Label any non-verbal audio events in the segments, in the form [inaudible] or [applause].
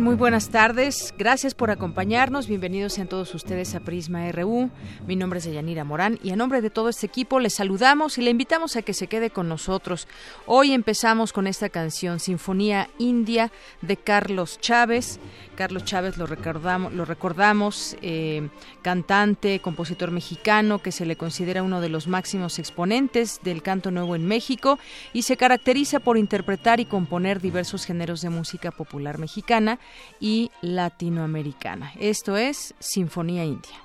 Muy buenas tardes. Gracias por acompañarnos. Bienvenidos sean todos ustedes a Prisma RU. Mi nombre es Yanira Morán y a nombre de todo este equipo les saludamos y le invitamos a que se quede con nosotros. Hoy empezamos con esta canción Sinfonía India de Carlos Chávez. Carlos Chávez lo recordamos, eh, cantante, compositor mexicano que se le considera uno de los máximos exponentes del canto nuevo en México y se caracteriza por interpretar y componer diversos géneros de música popular mexicana y latinoamericana. Esto es Sinfonía India.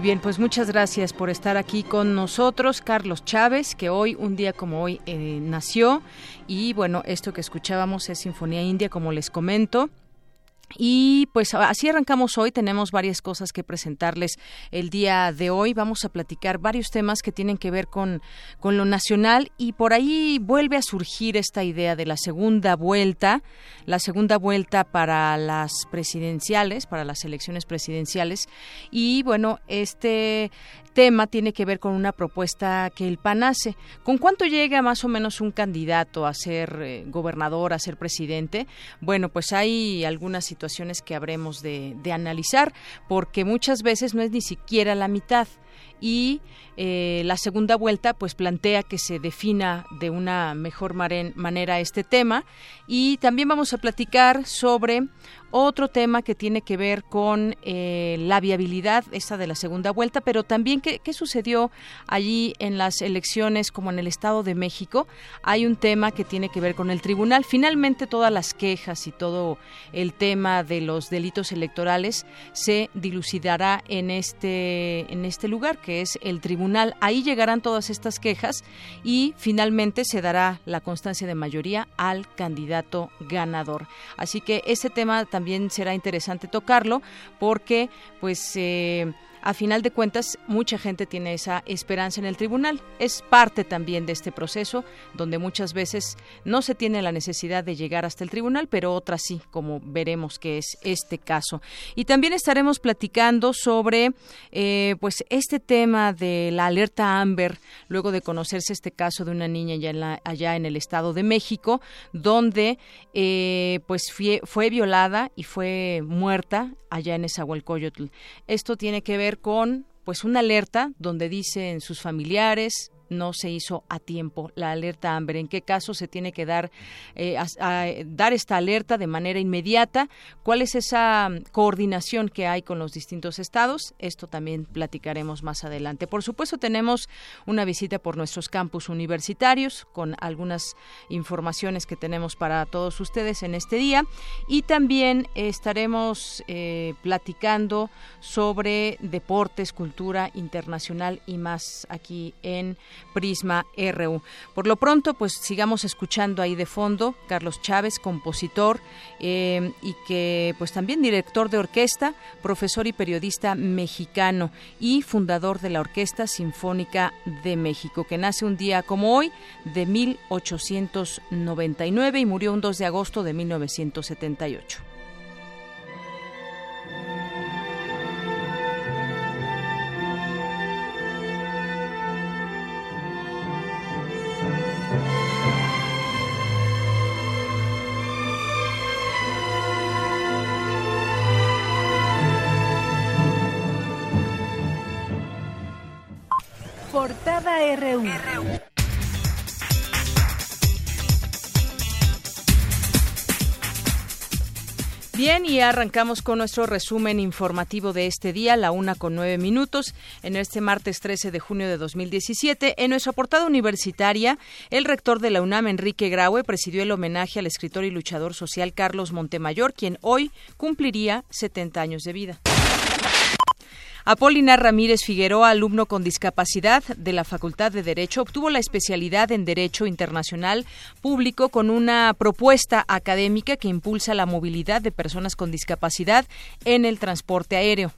Bien, pues muchas gracias por estar aquí con nosotros, Carlos Chávez, que hoy, un día como hoy, eh, nació. Y bueno, esto que escuchábamos es Sinfonía India, como les comento. Y pues así arrancamos hoy, tenemos varias cosas que presentarles el día de hoy, vamos a platicar varios temas que tienen que ver con, con lo nacional. Y por ahí vuelve a surgir esta idea de la segunda vuelta, la segunda vuelta para las presidenciales, para las elecciones presidenciales. Y bueno, este tema tiene que ver con una propuesta que el PAN hace. ¿Con cuánto llega más o menos un candidato a ser eh, gobernador, a ser presidente? Bueno, pues hay algunas situaciones que habremos de, analizar porque muchas veces no es ni siquiera la mitad y eh, la segunda vuelta pues plantea que se defina de una mejor manera este tema y también vamos a platicar sobre otro tema que tiene que ver con eh, la viabilidad, esta de la segunda vuelta, pero también qué, qué, sucedió allí en las elecciones como en el Estado de México. Hay un tema que tiene que ver con el tribunal. Finalmente todas las quejas y todo el tema de los delitos electorales se dilucidará en este, en este lugar que es el tribunal. Ahí llegarán todas estas quejas y finalmente se dará la constancia de mayoría al candidato ganador. Así que ese tema también será interesante tocarlo porque pues eh, a final de cuentas, mucha gente tiene esa esperanza en el tribunal. Es parte también de este proceso, donde muchas veces no se tiene la necesidad de llegar hasta el tribunal, pero otras sí, como veremos que es este caso. Y también estaremos platicando sobre, eh, pues, este tema de la alerta Amber, luego de conocerse este caso de una niña allá en, el Estado de México, donde, eh, pues, fue, fue violada y fue muerta allá en Esahualcoyotl. Esto tiene que ver con pues una alerta donde dicen sus familiares, no se hizo a tiempo la alerta Amber. ¿En qué caso se tiene que dar, eh, dar esta alerta de manera inmediata? ¿Cuál es esa mm, coordinación que hay con los distintos estados? Esto también platicaremos más adelante. Por supuesto, tenemos una visita por nuestros campus universitarios con algunas informaciones que tenemos para todos ustedes en este día y también estaremos eh, platicando sobre deportes, cultura internacional y más aquí en Prisma RU. Por lo pronto, pues sigamos escuchando ahí de fondo Carlos Chávez, compositor eh, y que pues también director de orquesta, profesor y periodista mexicano y fundador de la Orquesta Sinfónica de México, que nace un día como hoy de 1899 y murió un 2 de agosto de 1978. Bien, y arrancamos con nuestro resumen informativo de este día, la una con nueve minutos, en este martes 13 de junio de 2017. En nuestra portada universitaria, el rector de la UNAM, Enrique Graue, presidió el homenaje al escritor y luchador social Carlos Montemayor, quien hoy cumpliría 70 años de vida. Apolinar Ramírez Figueroa, alumno con discapacidad de la Facultad de Derecho, obtuvo la especialidad en Derecho Internacional Público con una propuesta académica que impulsa la movilidad de personas con discapacidad en el transporte aéreo.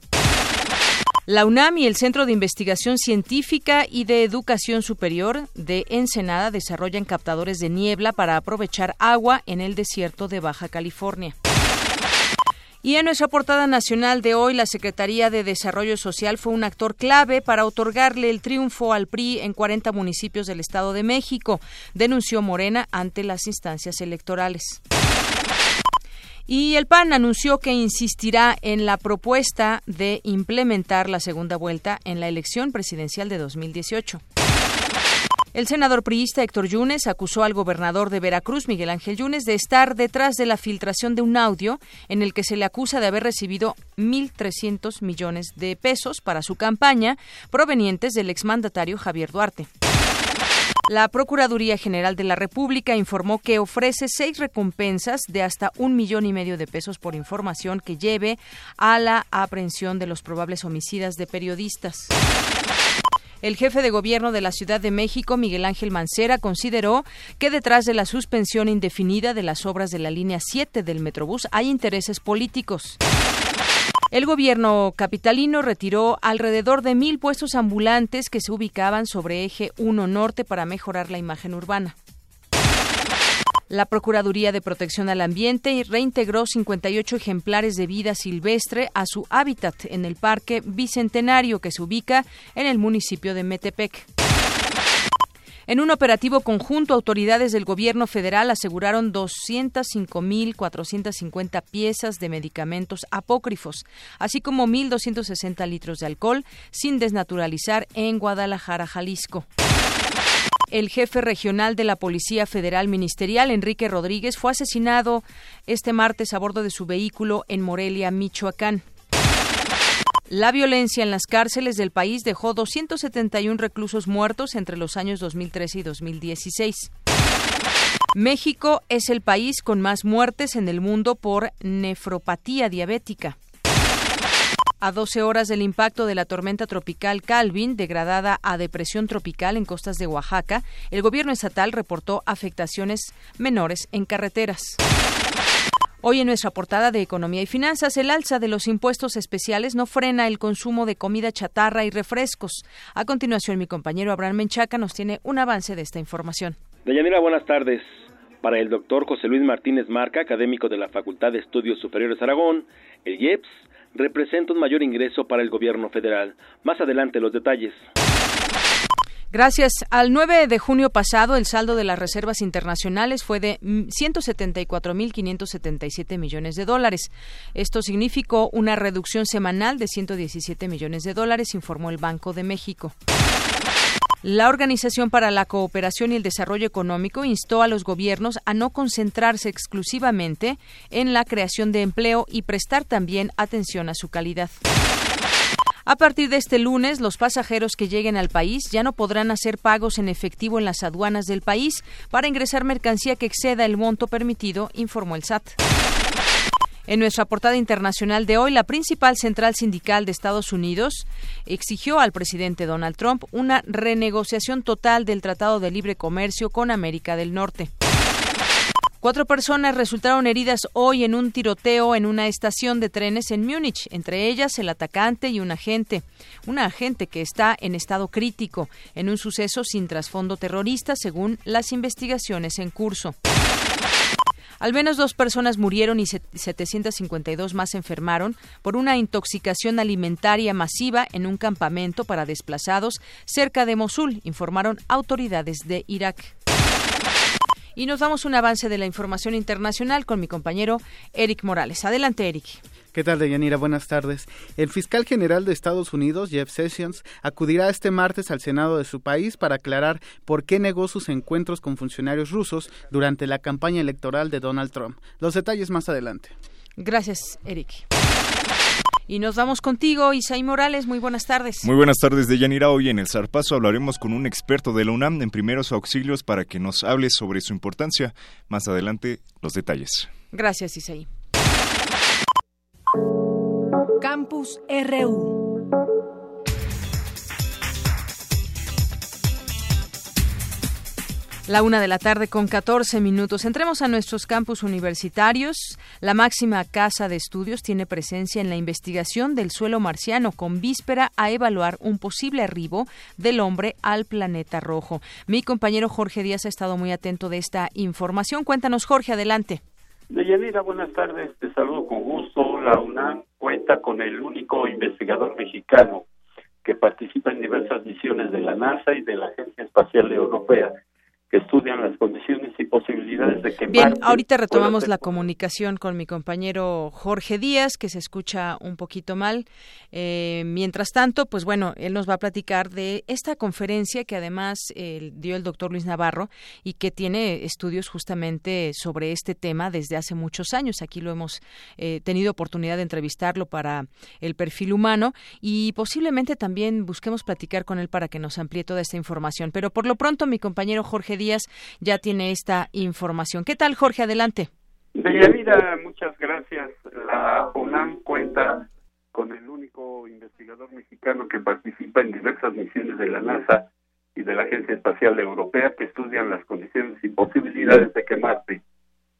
La UNAM y el Centro de Investigación Científica y de Educación Superior de Ensenada desarrollan captadores de niebla para aprovechar agua en el desierto de Baja California. Y en nuestra portada nacional de hoy, la Secretaría de Desarrollo Social fue un actor clave para otorgarle el triunfo al PRI en 40 municipios del Estado de México, denunció Morena ante las instancias electorales. Y el PAN anunció que insistirá en la propuesta de implementar la segunda vuelta en la elección presidencial de 2018. El senador priista Héctor Yunes acusó al gobernador de Veracruz, Miguel Ángel Yunes, de estar detrás de la filtración de un audio en el que se le acusa de haber recibido 1.300 millones de pesos para su campaña provenientes del exmandatario Javier Duarte. La Procuraduría General de la República informó que ofrece seis recompensas de hasta un millón y medio de pesos por información que lleve a la aprehensión de los probables homicidas de periodistas. El jefe de gobierno de la Ciudad de México, Miguel Ángel Mancera, consideró que detrás de la suspensión indefinida de las obras de la línea 7 del Metrobús hay intereses políticos. El gobierno capitalino retiró alrededor de mil puestos ambulantes que se ubicaban sobre eje 1 norte para mejorar la imagen urbana. La Procuraduría de Protección al Ambiente reintegró 58 ejemplares de vida silvestre a su hábitat en el Parque Bicentenario que se ubica en el municipio de Metepec. En un operativo conjunto, autoridades del gobierno federal aseguraron 205.450 piezas de medicamentos apócrifos, así como 1.260 litros de alcohol sin desnaturalizar en Guadalajara, Jalisco. El jefe regional de la Policía Federal Ministerial, Enrique Rodríguez, fue asesinado este martes a bordo de su vehículo en Morelia, Michoacán. La violencia en las cárceles del país dejó 271 reclusos muertos entre los años 2013 y 2016. México es el país con más muertes en el mundo por nefropatía diabética. A 12 horas del impacto de la tormenta tropical Calvin, degradada a depresión tropical en costas de Oaxaca, el gobierno estatal reportó afectaciones menores en carreteras. Hoy en nuestra portada de Economía y Finanzas, el alza de los impuestos especiales no frena el consumo de comida chatarra y refrescos. A continuación, mi compañero Abraham Menchaca nos tiene un avance de esta información. Deyanira, buenas tardes. Para el doctor José Luis Martínez Marca, académico de la Facultad de Estudios Superiores Aragón, el IEPS representa un mayor ingreso para el gobierno federal. Más adelante los detalles. Gracias. Al 9 de junio pasado, el saldo de las reservas internacionales fue de 174.577 millones de dólares. Esto significó una reducción semanal de 117 millones de dólares, informó el Banco de México. La Organización para la Cooperación y el Desarrollo Económico instó a los gobiernos a no concentrarse exclusivamente en la creación de empleo y prestar también atención a su calidad. A partir de este lunes, los pasajeros que lleguen al país ya no podrán hacer pagos en efectivo en las aduanas del país para ingresar mercancía que exceda el monto permitido, informó el SAT. En nuestra portada internacional de hoy, la principal central sindical de Estados Unidos exigió al presidente Donald Trump una renegociación total del Tratado de Libre Comercio con América del Norte. Cuatro personas resultaron heridas hoy en un tiroteo en una estación de trenes en Múnich, entre ellas el atacante y un agente, un agente que está en estado crítico, en un suceso sin trasfondo terrorista, según las investigaciones en curso. Al menos dos personas murieron y 752 más enfermaron por una intoxicación alimentaria masiva en un campamento para desplazados cerca de Mosul, informaron autoridades de Irak. Y nos damos un avance de la información internacional con mi compañero Eric Morales. Adelante, Eric. ¿Qué tal, Deyanira? Buenas tardes. El fiscal general de Estados Unidos, Jeff Sessions, acudirá este martes al Senado de su país para aclarar por qué negó sus encuentros con funcionarios rusos durante la campaña electoral de Donald Trump. Los detalles más adelante. Gracias, Eric. Y nos vamos contigo, Isaí Morales. Muy buenas tardes. Muy buenas tardes, Deyanira. Hoy en el Zarpazo hablaremos con un experto de la UNAM en primeros auxilios para que nos hable sobre su importancia. Más adelante, los detalles. Gracias, Isaí. Campus RU. La una de la tarde con 14 minutos. Entremos a nuestros campus universitarios. La máxima casa de estudios tiene presencia en la investigación del suelo marciano con víspera a evaluar un posible arribo del hombre al planeta rojo. Mi compañero Jorge Díaz ha estado muy atento de esta información. Cuéntanos, Jorge, adelante. Deyanira, buenas tardes. Te saludo con gusto. La UNAM cuenta con el único investigador mexicano que participa en diversas misiones de la NASA y de la Agencia Espacial Europea que estudian las condiciones y posibilidades de que Bien, ahorita retomamos la comunicación con mi compañero Jorge Díaz, que se escucha un poquito mal. Eh, mientras tanto, pues bueno, él nos va a platicar de esta conferencia que además dio el doctor Luis Navarro y que tiene estudios justamente sobre este tema desde hace muchos años. Aquí lo hemos eh, tenido oportunidad de entrevistarlo para el perfil humano y posiblemente también busquemos platicar con él para que nos amplíe toda esta información. Pero por lo pronto, mi compañero Jorge días ya tiene esta información. ¿Qué tal, Jorge? Adelante. vida, muchas gracias. La UNAM cuenta con el único investigador mexicano que participa en diversas misiones de la NASA y de la Agencia Espacial Europea que estudian las condiciones y posibilidades de que Marte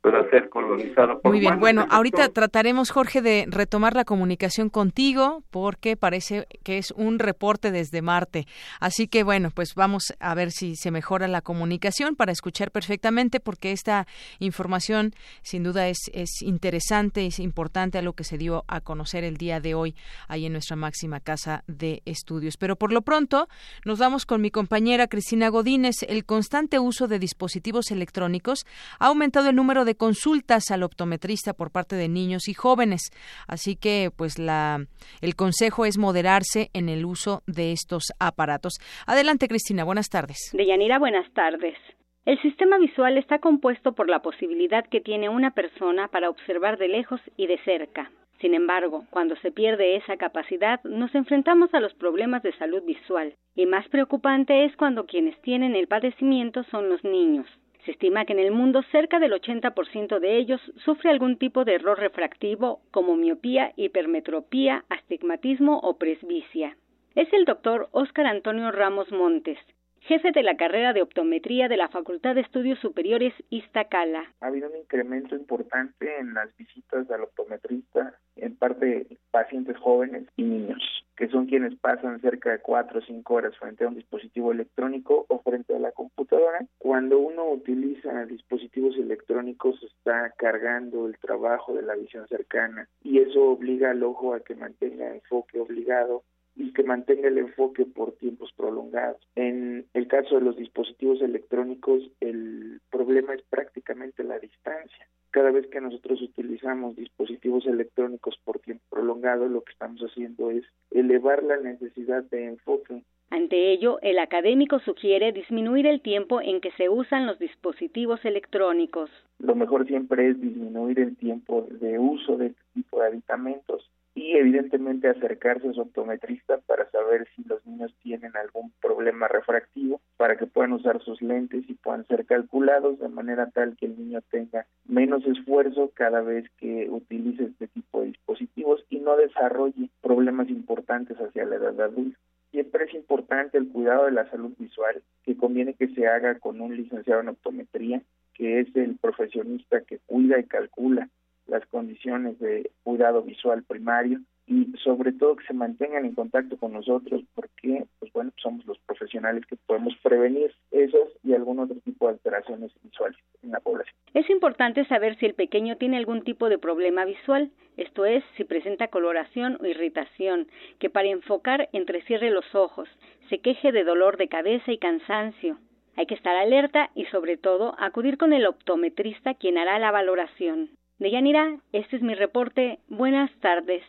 pueda ser colonizado Muy bien, bueno, ahorita trataremos, Jorge, de retomar la comunicación contigo porque parece que es un reporte desde Marte. Así que, bueno, pues vamos a ver si se mejora la comunicación para escuchar perfectamente porque esta información sin duda es, es interesante, es importante a lo que se dio a conocer el día de hoy ahí en nuestra máxima casa de estudios. Pero por lo pronto nos vamos con mi compañera Cristina Godínez. El constante uso de dispositivos electrónicos ha aumentado el número consultas al optometrista por parte de niños y jóvenes. Así que, pues, la, el consejo es moderarse en el uso de estos aparatos. Adelante, Cristina. Buenas tardes. Deyanira, buenas tardes. El sistema visual está compuesto por la posibilidad que tiene una persona para observar de lejos y de cerca. Sin embargo, cuando se pierde esa capacidad, nos enfrentamos a los problemas de salud visual, y más preocupante es cuando quienes tienen el padecimiento son los niños. Se estima que en el mundo cerca del 80% de ellos sufre algún tipo de error refractivo como miopía, hipermetropía, astigmatismo o presbicia. Es el doctor Óscar Antonio Ramos Montes, jefe de la carrera de optometría de la Facultad de Estudios Superiores Iztacala. Ha habido un incremento importante en las visitas al optometrista, en parte pacientes jóvenes y niños, que son quienes pasan cerca de cuatro o cinco horas frente a un dispositivo electrónico o frente a la computadora. Cuando uno utiliza dispositivos electrónicos está cargando el trabajo de la visión cercana y eso obliga al ojo a que mantenga enfoque obligado y que mantenga el enfoque por tiempos prolongados. En el caso de los dispositivos electrónicos, el problema es prácticamente la distancia. Cada vez que nosotros utilizamos dispositivos electrónicos por tiempo prolongado, lo que estamos haciendo es elevar la necesidad de enfoque ante ello, el académico sugiere disminuir el tiempo en que se usan los dispositivos electrónicos. Lo mejor siempre es disminuir el tiempo de uso de este tipo de aditamentos y evidentemente acercarse a su optometrista para saber si los niños tienen algún problema refractivo para que puedan usar sus lentes y puedan ser calculados de manera tal que el niño tenga menos esfuerzo cada vez que utilice este tipo de dispositivos y no desarrolle problemas importantes hacia la edad adulta. Siempre es importante el cuidado de la salud visual, que conviene que se haga con un licenciado en optometría, que es el profesionista que cuida y calcula las condiciones de cuidado visual primario y sobre todo que se mantengan en contacto con nosotros porque pues bueno somos los profesionales que podemos prevenir esos y algún otro tipo de alteraciones visuales en la población. Es importante saber si el pequeño tiene algún tipo de problema visual, esto es, si presenta coloración o irritación, que para enfocar entrecierre los ojos, se queje de dolor de cabeza y cansancio. Hay que estar alerta y sobre todo acudir con el optometrista quien hará la valoración. Deyanira, este es mi reporte. Buenas tardes.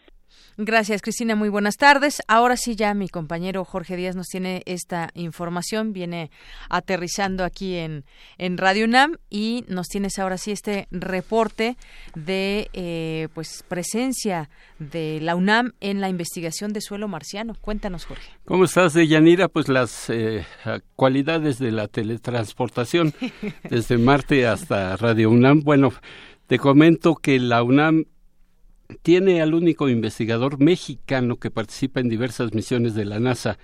Gracias, Cristina. Muy buenas tardes. Ahora sí, ya mi compañero Jorge Díaz nos tiene esta información. Viene aterrizando aquí en, en Radio UNAM y nos tienes ahora sí este reporte de eh, pues presencia de la UNAM en la investigación de suelo marciano. Cuéntanos, Jorge. ¿Cómo estás, Deyanira? Pues las eh, cualidades de la teletransportación [laughs] desde Marte hasta Radio UNAM. Bueno, te comento que la UNAM tiene al único investigador mexicano que participa en diversas misiones de la NASA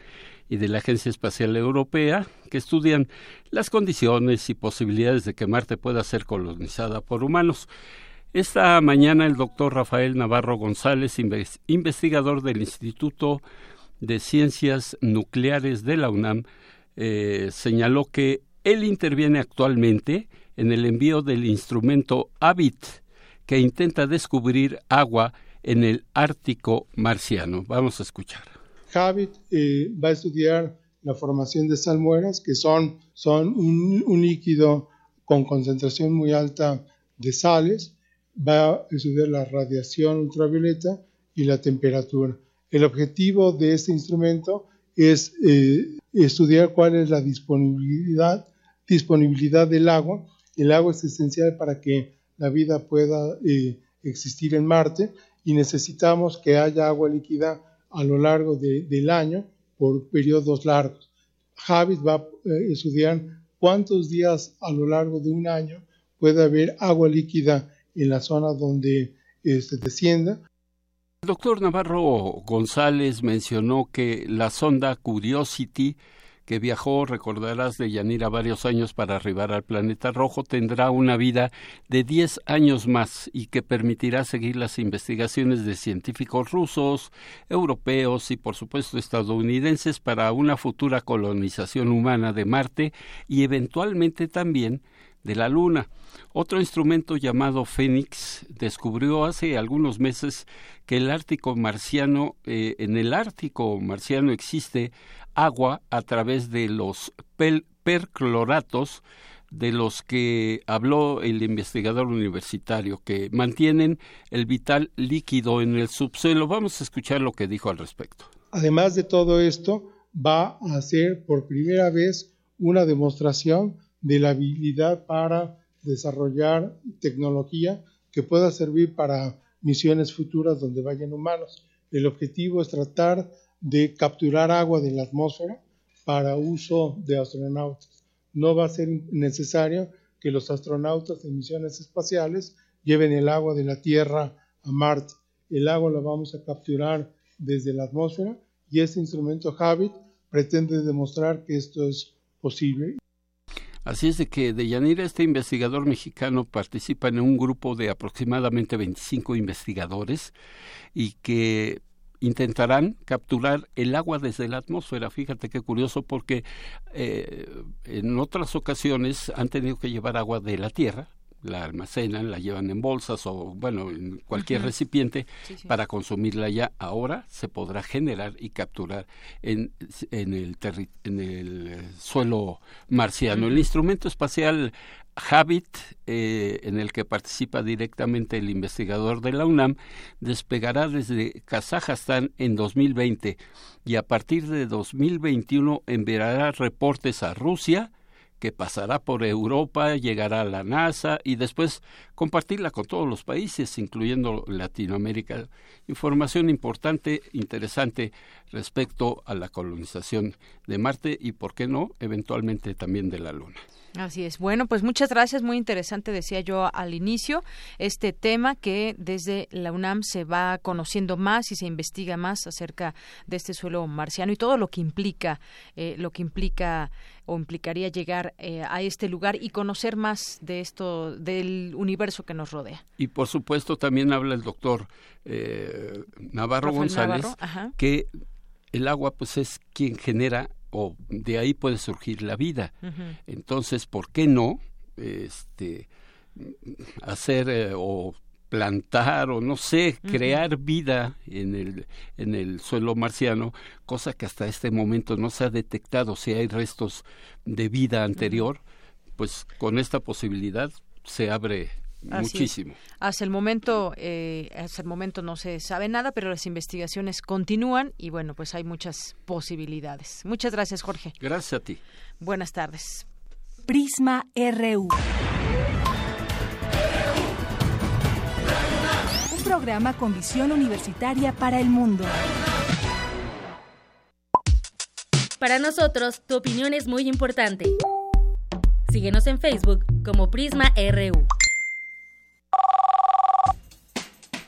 y de la Agencia Espacial Europea que estudian las condiciones y posibilidades de que Marte pueda ser colonizada por humanos. Esta mañana el doctor Rafael Navarro González, investigador del Instituto de Ciencias Nucleares de la UNAM, eh, señaló que él interviene actualmente en el envío del instrumento HABIT, que intenta descubrir agua en el Ártico marciano. Vamos a escuchar. HABIT eh, va a estudiar la formación de salmueras, que son, un, líquido con concentración muy alta de sales, va a estudiar la radiación ultravioleta y la temperatura. El objetivo de este instrumento es eh, estudiar cuál es la disponibilidad del agua el agua es esencial para que la vida pueda eh, existir en Marte y necesitamos que haya agua líquida a lo largo del año por periodos largos. Javis va a eh, estudiar cuántos días a lo largo de un año puede haber agua líquida en la zona donde se este, descienda. El doctor Navarro González mencionó que la sonda Curiosity que viajó, recordarás, de Yanira varios años para arribar al planeta rojo, tendrá una vida de 10 años más y que permitirá seguir las investigaciones de científicos rusos, europeos y, por supuesto, estadounidenses para una futura colonización humana de Marte y eventualmente también de la Luna. Otro instrumento llamado Fénix descubrió hace algunos meses que el Ártico marciano, eh, en el Ártico marciano existe agua a través de los percloratos de los que habló el investigador universitario, que mantienen el vital líquido en el subsuelo. Vamos a escuchar lo que dijo al respecto. Además de todo esto, va a ser por primera vez una demostración de la habilidad para desarrollar tecnología que pueda servir para misiones futuras donde vayan humanos. El objetivo es tratar de capturar agua de la atmósfera para uso de astronautas. No va a ser necesario que los astronautas en misiones espaciales lleven el agua de la Tierra a Marte. El agua la vamos a capturar desde la atmósfera y este instrumento Habit pretende demostrar que esto es posible. Así es de que Deyanira, este investigador mexicano, participa en un grupo de aproximadamente 25 investigadores y que intentarán capturar el agua desde la atmósfera. Fíjate qué curioso porque eh, en otras ocasiones han tenido que llevar agua de la tierra, la almacenan, la llevan en bolsas o bueno, en cualquier recipiente para consumirla ya. Ahora se podrá generar y capturar en, en, el, en el suelo marciano. El instrumento espacial Habit, eh, en el que participa directamente el investigador de la UNAM, despegará desde Kazajstán en 2020 y a partir de 2021 enviará reportes a Rusia, que pasará por Europa, llegará a la NASA y después compartirla con todos los países, incluyendo Latinoamérica. Información importante, interesante respecto a la colonización de Marte y, por qué no, eventualmente también de la Luna. Así es. Bueno, pues muchas gracias. Muy interesante, decía yo al inicio, este tema que desde la UNAM se va conociendo más y se investiga más acerca de este suelo marciano y todo lo que implica, eh, lo que implica o implicaría llegar eh, a este lugar y conocer más de esto, del universo que nos rodea. Y por supuesto también habla el doctor eh, Navarro González que el agua pues es quien genera o de ahí puede surgir la vida. Entonces, ¿por qué no este, hacer eh, o plantar o no sé, crear vida en el, en el suelo marciano, cosa que hasta este momento no se ha detectado si hay restos de vida anterior, pues con esta posibilidad se abre Muchísimo. Hasta el momento, eh, hasta el momento no se sabe nada, pero las investigaciones continúan y bueno, pues hay muchas posibilidades. Muchas gracias, Jorge. Gracias a ti. Buenas tardes. Prisma RU. Un programa con visión universitaria para el mundo. Para nosotros, tu opinión es muy importante. Síguenos en Facebook como Prisma RU.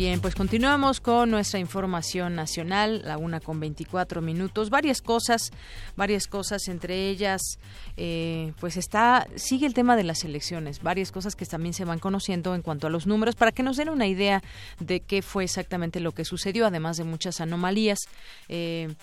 Bien, pues continuamos con nuestra información nacional, la una con 24 minutos. Varias cosas, varias cosas, entre ellas, eh, pues está, sigue el tema de las elecciones, varias cosas que también se van conociendo en cuanto a los números, para que nos den una idea de qué fue exactamente lo que sucedió, además de muchas anomalías. Eh,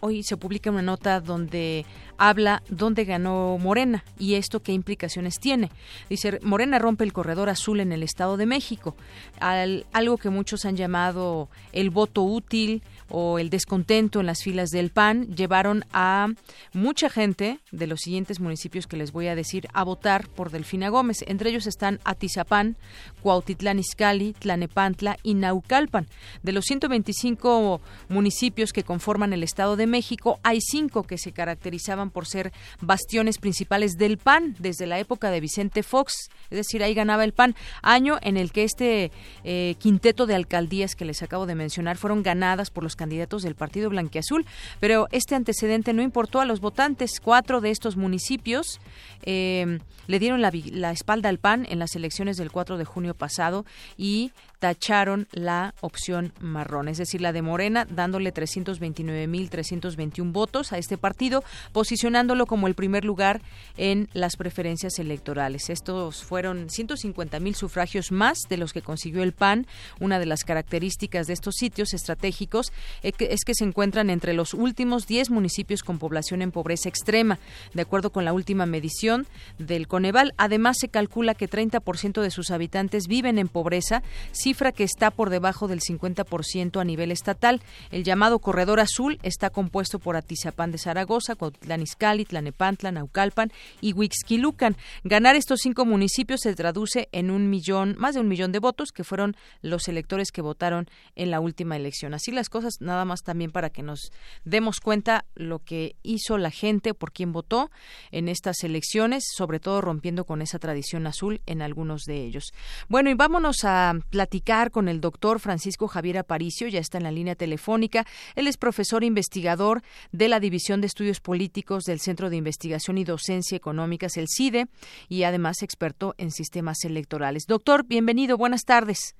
hoy se publica una nota donde habla dónde ganó Morena y esto qué implicaciones tiene. Dice, Morena rompe el corredor azul en el Estado de México, algo que muchos han llamado el voto útil o el descontento en las filas del PAN llevaron a mucha gente de los siguientes municipios que les voy a decir a votar por Delfina Gómez. Entre ellos están Atizapán, Cuautitlán Izcalli, Tlanepantla y Naucalpan. De los 125 municipios que conforman el Estado de México, hay cinco que se caracterizaban por ser bastiones principales del PAN desde la época de Vicente Fox, es decir, ahí ganaba el PAN, año en el que este eh, quinteto de alcaldías que les acabo de mencionar fueron ganadas por los candidatos del Partido Blanquiazul, pero este antecedente no importó a los votantes. Cuatro de estos municipios eh, le dieron la, la espalda al PAN en las elecciones del 4 de junio pasado y tacharon la opción marrón, es decir, la de Morena, dándole 329.321 votos a este partido, posicionándolo como el primer lugar en las preferencias electorales. Estos fueron 150.000 sufragios más de los que consiguió el PAN. Una de las características de estos sitios estratégicos es que se encuentran entre los últimos 10 municipios con población en pobreza extrema, de acuerdo con la última medición del Coneval. Además, se calcula que 30% de sus habitantes viven en pobreza, cifra que está por debajo del 50% a nivel estatal. El llamado Corredor Azul está compuesto por Atizapán de Zaragoza, Cuauhtlán Izcalli, Tlanepantla, Naucalpan y Huixquilucan. Ganar estos cinco municipios se traduce en un millón, más de un millón de votos, que fueron los electores que votaron en la última elección. Así las cosas, nada más también para que nos demos cuenta lo que hizo la gente, por quién votó en estas elecciones, sobre todo rompiendo con esa tradición azul en algunos de ellos. Bueno, y vámonos a platicar con el doctor Francisco Javier Aparicio, ya está en la línea telefónica. Él es profesor investigador de la División de Estudios Políticos del Centro de Investigación y Docencia Económicas, el CIDE, y además experto en sistemas electorales. Doctor, bienvenido, buenas tardes.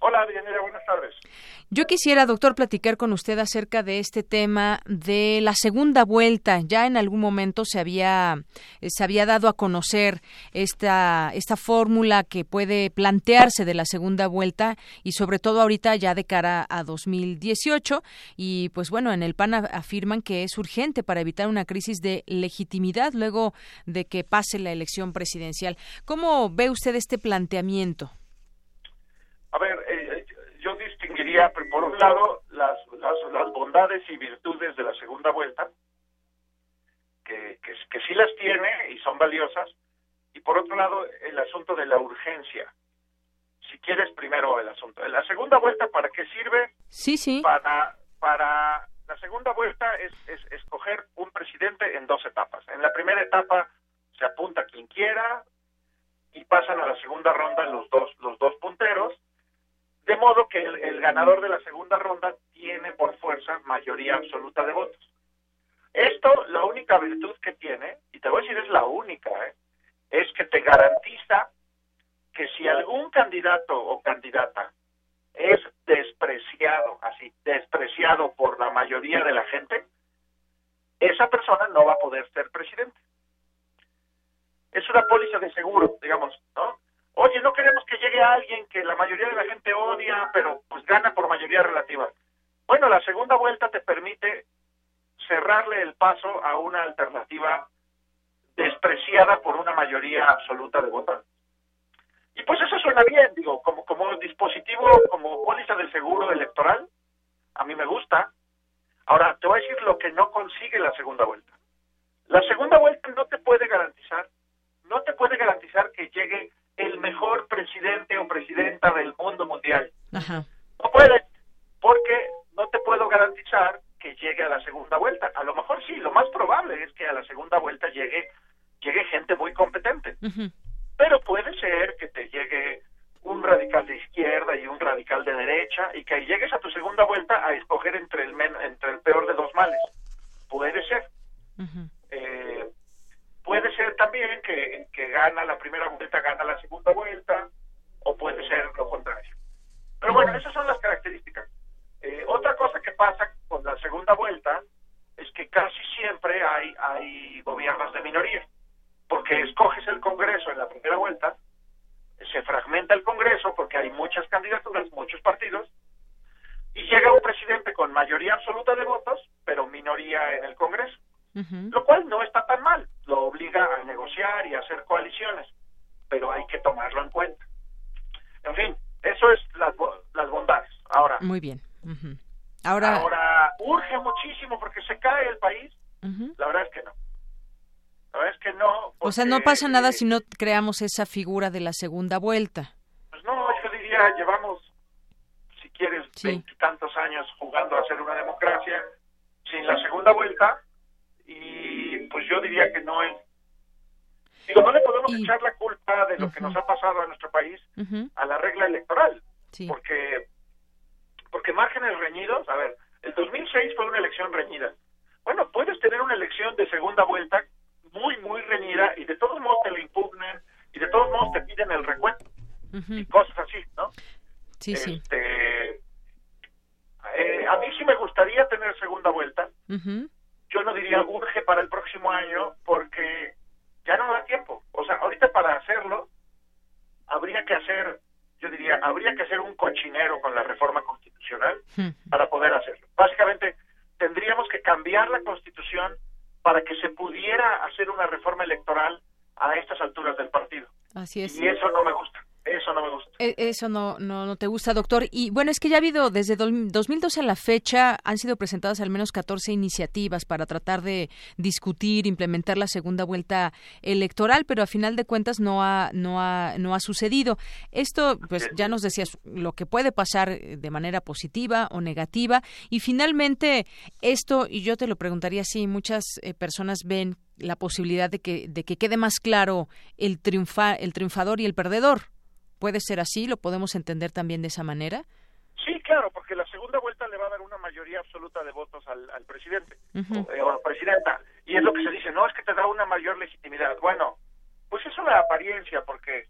Hola. Yo quisiera, doctor, platicar con usted acerca de este tema de la segunda vuelta. Ya en algún momento se había eh, se había dado a conocer esta esta fórmula que puede plantearse de la segunda vuelta y sobre todo ahorita ya de cara a 2018 y pues bueno, en el PAN afirman que es urgente para evitar una crisis de legitimidad luego de que pase la elección presidencial. ¿Cómo ve usted este planteamiento? A ver, por un lado, las, las, bondades y virtudes de la segunda vuelta, que las tiene y son valiosas. Y por otro lado, el asunto de la urgencia. Si quieres, primero el asunto. La segunda vuelta, ¿para qué sirve? Sí, sí. Para, para la segunda vuelta es, es escoger un presidente en dos etapas. En la primera etapa se apunta quien quiera y pasan a la segunda ronda los dos, los dos punteros, de modo que el, ganador de la segunda ronda tiene por fuerza mayoría absoluta de votos. Esto, la única virtud que tiene, y te voy a decir es la única, ¿eh? es que te garantiza que si algún candidato o candidata es despreciado, así, despreciado por la mayoría de la gente, esa persona no va a poder ser presidente. Es una póliza de seguro, digamos, ¿no? Oye, no queremos que llegue alguien que la mayoría de la gente odia, pero pues gana por mayoría relativa. Bueno, la segunda vuelta te permite cerrarle el paso a una alternativa despreciada por una mayoría absoluta de votantes. Y pues eso suena bien, digo, como, como dispositivo, como póliza del seguro electoral, a mí me gusta. Ahora, te voy a decir lo que no consigue la segunda vuelta. La segunda vuelta no te puede garantizar, no te puede garantizar que llegue el mejor presidente o presidenta del mundo mundial. No puede, porque no te puedo garantizar que llegue a la segunda vuelta. A lo mejor sí, lo más probable es que a la segunda vuelta llegue, llegue gente muy competente. Pero puede ser que te llegue un radical de izquierda y un radical de derecha y que llegues a tu segunda vuelta a escoger entre el, men entre el peor de dos males. Puede ser. eh, puede ser también que, que gana la primera vuelta, gana la segunda vuelta, o puede ser lo contrario. Pero bueno, esas son las características. Eh, otra cosa que pasa con la segunda vuelta es que casi siempre hay, hay gobiernos de minoría, porque escoges el Congreso en la primera vuelta, se fragmenta el Congreso porque hay muchas candidaturas, muchos partidos, y llega un presidente con mayoría absoluta de votos, pero minoría en el Congreso, lo cual no está tan mal, lo obliga a negociar y a hacer coaliciones, pero hay que tomarlo en cuenta. En fin, eso es las, las bondades. Ahora, Muy bien. Ahora, Ahora, urge muchísimo porque se cae el país. La verdad es que no. La verdad es que no. o sea, no pasa nada si no creamos esa figura de la segunda vuelta. Pues no, yo diría, llevamos, si quieres, veintitantos años jugando a ser una democracia sin la segunda vuelta y pues yo diría que no es. Digo, no le podemos echar la culpa de lo que nos ha pasado a nuestro país a la regla electoral, porque porque márgenes reñidos, a ver, el 2006 fue una elección reñida. Bueno, puedes tener una elección de segunda vuelta muy, muy reñida y de todos modos te la impugnan y de todos modos te piden el recuento y cosas así, ¿no? Sí, sí. Este, eh, a mí sí me gustaría tener segunda vuelta. Yo no diría urge para el próximo año porque ya no da tiempo. O sea, ahorita para hacerlo habría que hacer, yo diría, habría que hacer un cochinero con la reforma constitucional para poder hacerlo. Básicamente, tendríamos que cambiar la constitución para que se pudiera hacer una reforma electoral a estas alturas del partido. Así es. Y eso no me gusta. Eso no me gusta. E- Eso no, no, no te gusta, doctor. Y bueno, es que ya ha habido, desde dol- 2012 a la fecha, han sido presentadas al menos 14 iniciativas para tratar de discutir, implementar la segunda vuelta electoral, pero a final de cuentas no ha, no ha, no ha sucedido. Esto, pues ya nos decías, lo que puede pasar eh, de manera positiva o negativa. Y finalmente, esto, y yo te lo preguntaría si muchas eh, personas ven la posibilidad de que, de que quede más claro el, triunfa, el triunfador y el perdedor. ¿Puede ser así? ¿Lo podemos entender también de esa manera? Sí, claro, porque la segunda vuelta le va a dar una mayoría absoluta de votos al, al presidente o, eh, o a la presidenta. Y es lo que se dice, no, es que te da una mayor legitimidad. Bueno, pues es una apariencia, porque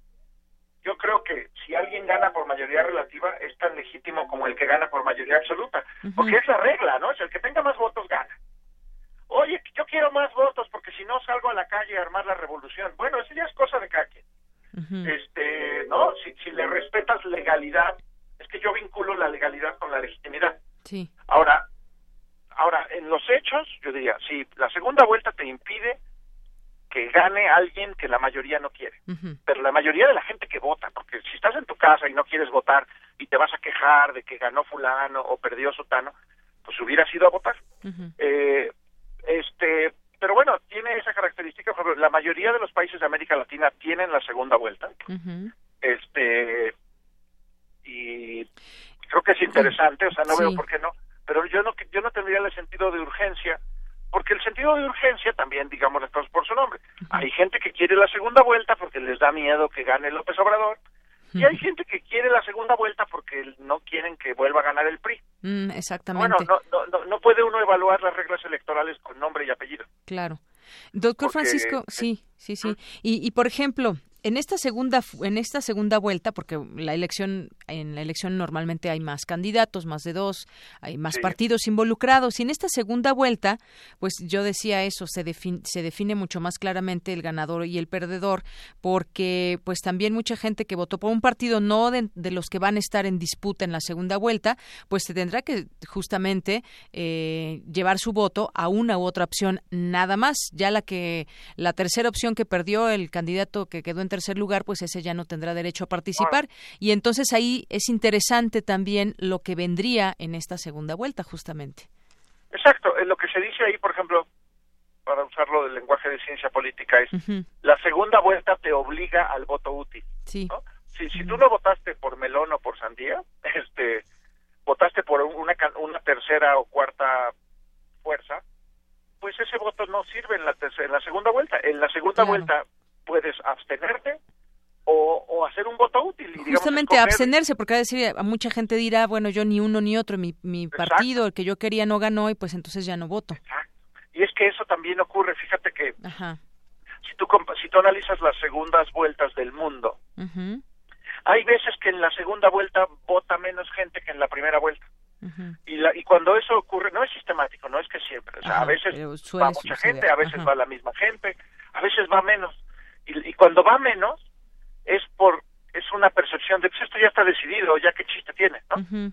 yo creo que si alguien gana por mayoría relativa es tan legítimo como el que gana por mayoría absoluta, porque es la regla, ¿no? Es el que tenga más votos gana. Oye, yo quiero más votos porque si no salgo a la calle a armar la revolución. Bueno, eso ya es cosa de cada quien. Este, ¿no? Si, si le respetas legalidad, es que yo vinculo la legalidad con la legitimidad. Sí. Ahora, ahora en los hechos, yo diría, si la segunda vuelta te impide que gane alguien que la mayoría no quiere, pero la mayoría de la gente que vota, porque si estás en tu casa y no quieres votar y te vas a quejar de que ganó fulano o perdió sotano, pues hubieras ido a votar. Eh, este, pero bueno, tiene esa característica, por ejemplo, la mayoría de los países de América Latina tienen la segunda vuelta. Este y creo que es interesante, o sea, no veo por qué no, pero yo no yo no tendría el sentido de urgencia porque el sentido de urgencia también, digamos por su nombre. Hay gente que quiere la segunda vuelta porque les da miedo que gane López Obrador, y hay gente que quiere la segunda vuelta porque no quieren que vuelva a ganar el PRI. Mm, exactamente. Bueno, no, no, no, puede uno evaluar las reglas electorales con nombre y apellido. Claro. Doctor Francisco, sí, sí, sí. Y, y por ejemplo, en esta segunda en esta segunda vuelta porque la elección en la elección normalmente hay más candidatos más de dos hay más partidos involucrados y en esta segunda vuelta pues yo decía eso se define, se define mucho más claramente el ganador y el perdedor porque pues también mucha gente que votó por un partido no de, los que van a estar en disputa en la segunda vuelta pues se tendrá que justamente eh, llevar su voto a una u otra opción nada más. Ya la que la tercera opción que perdió el candidato que quedó en tercer lugar, pues ese ya no tendrá derecho a participar. Y entonces ahí es interesante también lo que vendría en esta segunda vuelta, justamente. Exacto, lo que se dice ahí, por ejemplo, para usarlo del lenguaje de ciencia política, es la segunda vuelta te obliga al voto útil. Sí. Si, si tú no votaste por melón o por sandía, [laughs] este, votaste por una, una tercera o cuarta fuerza, pues ese voto no sirve en la, en la segunda vuelta. En la segunda vuelta puedes abstenerte o, hacer un voto útil. Y, Justamente abstenerse, porque a decir, a mucha gente dirá, bueno, yo ni uno ni otro, mi, mi partido, el que yo quería no ganó y pues entonces ya no voto. Y es que eso también ocurre, fíjate que si tú si tú analizas las segundas vueltas del mundo, hay veces que en la segunda vuelta vota menos gente que en la primera vuelta. y, la, y cuando eso ocurre, no es sistemático, no es que siempre, o sea, a veces va mucha gente, a veces va la misma gente, a veces va menos y, cuando va menos es por es una percepción de que pues, esto ya está decidido, ya qué chiste tiene, ¿no?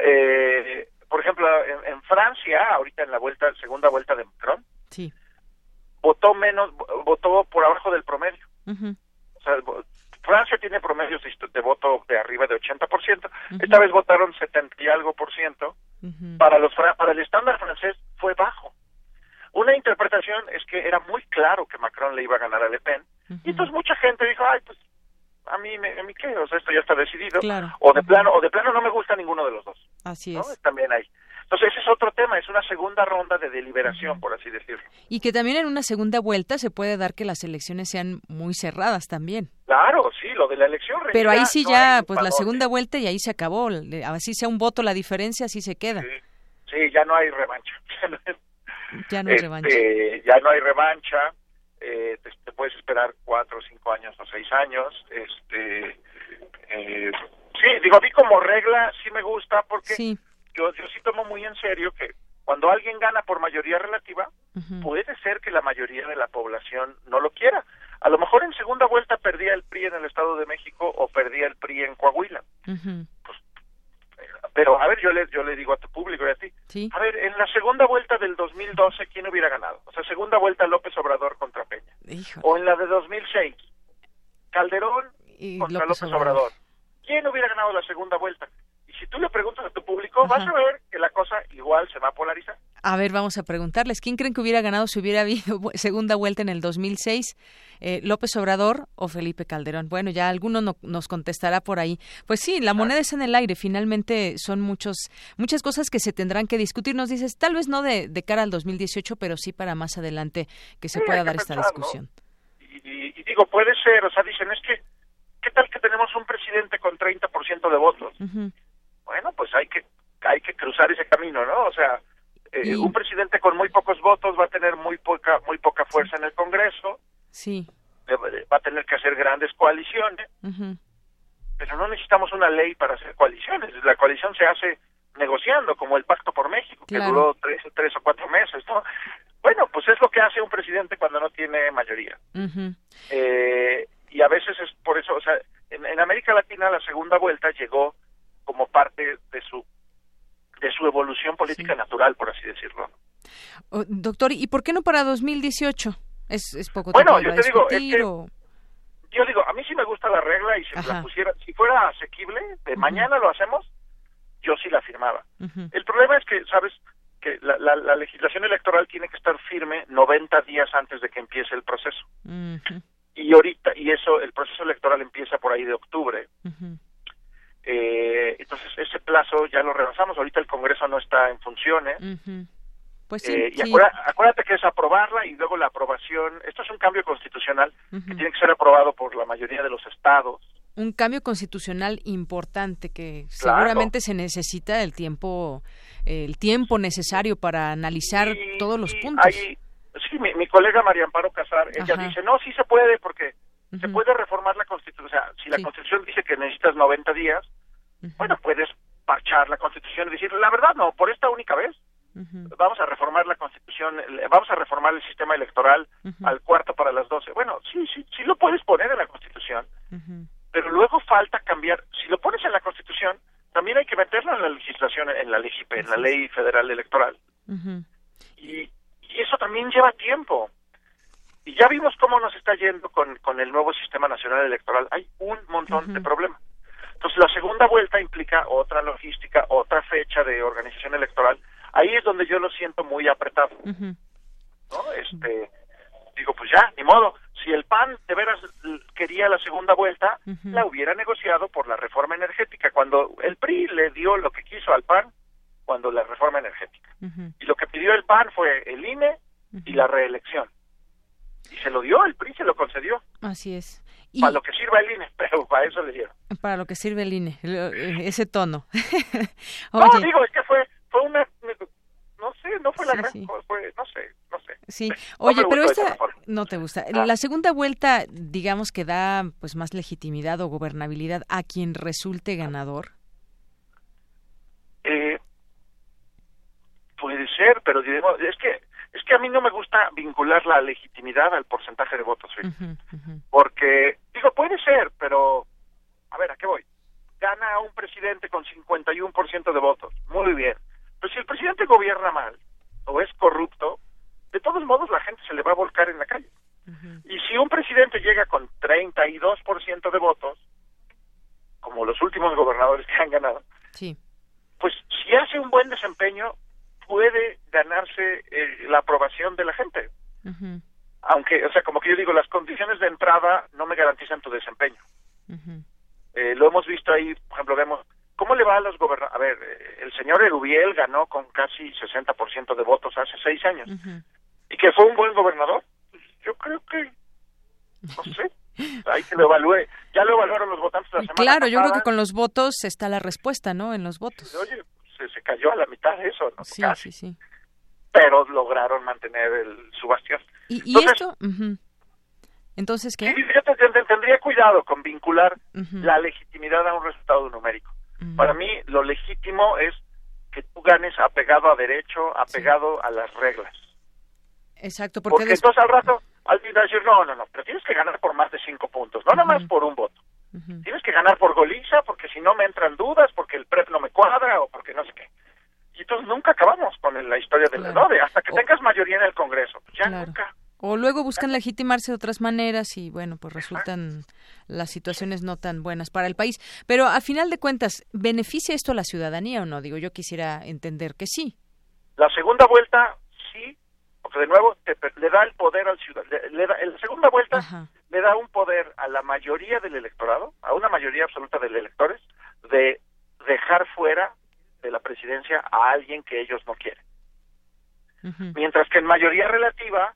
Eh, por ejemplo, en, Francia, ahorita en la vuelta, segunda vuelta de Macron, sí. votó menos, votó por abajo del promedio. O sea, Francia tiene promedios de, voto de arriba de 80%, esta vez votaron 70 y algo por ciento, para, los, para el estándar francés fue bajo. Una interpretación es que era muy claro que Macron le iba a ganar a Le Pen, y entonces mucha gente dijo, ay, pues a mí, me, a mí qué, o sea, esto ya está decidido, o de plano, o de plano no me gusta ninguno de los dos. Así es. También hay. Entonces ese es otro tema, es una segunda ronda de deliberación, por así decirlo. Y que también en una segunda vuelta se puede dar que las elecciones sean muy cerradas también. Claro, sí, lo de la elección. Pero ahí sí ya, pues la segunda vuelta y ahí se acabó. Así sea un voto la diferencia, así se queda. Sí, ya no hay revancha. [laughs] Ya no hay revancha. Este, ya no hay revancha. Eh, te, puedes esperar cuatro, cinco años o seis años. Este, eh, sí, digo, a mí como regla sí me gusta porque Yo, yo sí tomo muy en serio que cuando alguien gana por mayoría relativa, puede ser que la mayoría de la población no lo quiera. A lo mejor en segunda vuelta perdía el PRI en el Estado de México o perdía el PRI en Coahuila. Pues pero a ver, yo le, yo le digo a tu público y a ti, a ver, en la segunda vuelta del 2012, ¿quién hubiera ganado? O sea, segunda vuelta López Obrador contra Peña. O en la de 2006, Calderón contra López, Obrador. ¿Quién hubiera ganado la segunda vuelta? Y si tú le preguntas a tu público, vas a ver que la cosa igual se va a polarizar. A ver, vamos a preguntarles, ¿quién creen que hubiera ganado si hubiera habido [laughs] segunda vuelta en el 2006? Eh, ¿López Obrador o Felipe Calderón? Bueno, ya alguno nos contestará por ahí. Pues sí, la moneda es en el aire. Finalmente son muchos, muchas cosas que se tendrán que discutir. Nos dices, tal vez no de, cara al 2018, pero sí para más adelante que se pueda dar esta discusión. Y, digo, puede ser, o sea, dicen, es que, ¿qué tal que tenemos un presidente con 30% de votos? Bueno, pues hay que, hay que cruzar ese camino, ¿no? O sea, eh, un presidente con muy pocos votos va a tener muy poca muy poca fuerza en el Congreso. Sí. Va a tener que hacer grandes coaliciones. Pero no necesitamos una ley para hacer coaliciones. La coalición se hace negociando, como el Pacto por México, que duró tres, tres o cuatro meses. Bueno, pues es lo que hace un presidente cuando no tiene mayoría. eh, y a veces es por eso, o sea, en América Latina la segunda vuelta llegó como parte de su de su evolución política natural, por así decirlo. doctor, ¿y por qué no para 2018? Es, es poco bueno, yo te digo, yo digo, a mí sí me gusta la regla y si la pusiera, si fuera asequible, de mañana lo hacemos, yo sí la firmaba. El problema es que, ¿sabes? que la, la, legislación electoral tiene que estar firme 90 días antes de que empiece el proceso. Y ahorita, y eso, el proceso electoral empieza por ahí de octubre. Eh, entonces, ese plazo ya lo rebasamos. Ahorita el Congreso no está en funciones. Pues sí, eh, y Acuérdate, que es aprobarla y luego la aprobación. Esto es un cambio constitucional que tiene que ser aprobado por la mayoría de los estados un cambio constitucional importante que seguramente se necesita el tiempo el tiempo necesario para analizar todos los puntos. sí, mi, colega María Amparo Casar, ella dice, no, sí se puede porque se puede reformar la Constitución. O sea, si la Constitución dice que necesitas 90 días, bueno, puedes parchar la Constitución y decir, la verdad no, por esta única vez. Vamos a reformar la Constitución, vamos a reformar el sistema electoral al cuarto para las 12. Bueno, sí, sí, sí lo puedes poner en la Constitución pero luego falta cambiar. Si lo pones en la Constitución, también hay que meterlo en la legislación, en la ley, en la ley federal electoral. y, eso también lleva tiempo. Y ya vimos cómo nos está yendo con, con el nuevo sistema nacional electoral. Hay un montón de problemas. Entonces, la segunda vuelta implica otra logística, otra fecha de organización electoral. Ahí es donde yo lo siento muy apretado. ¿no? Este, digo, pues ya, ni modo si el PAN de veras quería la segunda vuelta, la hubiera negociado por la reforma energética, cuando el PRI le dio lo que quiso al PAN cuando la reforma energética. Y lo que pidió el PAN fue el INE y la reelección. Y se lo dio, el PRI se lo concedió. Así es. Para lo que sirva el INE, [laughs] pero para eso le dieron. Para lo que sirve el INE, ese tono. [laughs] no, digo, es que fue, fue una no sé, no fue la gran fue, no sé, no sé. Sí, oye, pero esta no te gusta. Ah. La segunda vuelta, digamos que da pues más legitimidad o gobernabilidad a quien resulte ganador. Eh, puede ser, pero digamos, es que es que a mí no me gusta vincular la legitimidad al porcentaje de votos, porque digo puede ser, pero a ver, ¿a qué voy? Gana un presidente con 51% de votos, muy bien. Pero si el presidente gobierna mal o es corrupto, de todos modos la gente se le va a volcar en la calle. Y si un presidente llega con 32% de votos, como los últimos gobernadores que han ganado, pues si hace un buen desempeño, puede ganarse eh, la aprobación de la gente. Aunque, o sea, como que yo digo, las condiciones de entrada no me garantizan tu desempeño. Eh, lo hemos visto ahí, por ejemplo, vemos ¿Cómo le va a los gobernadores? A ver, eh, el señor Erubiel ganó con casi 60% de votos hace años. ¿Y que fue un buen gobernador? Pues, yo creo que, no sé, hay que lo evalúe. Ya lo evaluaron los votantes la semana Claro, yo creo que con los votos está la respuesta, ¿no? En los votos. Oye, se, cayó a la mitad de eso, ¿no? Sí, sí, sí. Pero lograron mantener el, su bastión. ¿Y, esto? Entonces, ¿qué? yo tendría cuidado con vincular la legitimidad a un resultado numérico. Para mí lo legítimo es que tú ganes apegado a derecho, apegado a las reglas. Exacto, porque, entonces al rato alguien va a decir, no, no, no, pero tienes que ganar por más de cinco puntos, no nada más por un voto. Tienes que ganar por goliza, porque si no me entran dudas, porque el PREP no me cuadra o porque no sé qué. Y entonces nunca acabamos con la historia del claro. hasta que tengas mayoría en el Congreso. Ya nunca. O luego buscan legitimarse de otras maneras y bueno, pues resultan las situaciones no tan buenas para el país. Pero a final de cuentas, ¿beneficia esto a la ciudadanía o no? Digo, yo quisiera entender que sí. La segunda vuelta, porque de nuevo le da el poder al ciudadano. Le, la segunda vuelta le da un poder a la mayoría del electorado, a una mayoría absoluta de electores, de dejar fuera de la presidencia a alguien que ellos no quieren. Mientras que en mayoría relativa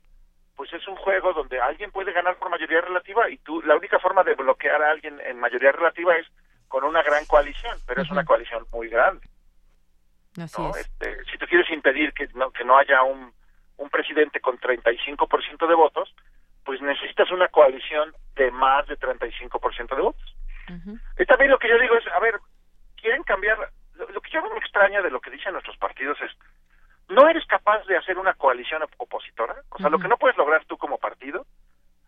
pues es un juego donde alguien puede ganar por mayoría relativa y tú la única forma de bloquear a alguien en mayoría relativa es con una gran coalición, pero es una coalición muy grande. Este, si tú quieres impedir que no, que no haya un, un presidente con 35% de votos, pues necesitas una coalición de más de 35% de votos. Y también lo que yo digo es, a ver, quieren cambiar, lo, lo que yo me extraña de lo que dicen nuestros partidos es, no eres capaz de hacer una coalición opositora, o sea, lo que no puedes lograr tú como partido,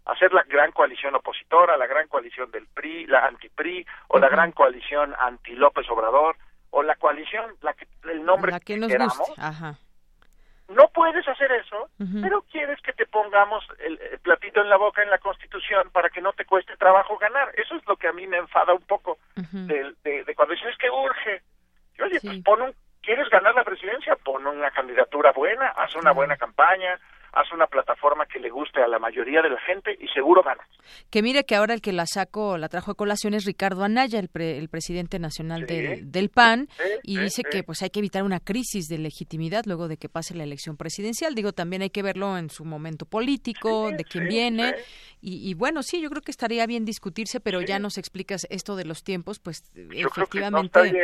hacer la gran coalición opositora, la gran coalición del PRI, la anti-PRI, o la gran coalición anti-López Obrador, o la coalición, la que, el nombre que nos queramos. No puedes hacer eso, pero quieres que te pongamos el, platito en la boca en la Constitución para que no te cueste trabajo ganar. Eso es lo que a mí me enfada un poco de, cuando dices que urge. oye, pues pon un ¿Quieres ganar la presidencia? Pon una candidatura buena, haz una buena campaña, haz una plataforma que le guste a la mayoría de la gente y seguro ganas. Que mire que ahora el que la saco, la trajo a colación es Ricardo Anaya, el, el presidente nacional del, PAN, y dice que pues hay que evitar una crisis de legitimidad luego de que pase la elección presidencial. Digo, también hay que verlo en su momento político, de quién viene, y, bueno, sí, yo creo que estaría bien discutirse, pero ya nos explicas esto de los tiempos, pues efectivamente...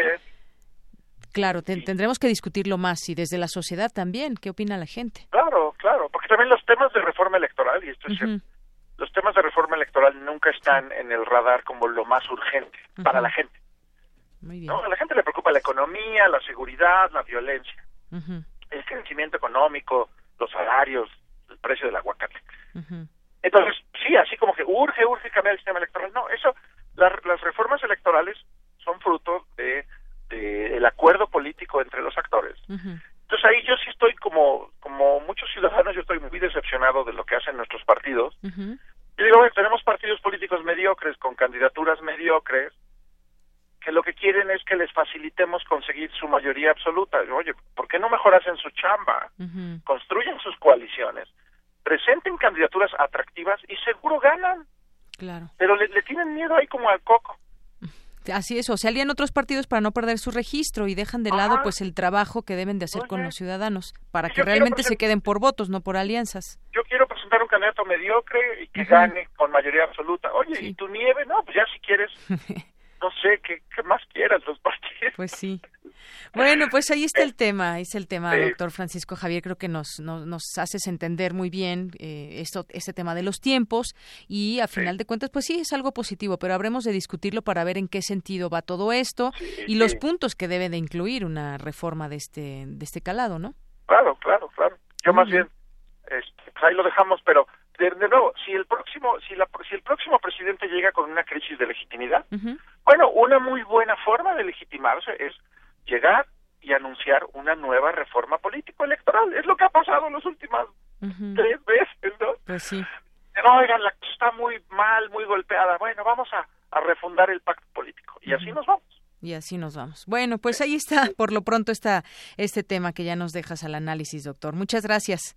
Claro, tendremos que discutirlo más y desde la sociedad también. ¿Qué opina la gente? Claro, claro, porque también los temas de reforma electoral, y esto es los temas de reforma electoral nunca están en el radar como lo más urgente para la gente. ¿no? A la gente le preocupa la economía, la seguridad, la violencia, el crecimiento económico, los salarios, el precio del aguacate. Entonces, sí, así como que urge, urge cambiar el sistema electoral. No, eso, las reformas electorales son fruto de el acuerdo entre los actores. Entonces ahí yo sí estoy como como muchos ciudadanos, yo estoy muy decepcionado de lo que hacen nuestros partidos. Y digo, tenemos partidos políticos mediocres con candidaturas mediocres que lo que quieren es que les facilitemos conseguir su mayoría absoluta. Oye, ¿por qué no mejorasen su chamba? Construyen sus coaliciones, presenten candidaturas atractivas y seguro ganan. Claro. Pero le, le tienen miedo ahí como al coco. Así es, o se alían otros partidos para no perder su registro y dejan de lado pues el trabajo que deben de hacer con los ciudadanos para que realmente se queden por votos, no por alianzas. Yo quiero presentar un candidato mediocre y que gane con mayoría absoluta. Oye, ¿y tu nieve? No, pues ya si quieres, [laughs] no sé, ¿qué, qué más quieras los partidos? Pues sí. Bueno, pues ahí está el tema, ahí está el tema, doctor Francisco Javier. Creo que nos, nos, haces entender muy bien eh, esto, este tema de los tiempos y a final de cuentas, pues sí, es algo positivo, pero habremos de discutirlo para ver en qué sentido va todo esto y los puntos que debe de incluir una reforma de este, de este calado, ¿no? Claro, claro, claro. Yo más bien, este, pues ahí lo dejamos, pero de, nuevo, si el próximo, si, la, si el próximo presidente llega con una crisis de legitimidad, bueno, una muy buena forma de legitimarse es llegar y anunciar una nueva reforma político-electoral. Es lo que ha pasado en las últimas tres veces, ¿no? Pues sí. No, oigan, la está muy mal, muy golpeada. Bueno, vamos a, refundar el pacto político. Y así nos vamos. Y así nos vamos. Bueno, pues ahí está, por lo pronto está este tema que ya nos dejas al análisis, doctor. Muchas gracias.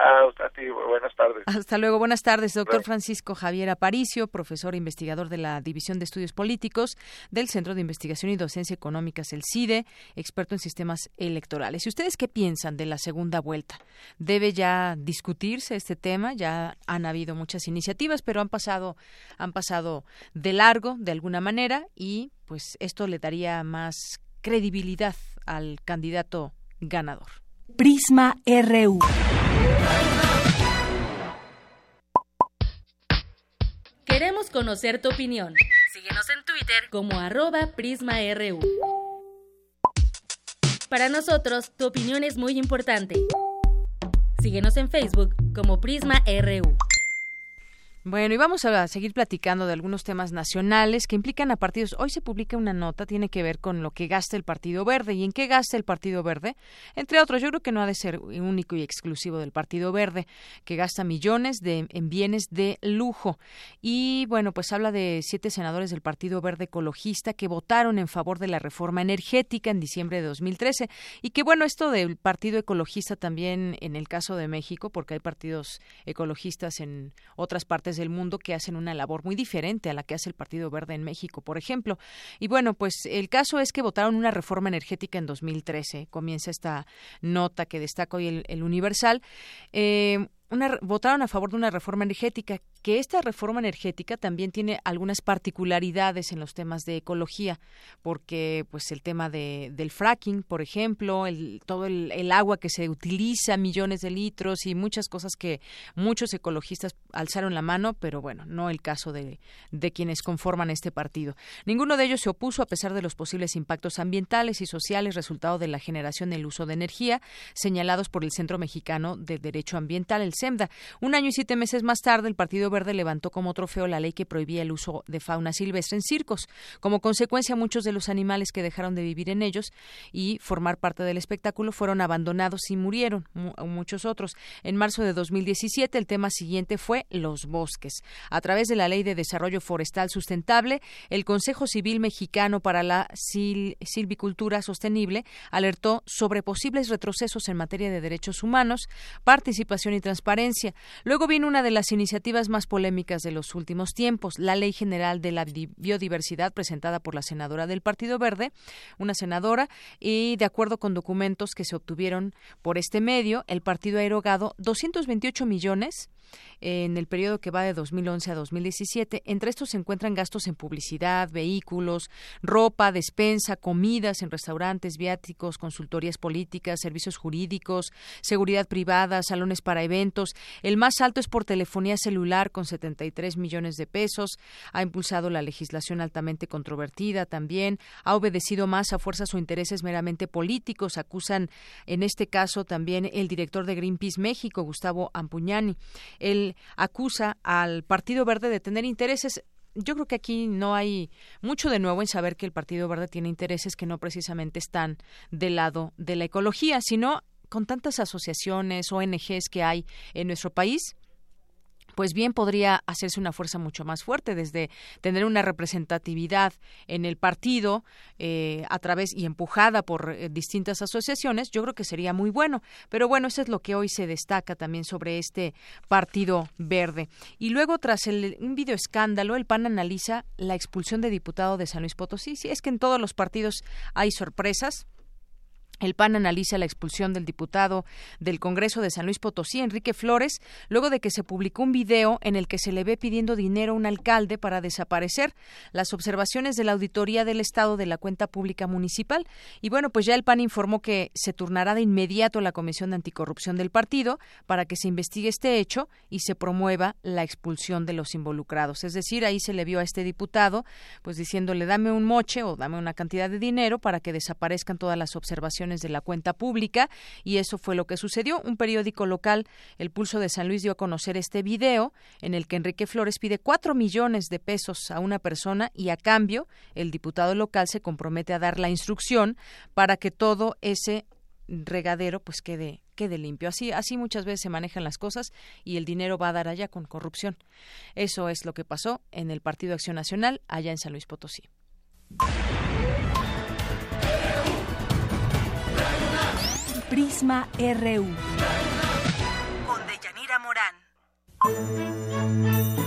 Ah, a ti, buenas tardes. Hasta luego, buenas tardes, doctor Francisco Javier Aparicio, profesor e investigador de la División de Estudios Políticos del Centro de Investigación y Docencia Económicas, el CIDE, experto en sistemas electorales. ¿Y ustedes qué piensan de la segunda vuelta? ¿Debe ya discutirse este tema? Ya han habido muchas iniciativas, pero han pasado, han pasado de largo, de alguna manera, y pues esto le daría más credibilidad al candidato ganador. Prisma RU. Queremos conocer tu opinión. Síguenos en Twitter como arroba PrismaRU. Para nosotros, tu opinión es muy importante. Síguenos en Facebook como PrismaRU. Bueno, y vamos a seguir platicando de algunos temas nacionales que implican a partidos. Hoy se publica una nota, tiene que ver con lo que gasta el Partido Verde. ¿Y en qué gasta el Partido Verde? Entre otros, yo creo que no ha de ser único y exclusivo del Partido Verde, que gasta millones de, en bienes de lujo. Y bueno, pues habla de siete senadores del Partido Verde Ecologista que votaron en favor de la reforma energética en diciembre de 2013. Y que bueno, esto del Partido Ecologista también en el caso de México, porque hay partidos ecologistas en otras partes del mundo que hacen una labor muy diferente a la que hace el Partido Verde en México, por ejemplo. Y bueno, pues el caso es que votaron una reforma energética en 2013. Comienza esta nota que destaca hoy el, el Universal. Eh, una, votaron a favor de una reforma energética, que esta reforma energética también tiene algunas particularidades en los temas de ecología, porque pues el tema de, del fracking, por ejemplo, el, todo el, el, agua que se utiliza, millones de litros y muchas cosas que muchos ecologistas alzaron la mano, pero bueno, no el caso de, de quienes conforman este partido. Ninguno de ellos se opuso a pesar de los posibles impactos ambientales y sociales resultado de la generación del uso de energía señalados por el Centro Mexicano de Derecho Ambiental, el Un año y siete meses más tarde, el Partido Verde levantó como trofeo la ley que prohibía el uso de fauna silvestre en circos. Como consecuencia, muchos de los animales que dejaron de vivir en ellos y formar parte del espectáculo fueron abandonados y murieron, muchos otros. En marzo de 2017, el tema siguiente fue los bosques. A través de la Ley de Desarrollo Forestal Sustentable, el Consejo Civil Mexicano para la Silvicultura Sostenible alertó sobre posibles retrocesos en materia de derechos humanos, participación y transparencia. Luego viene una de las iniciativas más polémicas de los últimos tiempos, la Ley General de la Biodiversidad presentada por la senadora del Partido Verde, una senadora, y de acuerdo con documentos que se obtuvieron por este medio, el partido ha erogado 228 millones en el periodo que va de 2011 a 2017. Entre estos se encuentran gastos en publicidad, vehículos, ropa, despensa, comidas en restaurantes, viáticos, consultorías políticas, servicios jurídicos, seguridad privada, salones para eventos. El más alto es por telefonía celular con 73 millones de pesos. Ha impulsado la legislación altamente controvertida también. Ha obedecido más a fuerzas o intereses meramente políticos. Acusan en este caso también el director de Greenpeace México, Gustavo Ampuñani. Él acusa al Partido Verde de tener intereses. Yo creo que aquí no hay mucho de nuevo en saber que el Partido Verde tiene intereses que no precisamente están del lado de la ecología, sino con tantas asociaciones, ONGs que hay en nuestro país, pues bien podría hacerse una fuerza mucho más fuerte desde tener una representatividad en el partido eh, a través y empujada por eh, distintas asociaciones, yo creo que sería muy bueno. Pero bueno, eso es lo que hoy se destaca también sobre este partido verde. Y luego, tras el, un video escándalo, el PAN analiza la expulsión de diputado de San Luis Potosí. Sí, es que en todos los partidos hay sorpresas el PAN analiza la expulsión del diputado del Congreso de San Luis Potosí, Enrique Flores, luego de que se publicó un video en el que se le ve pidiendo dinero a un alcalde para desaparecer las observaciones de la Auditoría del Estado de la Cuenta Pública Municipal. Y bueno, pues ya el PAN informó que se turnará de inmediato la Comisión de Anticorrupción del partido para que se investigue este hecho y se promueva la expulsión de los involucrados. Es decir, ahí se le vio a este diputado pues diciéndole dame un moche o dame una cantidad de dinero para que desaparezcan todas las observaciones de la cuenta pública y eso fue lo que sucedió. Un periódico local, El Pulso de San Luis, dio a conocer este video en el que Enrique Flores pide cuatro millones de pesos a una persona y a cambio el diputado local se compromete a dar la instrucción para que todo ese regadero pues quede quede limpio. Así así muchas veces se manejan las cosas y el dinero va a dar allá con corrupción. Eso es lo que pasó en el Partido Acción Nacional allá en San Luis Potosí. Prisma RU. Con Deyanira Morán.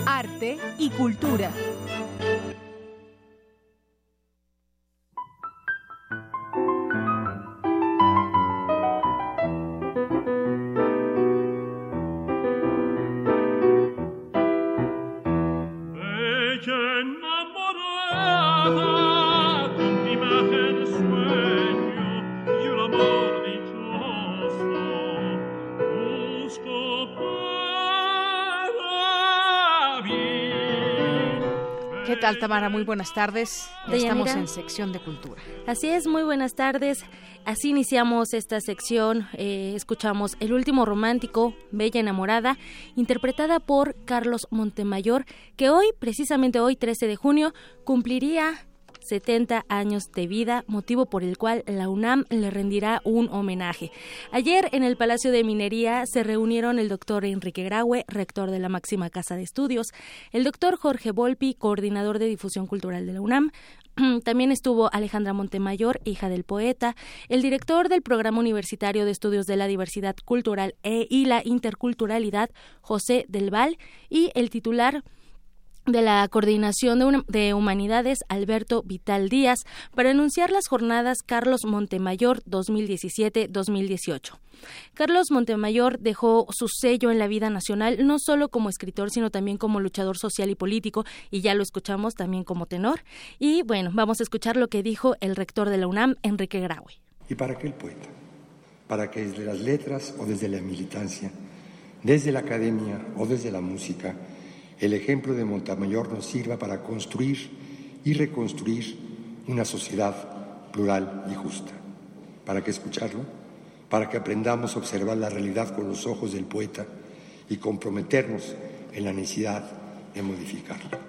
Arte y cultura. Tal, Tamara? Muy buenas tardes. estamos en sección de cultura. Así es, muy buenas tardes. Así iniciamos esta sección. Eh, escuchamos El último romántico, Bella enamorada, interpretada por Carlos Montemayor, que hoy, precisamente hoy, 13 de junio, cumpliría 70 años de vida, motivo por el cual la UNAM le rendirá un homenaje. Ayer en el Palacio de Minería se reunieron el doctor Enrique Graue, rector de la máxima casa de estudios, el doctor Jorge Volpi, coordinador de difusión cultural de la UNAM, [clears throat] también estuvo Alejandra Montemayor, hija del poeta, el director del Programa Universitario de Estudios de la Diversidad Cultural e y la Interculturalidad, José Del Val, y el titular de la Coordinación de, Humanidades Alberto Vital Díaz para anunciar las jornadas Carlos Montemayor 2017-2018. Carlos Montemayor dejó su sello en la vida nacional no solo como escritor, sino también como luchador social y político, y ya lo escuchamos también como tenor. Y bueno, vamos a escuchar lo que dijo el rector de la UNAM, Enrique Graue. ¿Y para qué el poeta? Para que desde las letras o desde la militancia, desde la academia o desde la música, el ejemplo de Montemayor nos sirva para construir y reconstruir una sociedad plural y justa. ¿Para qué escucharlo? Para que aprendamos a observar la realidad con los ojos del poeta y comprometernos en la necesidad de modificarla.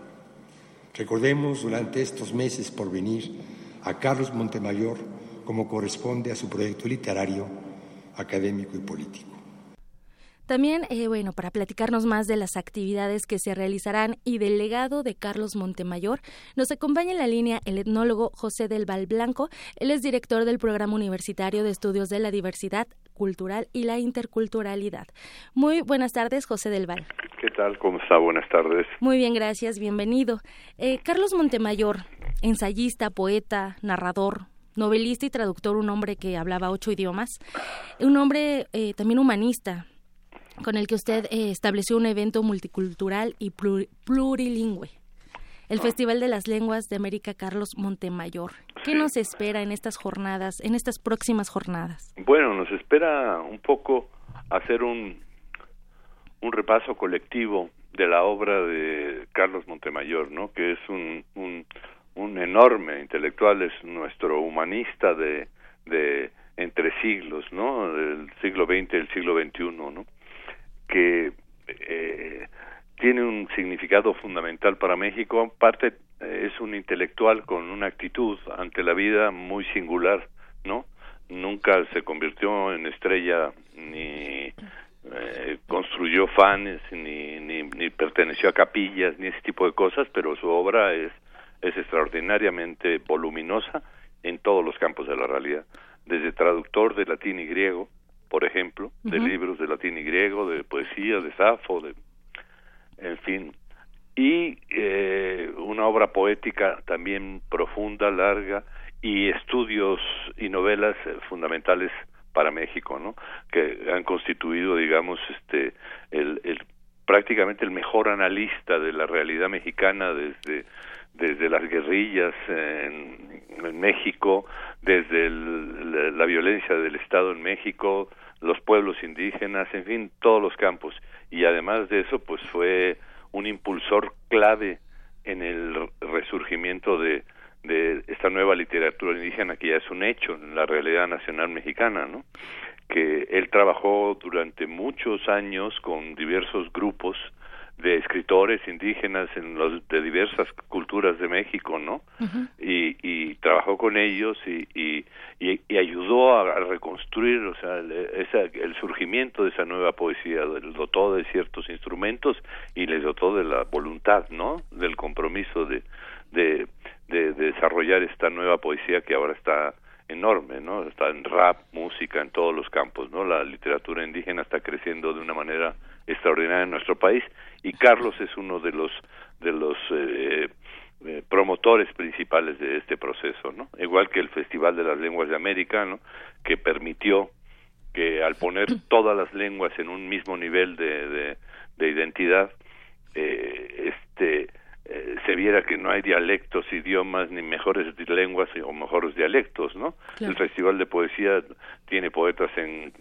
Recordemos durante estos meses por venir a Carlos Montemayor como corresponde a su proyecto literario, académico y político. También, eh, bueno, para platicarnos más de las actividades que se realizarán y del legado de Carlos Montemayor, nos acompaña en la línea el etnólogo José del Val Blanco. Él es director del Programa Universitario de Estudios de la Diversidad Cultural y la Interculturalidad. Muy buenas tardes, José del Val. ¿Qué tal? ¿Cómo está? Buenas tardes. Muy bien, gracias. Bienvenido. Eh, Carlos Montemayor, ensayista, poeta, narrador, novelista y traductor, un hombre que hablaba ocho idiomas, un hombre eh, también humanista, con el que usted eh, estableció un evento multicultural y plurilingüe. El Festival de las Lenguas de América Carlos Montemayor. ¿Qué nos espera en estas jornadas, en estas próximas jornadas? Bueno, nos espera un poco hacer un, un repaso colectivo de la obra de Carlos Montemayor, ¿no? Que es un, un, un enorme intelectual, es nuestro humanista de, de entre siglos, ¿no? Del siglo XX y el siglo XXI, ¿no? Que eh, tiene un significado fundamental para México. Aparte, eh, es un intelectual con una actitud ante la vida muy singular, ¿no? Nunca se convirtió en estrella ni eh, construyó fans ni, ni, ni, perteneció a capillas ni ese tipo de cosas, pero su obra es, es extraordinariamente voluminosa en todos los campos de la realidad, desde traductor de latín y griego, por ejemplo, de libros de latín y griego, de poesía, de Safo, de, en fin, y eh, una obra poética también profunda, larga, y estudios y novelas eh, fundamentales para México, ¿no? Que han constituido, digamos, este, el, el prácticamente el mejor analista de la realidad mexicana desde desde las guerrillas en, México, desde el, la violencia del Estado en México, los pueblos indígenas, en fin, todos los campos. Y además de eso, pues fue un impulsor clave en el resurgimiento de, de esta nueva literatura indígena que ya es un hecho en la realidad nacional mexicana, ¿no? Que él trabajó durante muchos años con diversos grupos de escritores indígenas en los de diversas culturas de México, ¿no? y, y, trabajó con ellos y, y, y, ayudó a, reconstruir, o sea, esa, el surgimiento de esa nueva poesía, les dotó de ciertos instrumentos y les dotó de la voluntad, ¿no? Del compromiso de, de, de, de desarrollar esta nueva poesía que ahora está enorme, ¿no? Está en rap, música, en todos los campos, ¿no? La literatura indígena está creciendo de una manera extraordinaria en nuestro país y Carlos es uno de los de los eh, eh, promotores principales de este proceso, ¿no? Igual que el Festival de las Lenguas de América, ¿no? Que permitió que al poner [clears throat] todas las lenguas en un mismo nivel de, de, de identidad, eh, este eh, se viera que no hay dialectos, idiomas, ni mejores lenguas o mejores dialectos, ¿no? El Festival de Poesía tiene poetas en,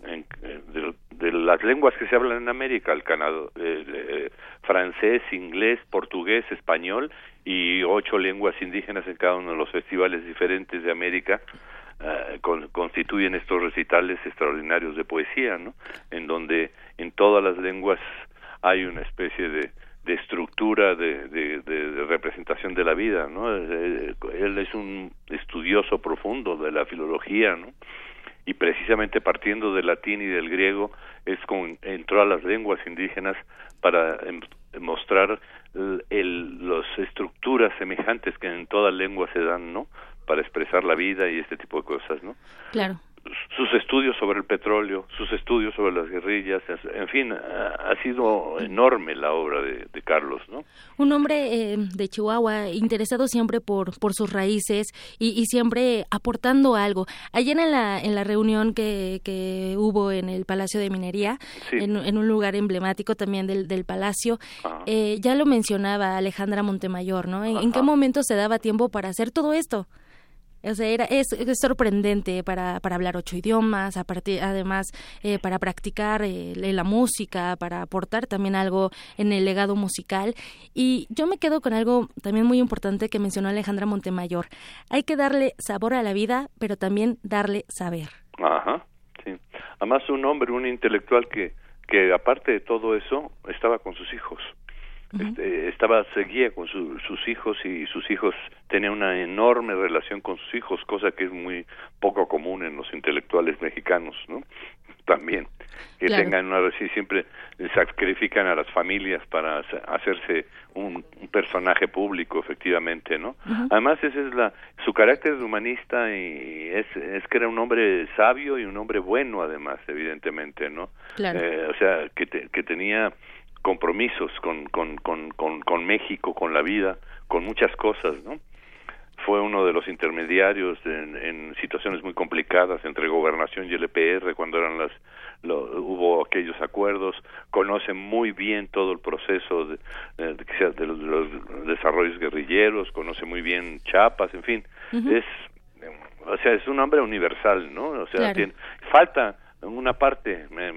de, las lenguas que se hablan en América, el Canadá, eh, eh, francés, inglés, portugués, español y ocho lenguas indígenas en cada uno de los festivales diferentes de América. constituyen estos recitales extraordinarios de poesía, ¿no? En donde en todas las lenguas hay una especie de de estructura de, de, representación de la vida, ¿no? Él es un estudioso profundo de la filología, ¿no? Y precisamente partiendo del latín y del griego es con entró a las lenguas indígenas para em, mostrar el, las estructuras semejantes que en toda lengua se dan, ¿no? Para expresar la vida y este tipo de cosas, ¿no? Claro sus estudios sobre el petróleo, sus estudios sobre las guerrillas, en fin, ha, sido enorme la obra de, Carlos, ¿no? Un hombre eh, de Chihuahua interesado siempre por, por sus raíces y, siempre aportando algo. Ayer en la, en la reunión que, que hubo en el Palacio de Minería, en, un lugar emblemático también del, del Palacio, eh, ya lo mencionaba Alejandra Montemayor, ¿no? ¿En qué momento se daba tiempo para hacer todo esto? O sea, era, es, sorprendente para, para hablar ocho idiomas, además eh, para practicar eh, la música, para aportar también algo en el legado musical. Y yo me quedo con algo también muy importante que mencionó Alejandra Montemayor. Hay que darle sabor a la vida, pero también darle saber. Ajá, sí. Además, un hombre, un intelectual que, que aparte de todo eso, estaba con sus hijos. Este, estaba seguía con sus hijos y sus hijos tenían una enorme relación con sus hijos, cosa que es muy poco común en los intelectuales mexicanos, ¿no? [laughs] También que tengan una así siempre sacrifican a las familias para hacerse un, personaje público efectivamente no además ese es la su carácter humanista y es es que era un hombre sabio y un hombre bueno además evidentemente no eh, o sea que que tenía compromisos con, con, con, con, México, con la vida, con muchas cosas, ¿no? Fue uno de los intermediarios en, en situaciones muy complicadas entre gobernación y el EPR cuando eran las hubo aquellos acuerdos, conoce muy bien todo el proceso de, de, los, desarrollos guerrilleros, conoce muy bien Chiapas, en fin, es o sea, es un hombre universal, ¿no? O sea, tiene, falta una parte me,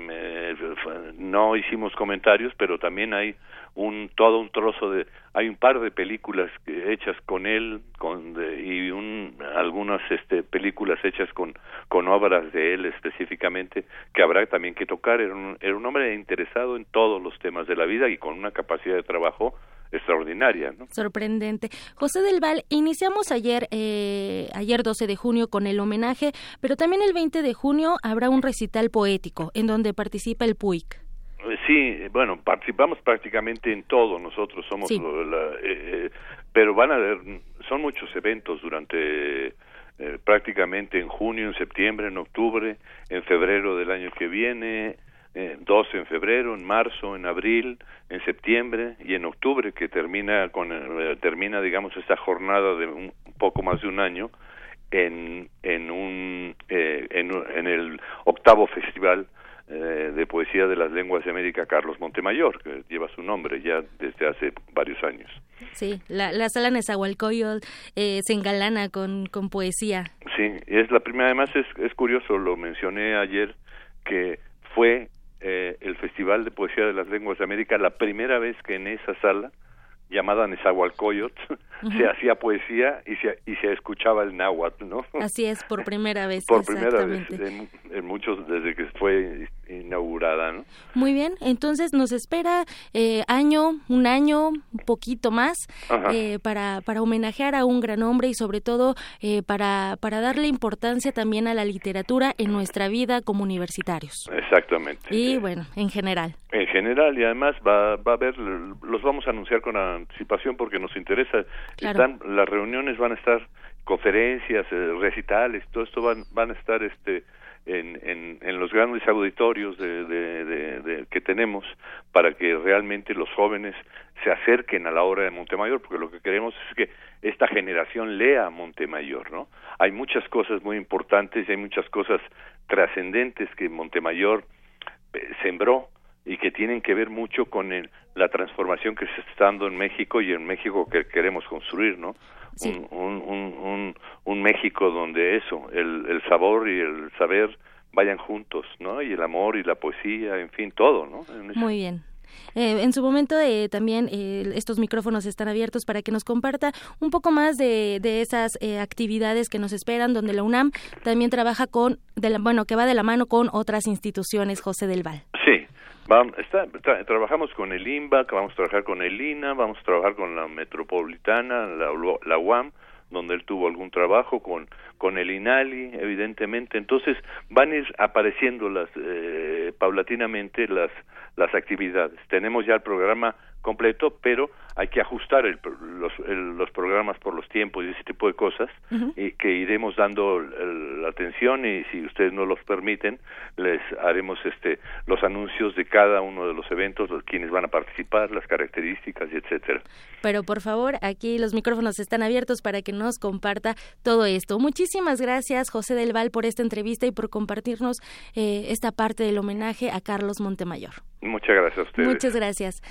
no hicimos comentarios pero también hay un todo un trozo de hay un par de películas hechas con él con y un algunas este películas hechas con con obras de él específicamente que habrá también que tocar. Era un, era un hombre interesado en todos los temas de la vida y con una capacidad de trabajo extraordinaria. ¿no? Sorprendente. José del Val, iniciamos ayer, eh, ayer 12 de junio con el homenaje, pero también el 20 de junio habrá un recital poético en donde participa el PUIC. Eh, sí, bueno, participamos prácticamente en todo, nosotros somos, eh, pero van a haber, son muchos eventos durante prácticamente en junio, en septiembre, en octubre, en febrero del año que viene, eh, 12 en febrero, en marzo, en abril, en septiembre y en octubre que termina con eh, termina digamos esta jornada de un poco más de un año en en un eh, en, el octavo festival eh, de poesía de las lenguas de América Carlos Montemayor que lleva su nombre ya desde hace varios años. Sí, la, la sala Nezahualcóyotl eh, se engalana con, con poesía. Sí, es la primera, además es, es curioso, lo mencioné ayer, que fue eh, el Festival de Poesía de las Lenguas de América la primera vez que en esa sala llamada Nezahualcóyotl, [laughs] se hacía poesía y se, y se escuchaba el náhuatl, ¿no? Así es, por primera vez. por primera vez, en, muchos, desde que fue inaugurada, ¿no? Muy bien, entonces nos espera eh, año, un año, un poquito más, eh, para, para homenajear a un gran hombre y sobre todo eh, para, para darle importancia también a la literatura en nuestra vida como universitarios. Exactamente. Y bueno, en general. En general, y además va, va a haber, los vamos a anunciar con anticipación porque nos interesa. Están, las reuniones van a estar, conferencias, eh, recitales, todo esto van, van a estar este en, en, los grandes auditorios de, de, que tenemos para que realmente los jóvenes se acerquen a la obra de Montemayor, porque lo que queremos es que esta generación lea Montemayor, ¿no? Hay muchas cosas muy importantes y hay muchas cosas trascendentes que Montemayor eh, sembró y que tienen que ver mucho con el, la transformación que se está dando en México y en México que queremos construir, ¿no? Un, un, un, un, México donde eso, el, el sabor y el saber vayan juntos, ¿no? Y el amor y la poesía, en fin, todo, ¿no? Muy bien. Eh, en su momento eh, también eh, estos micrófonos están abiertos para que nos comparta un poco más de, de esas eh, actividades que nos esperan, donde la UNAM también trabaja con, de la, bueno, que va de la mano con otras instituciones, José del Val. Sí, Vamos, está, trabajamos con el INBAC, vamos a trabajar con el INA, vamos a trabajar con la Metropolitana, la, la UAM, donde él tuvo algún trabajo, con, con el INALI, evidentemente. Entonces van a ir apareciendo las, eh, paulatinamente las, las actividades. Tenemos ya el programa completo, pero hay que ajustar el, los, los programas por los tiempos y ese tipo de cosas y que iremos dando la atención y si ustedes no los permiten les haremos este los anuncios de cada uno de los eventos los quienes van a participar las características y etcétera. Pero por favor aquí los micrófonos están abiertos para que nos comparta todo esto. Muchísimas gracias José del Val por esta entrevista y por compartirnos eh, esta parte del homenaje a Carlos Montemayor muchas gracias a ustedes muchas gracias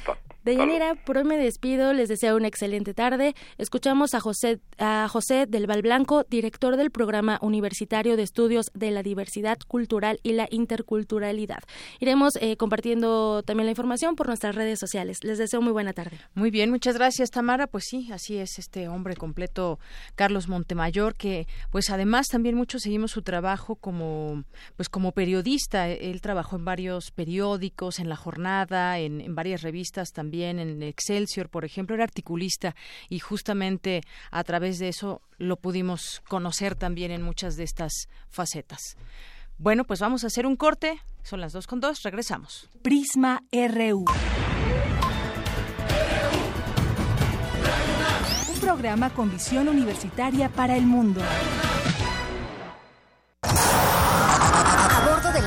de Yanira, por hoy me despido, les deseo una excelente tarde. Escuchamos a José, a José del Val Blanco, director del Programa Universitario de Estudios de la Diversidad Cultural y la Interculturalidad. Iremos eh, compartiendo también la información por nuestras redes sociales. Les deseo muy buena tarde. Muy bien, muchas gracias Tamara. Pues sí, así es este hombre completo, Carlos Montemayor, que pues además también muchos seguimos su trabajo como pues como periodista. Él trabajó en varios periódicos, en La Jornada, en, en varias revistas también en Excelsior, por ejemplo, era articulista y justamente a través de eso lo pudimos conocer también en muchas de estas facetas. Bueno, pues vamos a hacer un corte. Son las dos con dos. Regresamos. Prisma RU. Un programa con visión universitaria para el mundo.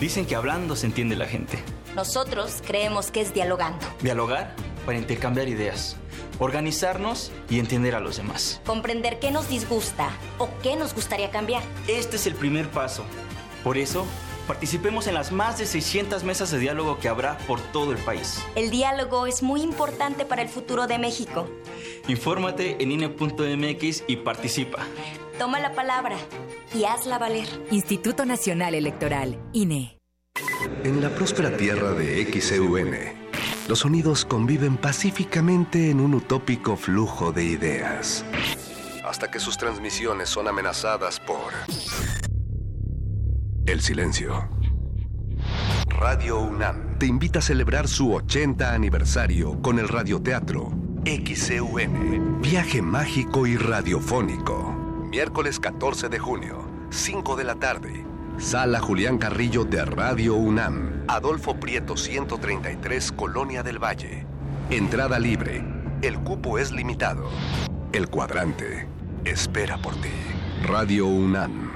Dicen que hablando se entiende la gente. Nosotros creemos que es dialogando. Dialogar para intercambiar ideas. Organizarnos y entender a los demás. Comprender qué nos disgusta o qué nos gustaría cambiar. Este es el primer paso. Por eso, participemos en las más de 600 mesas de diálogo que habrá por todo el país. El diálogo es muy importante para el futuro de México. Infórmate en INE.mx y participa. Toma la palabra y hazla valer. Instituto Nacional Electoral, INE. En la próspera tierra de XEUN, los sonidos conviven pacíficamente en un utópico flujo de ideas. Hasta que sus transmisiones son amenazadas por el silencio. Radio UNAM te invita a celebrar su 80 aniversario con el radioteatro XEUN, Viaje Mágico y Radiofónico. Miércoles 14 de junio, 5 de la tarde. Sala Julián Carrillo de Radio UNAM, Adolfo Prieto 133, Colonia del Valle. Entrada libre. El cupo es limitado. El cuadrante espera por ti. Radio UNAM.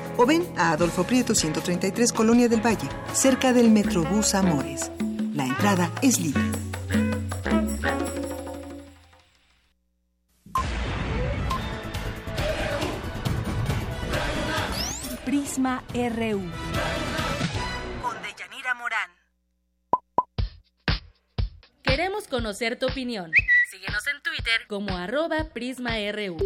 o ven a Adolfo Prieto 133 Colonia del Valle, cerca del Metrobús Amores. La entrada es libre. Prisma RU. Con Deyanira Morán. Queremos conocer tu opinión. Síguenos en Twitter como arroba PrismaRU.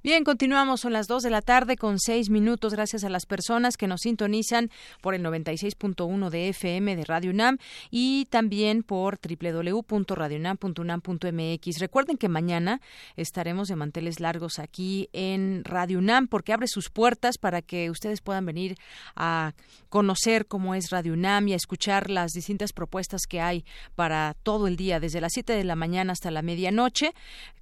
Bien, continuamos, son las 2 de la tarde con 6 minutos, gracias a las personas que nos sintonizan por el 96.1 de FM de Radio UNAM y también por www.radiounam.unam.mx. Recuerden que mañana estaremos de manteles largos aquí en Radio UNAM porque abre sus puertas para que ustedes puedan venir a conocer cómo es Radio UNAM y a escuchar las distintas propuestas que hay para todo el día, desde las 7 de la mañana hasta la medianoche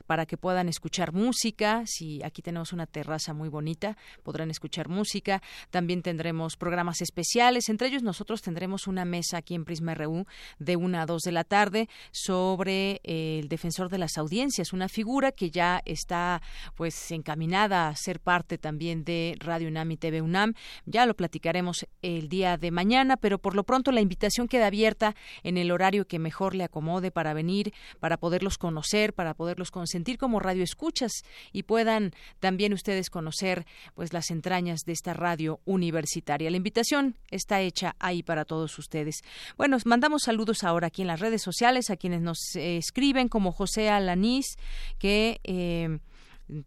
para que puedan escuchar música. Si aquí tenemos una terraza muy bonita, podrán escuchar música. También tendremos programas especiales. Entre ellos, nosotros tendremos una mesa aquí en Prisma RU de una a dos de la tarde sobre el defensor de las audiencias, una figura que ya está pues encaminada a ser parte también de Radio UNAM y TV UNAM. Ya lo platicaremos el día de mañana, pero por lo pronto la invitación queda abierta en el horario que mejor le acomode para venir, para poderlos conocer, para poderlos sentir como radio escuchas y puedan también ustedes conocer pues las entrañas de esta radio universitaria. La invitación está hecha ahí para todos ustedes. Bueno, mandamos saludos ahora aquí en las redes sociales a quienes nos eh, escriben como José Alanís que eh,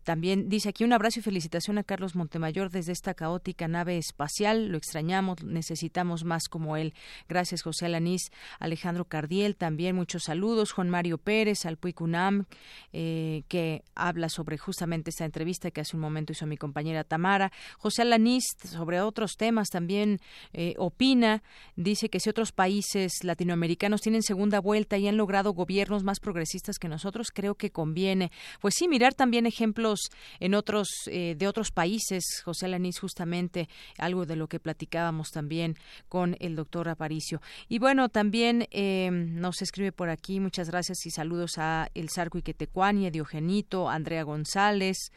también dice aquí un abrazo y felicitación a Carlos Montemayor desde esta caótica nave espacial. Lo extrañamos, necesitamos más como él. Gracias, José Alanís. Alejandro Cardiel, también muchos saludos. Juan Mario Pérez, al Puicunam, eh, que habla sobre justamente esta entrevista que hace un momento hizo mi compañera Tamara. José Alanís, sobre otros temas, también eh, opina. Dice que si otros países latinoamericanos tienen segunda vuelta y han logrado gobiernos más progresistas que nosotros, creo que conviene. Pues sí, mirar también ejemplos ejemplos en otros eh, de otros países, José Lanís, justamente algo de lo que platicábamos también con el doctor Aparicio. Y bueno, también eh, nos escribe por aquí, muchas gracias y saludos a El Sarco Iquetecuani, Diogenito, Andrea González,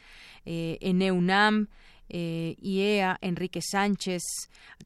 eh, Eneunam, eh, IEA, Enrique Sánchez,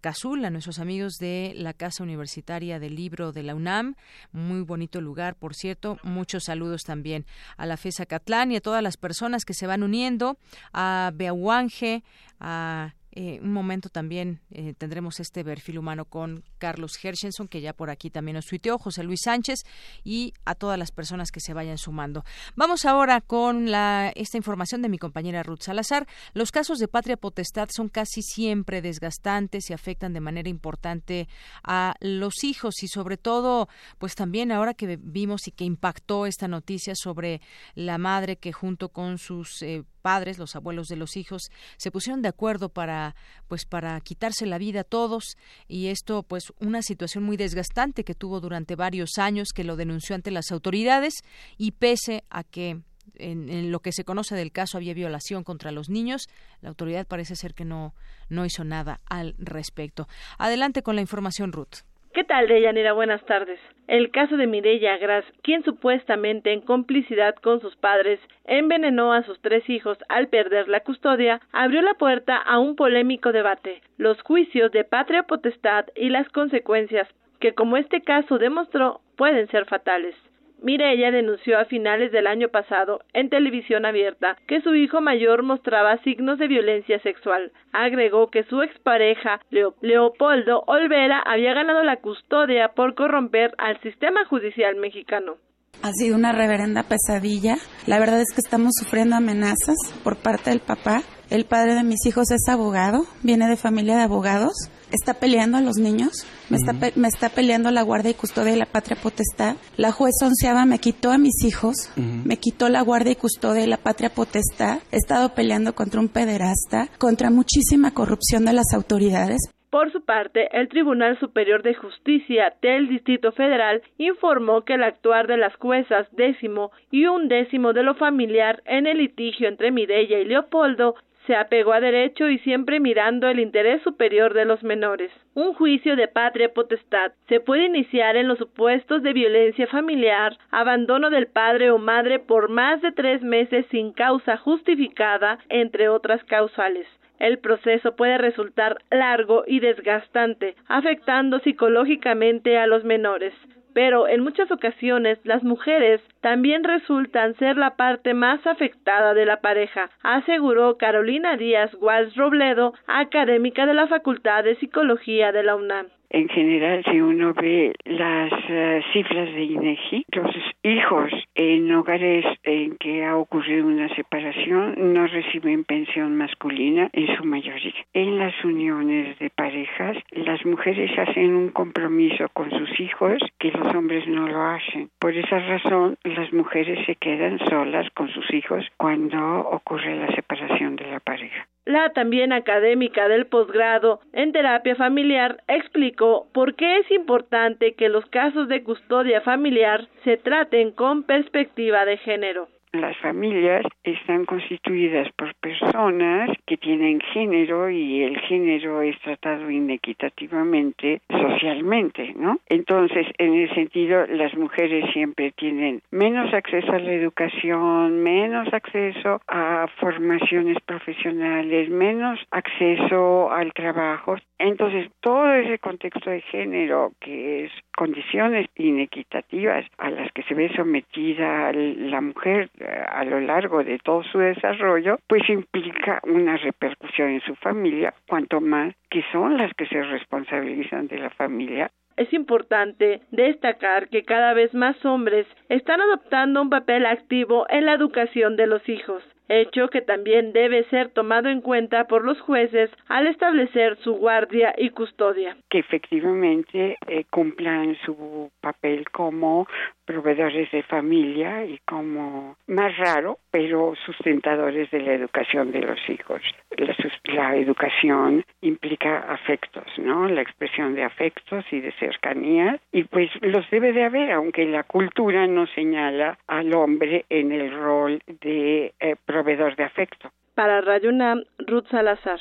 Cazula, nuestros amigos de la Casa Universitaria del Libro de la UNAM. Muy bonito lugar, por cierto. Muchos saludos también a la FESA Catlán y a todas las personas que se van uniendo, a Beahuanje, a eh, un momento también eh, tendremos este perfil humano con Carlos Hershenson, que ya por aquí también nos tuiteó, José Luis Sánchez y a todas las personas que se vayan sumando. Vamos ahora con la, esta información de mi compañera Ruth Salazar. Los casos de patria potestad son casi siempre desgastantes y afectan de manera importante a los hijos y sobre todo, pues también ahora que vimos y que impactó esta noticia sobre la madre que junto con sus eh, padres, los abuelos de los hijos, se pusieron de acuerdo para, pues, para quitarse la vida a todos y esto, pues, una situación muy desgastante que tuvo durante varios años, que lo denunció ante las autoridades y pese a que en, en, lo que se conoce del caso había violación contra los niños. La autoridad parece ser que no, no hizo nada al respecto. Adelante con la información, Ruth. ¿Qué tal, Deyanira? Buenas tardes. El caso de Mireya Gras, quien supuestamente en complicidad con sus padres envenenó a sus tres hijos al perder la custodia, abrió la puerta a un polémico debate, los juicios de patria potestad y las consecuencias que, como este caso demostró, pueden ser fatales. Mireya denunció a finales del año pasado en televisión abierta que su hijo mayor mostraba signos de violencia sexual. Agregó que su expareja Leopoldo Olvera había ganado la custodia por corromper al sistema judicial mexicano. Ha sido una reverenda pesadilla. La verdad es que estamos sufriendo amenazas por parte del papá. El padre de mis hijos es abogado, viene de familia de abogados está peleando a los niños, me, está, me está peleando la guardia y custodia de la patria potestad. La juez onceava me quitó a mis hijos, me quitó la guardia y custodia de la patria potestad. He estado peleando contra un pederasta, contra muchísima corrupción de las autoridades. Por su parte, el Tribunal Superior de Justicia del Distrito Federal informó que el actuar de las juezas décimo y un décimo de lo familiar en el litigio entre Mireya y Leopoldo se apegó a derecho y siempre mirando el interés superior de los menores. Un juicio de patria potestad se puede iniciar en los supuestos de violencia familiar, abandono del padre o madre por más de tres meses sin causa justificada, entre otras causales. El proceso puede resultar largo y desgastante, afectando psicológicamente a los menores pero en muchas ocasiones las mujeres también resultan ser la parte más afectada de la pareja, aseguró Carolina Díaz Walsh Robledo, académica de la Facultad de Psicología de la UNAM. En general, si uno ve las uh, cifras de INEGI, los hijos en hogares en que ha ocurrido una separación no reciben pensión masculina en su mayoría. En las uniones de parejas, las mujeres hacen un compromiso con sus hijos que los hombres no lo hacen. Por esa razón, las mujeres se quedan solas con sus hijos cuando ocurre la separación de la pareja. La también académica del posgrado en terapia familiar explicó por qué es importante que los casos de custodia familiar se traten con perspectiva de género las familias están constituidas por personas que tienen género y el género es tratado inequitativamente socialmente, ¿no? Entonces, en ese sentido, las mujeres siempre tienen menos acceso a la educación, menos acceso a formaciones profesionales, menos acceso al trabajo. Entonces, todo ese contexto de género, que es condiciones inequitativas a las que se ve sometida la mujer a lo largo de todo su desarrollo, pues implica una repercusión en su familia, cuanto más que son las que se responsabilizan de la familia es importante destacar que cada vez más hombres están adoptando un papel activo en la educación de los hijos. hecho que también debe ser tomado en cuenta por los jueces al establecer su guardia y custodia. Que efectivamente eh, cumplan su papel como proveedores de familia y como más raro, pero sustentadores de la educación de los hijos. La, la, educación implica afectos, ¿no? La expresión de afectos y de cercanía y pues los debe de haber, aunque la cultura no señala al hombre en el rol de eh, proveedor de afecto. Para Radio UNAM, Ruth Salazar.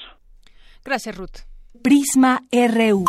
Gracias, Ruth. Prisma RU.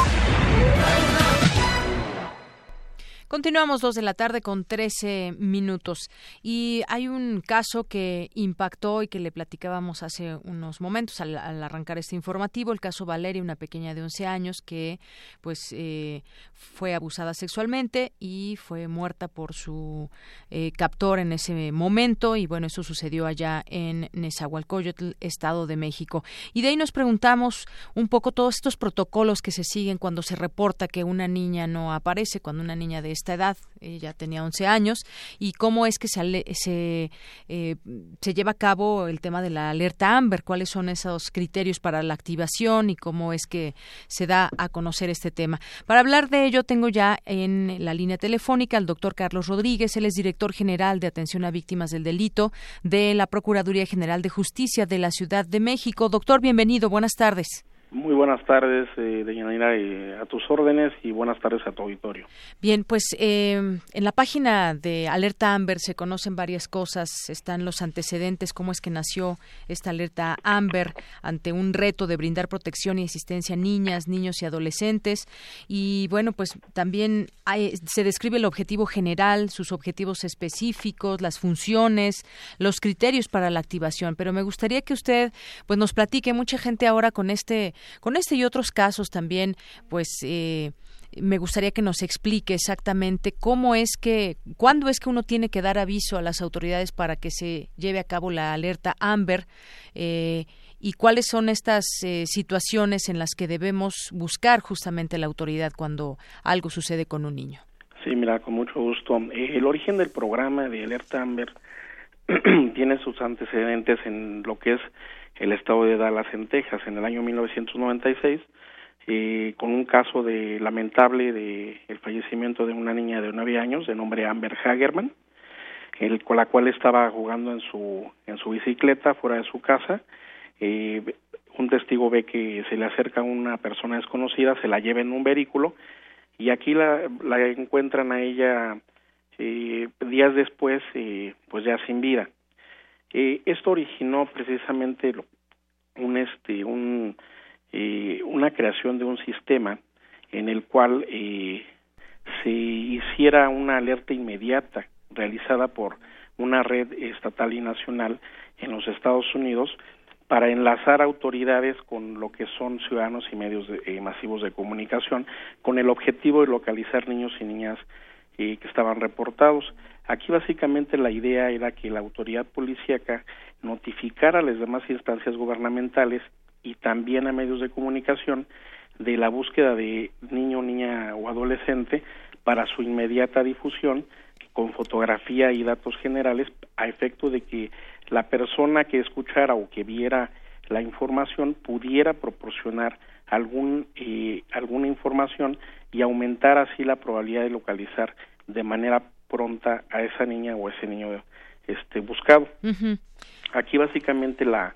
Continuamos dos de la tarde con 13 minutos. Y hay un caso que impactó y que le platicábamos hace unos momentos al, arrancar este informativo, el caso Valeria, una pequeña de 11 años que pues eh, fue abusada sexualmente y fue muerta por su eh, captor en ese momento. Y bueno, eso sucedió allá en Nezahualcóyotl, Estado de México. Y de ahí nos preguntamos un poco todos estos protocolos que se siguen cuando se reporta que una niña no aparece, cuando una niña de esta edad, ella tenía 11 años, y cómo es que se, se, eh, se lleva a cabo el tema de la alerta AMBER, cuáles son esos criterios para la activación y cómo es que se da a conocer este tema. Para hablar de ello, tengo ya en la línea telefónica al doctor Carlos Rodríguez, él es director general de atención a víctimas del delito de la Procuraduría General de Justicia de la Ciudad de México. Doctor, bienvenido, buenas tardes. Muy buenas tardes, eh, Deyanira, y a tus órdenes y buenas tardes a tu auditorio. Bien, pues eh, en la página de Alerta Amber se conocen varias cosas, están los antecedentes, cómo es que nació esta Alerta Amber ante un reto de brindar protección y asistencia a niñas, niños y adolescentes. Y bueno, pues también se describe el objetivo general, sus objetivos específicos, las funciones, los criterios para la activación. Pero me gustaría que usted pues nos platique, mucha gente ahora con este con este y otros casos también, pues eh, me gustaría que nos explique exactamente cómo es que, cuándo es que uno tiene que dar aviso a las autoridades para que se lleve a cabo la alerta Amber eh, y cuáles son estas eh, situaciones en las que debemos buscar justamente la autoridad cuando algo sucede con un niño. Sí, mira, con mucho gusto. el origen del programa de alerta Amber [clears throat] tiene sus antecedentes en lo que es el estado de Dallas en Texas en el año 1996 eh, con un caso de lamentable de el fallecimiento de una niña de nueve años de nombre Amber Hagerman con la cual estaba jugando en su en su bicicleta fuera de su casa eh, un testigo ve que se le acerca una persona desconocida se la lleva en un vehículo y aquí la, la encuentran a ella eh, días después eh, pues ya sin vida eh, esto originó precisamente un este un eh, una creación de un sistema en el cual eh, se hiciera una alerta inmediata realizada por una red estatal y nacional en los Estados Unidos para enlazar autoridades con lo que son ciudadanos y medios eh, masivos de comunicación con el objetivo de localizar niños y niñas que estaban reportados. Aquí básicamente la idea era que la autoridad policíaca notificara a las demás instancias gubernamentales y también a medios de comunicación de la búsqueda de niño, niña o adolescente para su inmediata difusión con fotografía y datos generales a efecto de que la persona que escuchara o que viera la información pudiera proporcionar algún eh, alguna información y aumentar así la probabilidad de localizar de manera pronta a esa niña o ese niño este buscado. Aquí básicamente la,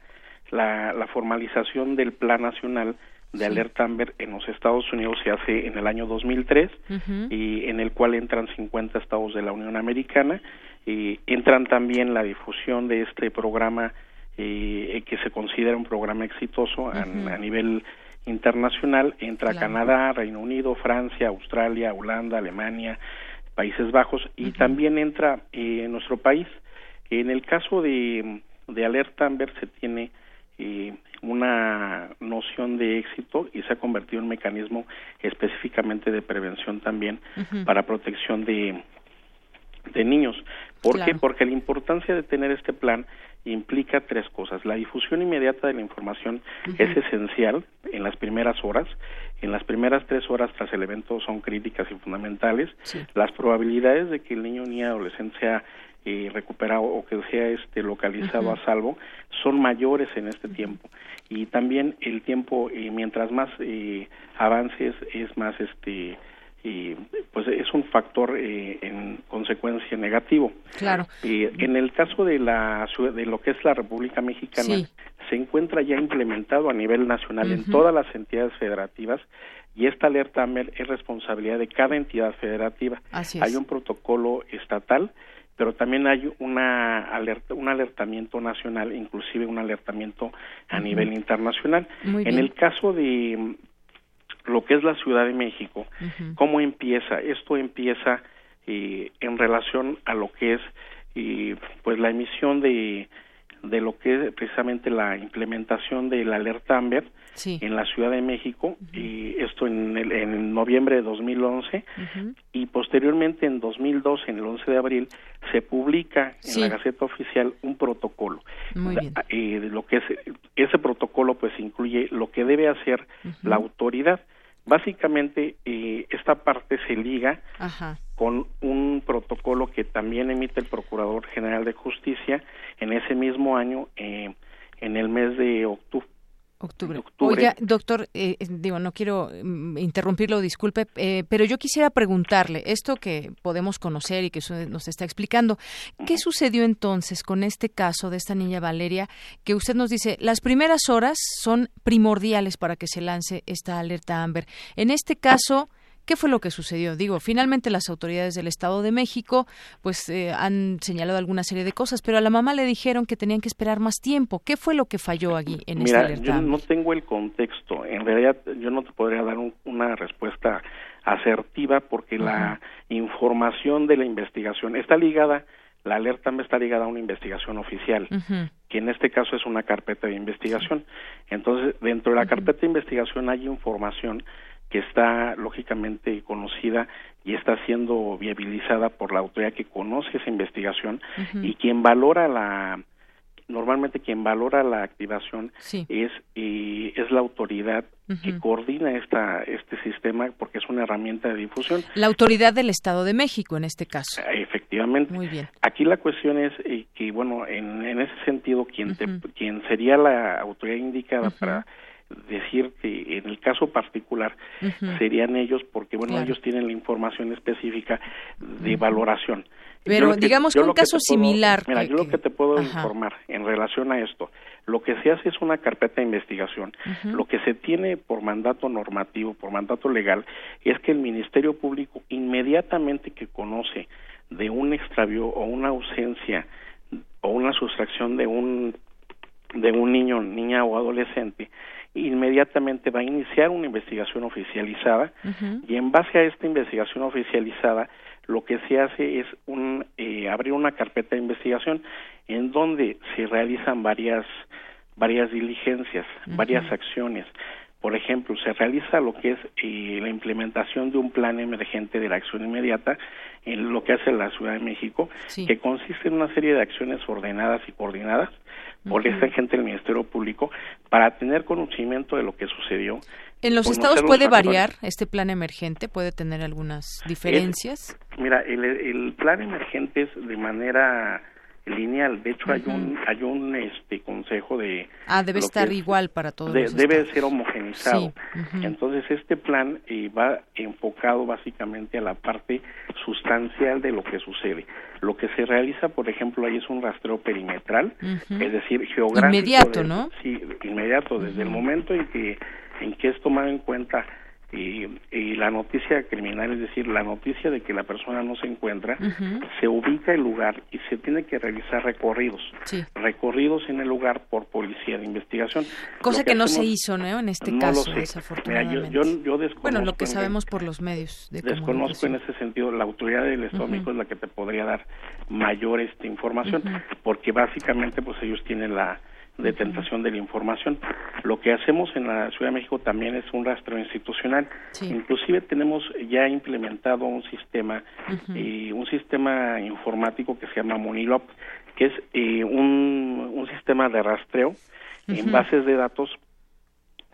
la, la formalización del Plan Nacional de alerta Amber en los Estados Unidos se hace en el año 2003 y en el cual entran 50 estados de la Unión Americana y entran también la difusión de este programa eh, que se considera un programa exitoso a, nivel internacional entra Canadá, Reino Unido, Francia, Australia, Holanda, Alemania, Países Bajos y también entra eh, en nuestro país. En el caso de, de Alerta Amber se tiene eh, una noción de éxito y se ha convertido en un mecanismo específicamente de prevención también para protección de, de niños. ¿Por qué? Porque la importancia de tener este plan implica tres cosas. La difusión inmediata de la información es esencial en las primeras horas. En las primeras tres horas tras el evento son críticas y fundamentales. Las probabilidades de que el niño ni adolescente sea eh, recuperado o que sea este localizado a salvo son mayores en este tiempo y también el tiempo eh, mientras más eh, avances es más este y pues es un factor eh, en consecuencia negativo. Claro. Y en el caso de la de lo que es la República Mexicana se encuentra ya implementado a nivel nacional en todas las entidades federativas y esta alerta AMER es responsabilidad de cada entidad federativa. Hay un protocolo estatal, pero también hay una alerta, un alertamiento nacional, inclusive un alertamiento a nivel internacional. en el caso de lo que es la Ciudad de México, ¿cómo empieza? Esto empieza eh, en relación a lo que es y pues la emisión de, de lo que es precisamente la implementación de la alerta Amber en la Ciudad de México y esto en, el, en noviembre de 2011 y posteriormente en 2012 en el 11 de abril se publica en la Gaceta Oficial un protocolo. Muy bien. y lo que es ese protocolo pues incluye lo que debe hacer la autoridad. Básicamente, eh, esta parte se liga con un protocolo que también emite el Procurador General de Justicia en ese mismo año, eh, en el mes de octubre, Octubre. Oye, doctor, eh, digo, no quiero mm, interrumpirlo, disculpe, eh, pero yo quisiera preguntarle, esto que podemos conocer y que nos está explicando, ¿qué sucedió entonces con este caso de esta niña Valeria que usted nos dice, las primeras horas son primordiales para que se lance esta alerta Amber? En este caso... ¿Qué fue lo que sucedió? Digo, finalmente las autoridades del Estado de México pues eh, han señalado alguna serie de cosas, pero a la mamá le dijeron que tenían que esperar más tiempo. ¿Qué fue lo que falló allí en Mira, esta yo no tengo el contexto. En realidad yo no te podría dar una respuesta asertiva porque la información de la investigación está ligada la alerta me está ligada a una investigación oficial, que en este caso es una carpeta de investigación. Entonces, dentro de la carpeta de investigación hay información que está lógicamente conocida y está siendo viabilizada por la autoridad que conoce esa investigación y quien valora la normalmente quien valora la activación es eh, es la autoridad que coordina esta este sistema porque es una herramienta de difusión. La autoridad del Estado de México en este caso. Efectivamente. Muy bien. Aquí la cuestión es eh, que bueno en, en ese sentido quien te, quien sería la autoridad indicada para decir que en el caso particular serían ellos porque bueno ellos tienen la información específica de valoración. Pero digamos que un caso similar mira yo lo que te puedo informar en relación a esto lo que se hace es una carpeta de investigación. Lo que se tiene por mandato normativo por mandato legal es que el ministerio público inmediatamente que conoce de un extravío o una ausencia o una sustracción de un de un niño, niña o adolescente, inmediatamente va a iniciar una investigación oficializada y en base a esta investigación oficializada lo que se hace es un, eh, abrir una carpeta de investigación en donde se realizan varias varias diligencias, varias acciones. Por ejemplo, se realiza lo que es eh, la implementación de un plan emergente de la acción inmediata en lo que hace la Ciudad de México, que consiste en una serie de acciones ordenadas y coordinadas por esta gente del Ministerio Público para tener conocimiento de lo que sucedió. ¿En los estados puede variar este plan emergente? ¿Puede tener algunas diferencias? mira, el, el plan emergente es de manera lineal. De hecho, hay un hay un este consejo de ah debe estar igual para todos. debe ser homogenizado. Entonces este plan eh, va enfocado básicamente a la parte sustancial de lo que sucede. Lo que se realiza, por ejemplo, ahí es un rastreo perimetral, es decir, geográfico. Inmediato, ¿no? Sí, inmediato desde el momento en que en que es tomado en cuenta y, y, la noticia criminal, es decir, la noticia de que la persona no se encuentra, se ubica el lugar y se tiene que realizar recorridos, recorridos en el lugar por policía de investigación. Cosa que, no se hizo, ¿no? En este caso, desafortunadamente. yo, yo, desconozco bueno, lo que sabemos por los medios de Desconozco en ese sentido, la autoridad del Estado es la que te podría dar mayor esta información, porque básicamente pues ellos tienen la de tentación de la información. Lo que hacemos en la Ciudad de México también es un rastreo institucional. Inclusive tenemos ya implementado un sistema, eh, un sistema informático que se llama Monilop, que es eh, un, un sistema de rastreo en bases de datos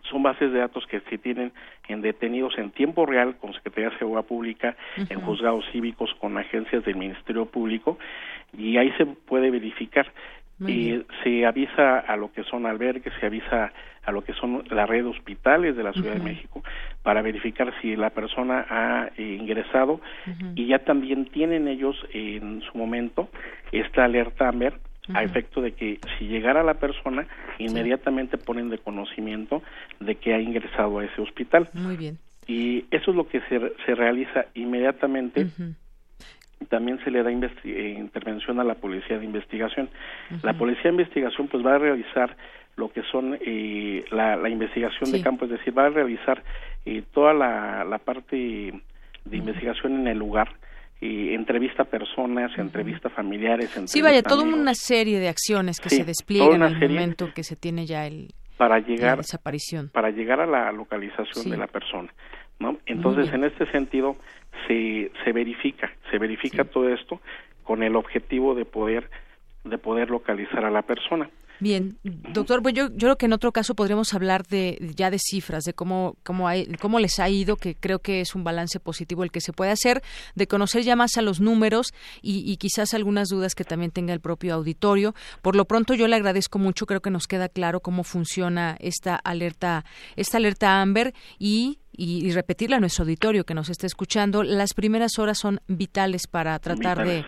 son bases de datos que se tienen en detenidos en tiempo real con Secretaría de Seguridad Pública, en juzgados cívicos, con agencias del Ministerio Público, y ahí se puede verificar. Y se avisa a lo que son albergues, se avisa a lo que son la red de hospitales de la Ciudad de México para verificar si la persona ha eh, ingresado y ya también tienen ellos en su momento esta alerta AMBER a efecto de que si llegara la persona inmediatamente ponen de conocimiento de que ha ingresado a ese hospital. Muy bien. Y eso es lo que se, se realiza inmediatamente también se le da eh, intervención a la policía de investigación. La policía de investigación pues va a realizar lo que son eh, la, investigación de campo, es decir, va a realizar eh, toda la, la parte de investigación en el lugar, y entrevista a personas, entrevista a familiares. sí, vaya, toda una serie de acciones que se despliegan en el momento que se tiene ya el, para llegar, la desaparición. Para llegar a la localización de la persona. ¿No? Entonces, en este sentido, se, se verifica, se verifica todo esto con el objetivo de poder, de poder localizar a la persona. Bien, doctor, pues yo, yo creo que en otro caso podríamos hablar de ya de cifras, de cómo, cómo, hay, cómo les ha ido, que creo que es un balance positivo el que se puede hacer, de conocer ya más a los números y, quizás algunas dudas que también tenga el propio auditorio. Por lo pronto yo le agradezco mucho, creo que nos queda claro cómo funciona esta alerta, esta alerta Amber y y, repetirle a nuestro auditorio que nos está escuchando, las primeras horas son vitales para tratar de,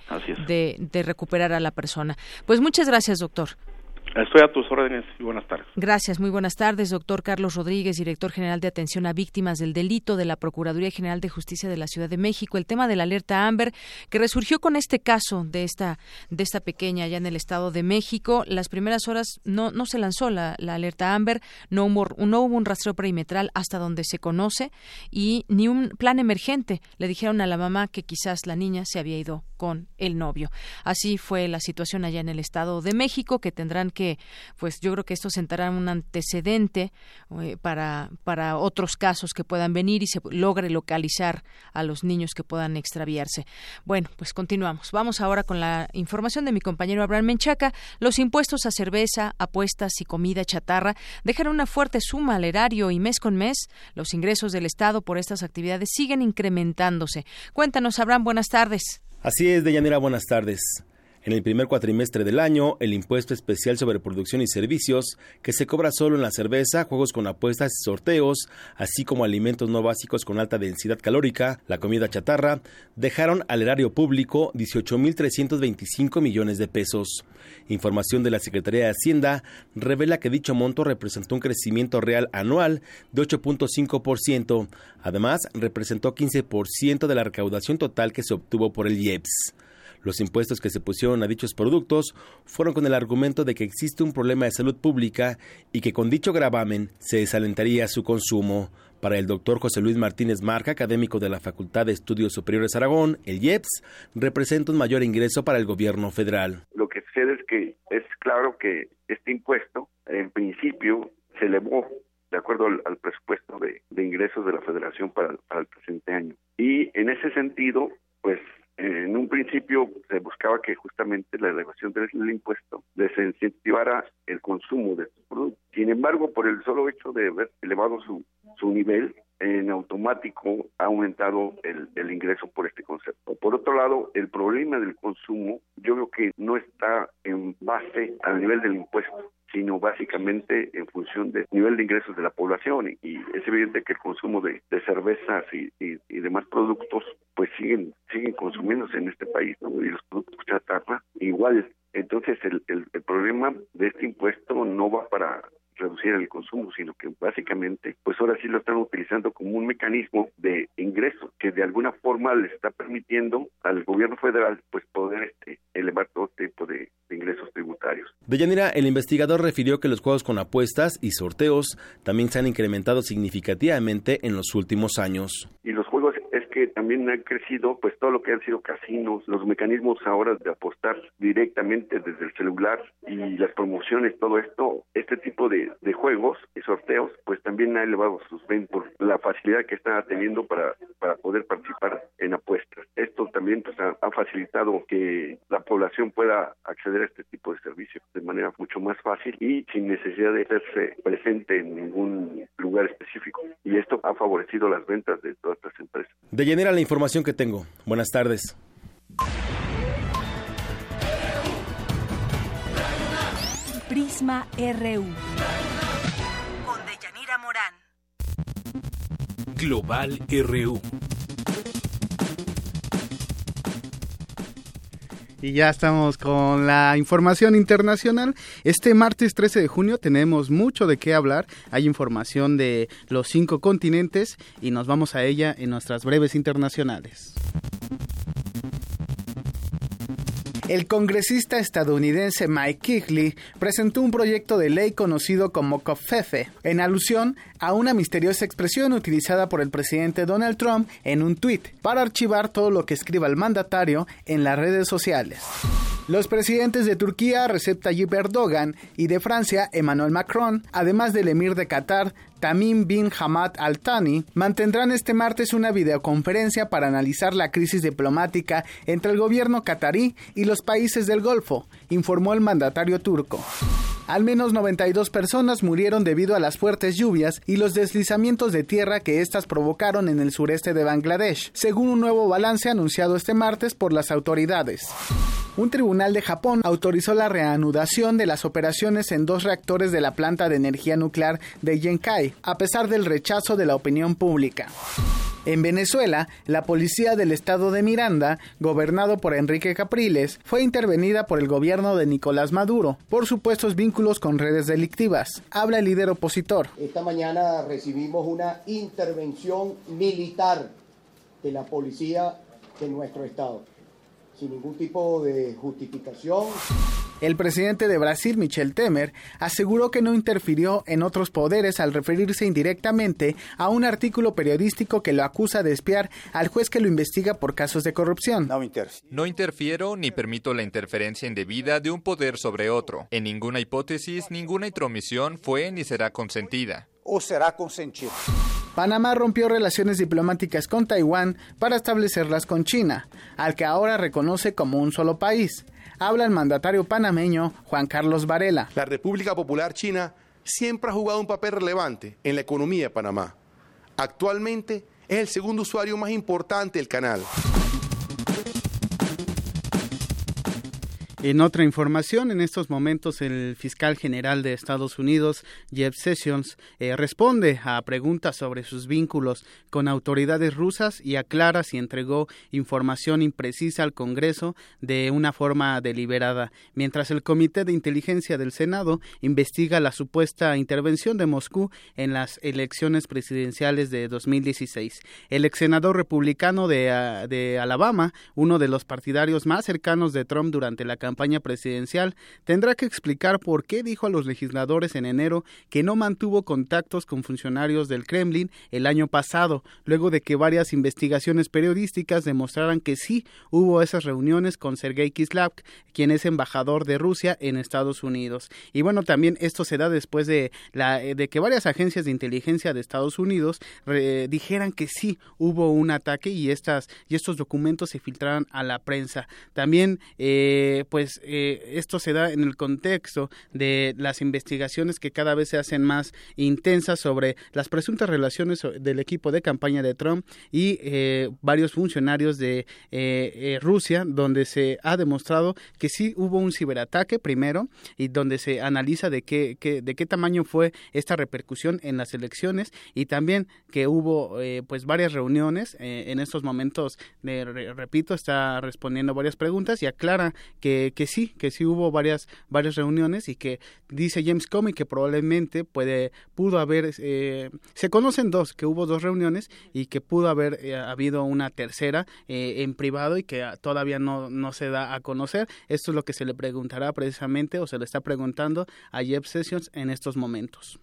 de, recuperar a la persona. Pues muchas gracias, doctor. Estoy a tus órdenes y buenas tardes. Gracias, muy buenas tardes, doctor Carlos Rodríguez, director general de atención a víctimas del delito de la Procuraduría General de Justicia de la Ciudad de México. El tema de la alerta Amber que resurgió con este caso de esta de esta pequeña allá en el Estado de México. Las primeras horas no no se lanzó la, alerta Amber, no hubo, no hubo un rastreo perimetral hasta donde se conoce y ni un plan emergente. Le dijeron a la mamá que quizás la niña se había ido con el novio. Así fue la situación allá en el Estado de México que tendrán que, pues yo creo que esto sentará un antecedente eh, para, para otros casos que puedan venir y se logre localizar a los niños que puedan extraviarse. Bueno, pues continuamos. Vamos ahora con la información de mi compañero Abraham Menchaca. Los impuestos a cerveza, apuestas y comida chatarra dejan una fuerte suma al erario y mes con mes los ingresos del Estado por estas actividades siguen incrementándose. Cuéntanos, Abraham, buenas tardes. Así es, Deyanira, buenas tardes. En el primer cuatrimestre del año, el impuesto especial sobre producción y servicios, que se cobra solo en la cerveza, juegos con apuestas y sorteos, así como alimentos no básicos con alta densidad calórica, la comida chatarra, dejaron al erario público 18.325 millones de pesos. Información de la Secretaría de Hacienda revela que dicho monto representó un crecimiento real anual de 8.5%. Además, representó 15% de la recaudación total que se obtuvo por el IEPS. Los impuestos que se pusieron a dichos productos fueron con el argumento de que existe un problema de salud pública y que con dicho gravamen se desalentaría su consumo. Para el doctor José Luis Martínez Marca, académico de la Facultad de Estudios Superiores Aragón, el IEPS, representa un mayor ingreso para el gobierno federal. Lo que sucede es que es claro que este impuesto, en principio, se elevó de acuerdo al, presupuesto de, ingresos de la federación para, para el presente año. Y en ese sentido, pues en un principio se buscaba que justamente la elevación del impuesto desincentivara el consumo de estos productos. Sin embargo, por el solo hecho de haber elevado su, su nivel, en automático ha aumentado el, el, ingreso por este concepto. Por otro lado, el problema del consumo yo creo que no está en base al nivel del impuesto, sino básicamente en función del nivel de ingresos de la población. Y, es evidente que el consumo de, cervezas y, demás productos pues siguen siguen consumiéndose en este país, y los productos chatarra igual. Entonces el, el, el problema de este impuesto no va para reducir el consumo, sino que básicamente, pues ahora sí lo están utilizando como un mecanismo de ingreso que de alguna forma le está permitiendo al gobierno federal, pues poder este, elevar todo tipo de, ingresos tributarios. Deyanira, el investigador refirió que los juegos con apuestas y sorteos también se han incrementado significativamente en los últimos años. Y los juegos también ha crecido pues todo lo que han sido casinos, los mecanismos ahora de apostar directamente desde el celular y las promociones, todo esto, este tipo de, de juegos y sorteos, pues también ha elevado sus ventas la facilidad que está teniendo para, para poder participar en apuestas. Esto también pues, ha, facilitado que la población pueda acceder a este tipo de servicios de manera mucho más fácil y sin necesidad de hacerse presente en ningún lugar específico. Y esto ha favorecido las ventas de todas estas empresas. Llenera la información que tengo. Buenas tardes. Prisma RU. Con Deyanira Morán. Global RU. Y ya estamos con la información internacional. Este martes 13 de junio tenemos mucho de qué hablar. Hay información de los cinco continentes y nos vamos a ella en nuestras breves internacionales. El congresista estadounidense Mike Kigley presentó un proyecto de ley conocido como COFEFE, en alusión a una misteriosa expresión utilizada por el presidente Donald Trump en un tuit para archivar todo lo que escriba el mandatario en las redes sociales. Los presidentes de Turquía, Recep Tayyip Erdogan, y de Francia, Emmanuel Macron, además del emir de Qatar, Tamim bin Hamad Al Thani, mantendrán este martes una videoconferencia para analizar la crisis diplomática entre el gobierno catarí y los países del Golfo, informó el mandatario turco. Al menos 92 personas murieron debido a las fuertes lluvias y los deslizamientos de tierra que éstas provocaron en el sureste de Bangladesh, según un nuevo balance anunciado este martes por las autoridades. Un tribunal de Japón autorizó la reanudación de las operaciones en dos reactores de la planta de energía nuclear de Yenkai, a pesar del rechazo de la opinión pública. En Venezuela, la policía del estado de Miranda, gobernado por Enrique Capriles, fue intervenida por el gobierno de Nicolás Maduro por supuestos vínculos con redes delictivas. Habla el líder opositor. Esta mañana recibimos una intervención militar de la policía de nuestro estado, sin ningún tipo de justificación. El presidente de Brasil, Michel Temer, aseguró que no interfirió en otros poderes al referirse indirectamente a un artículo periodístico que lo acusa de espiar al juez que lo investiga por casos de corrupción. No interfiero ni permito la interferencia indebida de un poder sobre otro. En ninguna hipótesis, ninguna intromisión fue ni será consentida. O será consentida. Panamá rompió relaciones diplomáticas con Taiwán para establecerlas con China, al que ahora reconoce como un solo país habla el mandatario panameño Juan Carlos Varela. La República Popular China siempre ha jugado un papel relevante en la economía de Panamá. Actualmente es el segundo usuario más importante del canal. En otra información, en estos momentos el fiscal general de Estados Unidos, Jeff Sessions, eh, responde a preguntas sobre sus vínculos con autoridades rusas y aclara si entregó información imprecisa al Congreso de una forma deliberada, mientras el Comité de Inteligencia del Senado investiga la supuesta intervención de Moscú en las elecciones presidenciales de 2016. El ex senador republicano de, uh, de Alabama, uno de los partidarios más cercanos de Trump durante la campaña campaña presidencial, tendrá que explicar por qué dijo a los legisladores en enero que no mantuvo contactos con funcionarios del Kremlin el año pasado, luego de que varias investigaciones periodísticas demostraran que sí hubo esas reuniones con Sergei Kislav, quien es embajador de Rusia en Estados Unidos. Y bueno, también esto se da después de, la, de que varias agencias de inteligencia de Estados Unidos re, dijeran que sí hubo un ataque y, estas, y estos documentos se filtraran a la prensa. También, eh, pues, pues eh, esto se da en el contexto de las investigaciones que cada vez se hacen más intensas sobre las presuntas relaciones del equipo de campaña de Trump y eh, varios funcionarios de eh, Rusia, donde se ha demostrado que sí hubo un ciberataque primero y donde se analiza de qué, qué de qué tamaño fue esta repercusión en las elecciones y también que hubo pues varias reuniones en estos momentos, repito, está respondiendo varias preguntas y aclara que que sí, que sí hubo varias, varias reuniones y que dice James Comey que probablemente puede, pudo haber, eh, se conocen dos, que hubo dos reuniones y que pudo haber eh, habido una tercera eh, en privado y que todavía no, no se da a conocer. Esto es lo que se le preguntará precisamente o se le está preguntando a Jeff Sessions en estos momentos.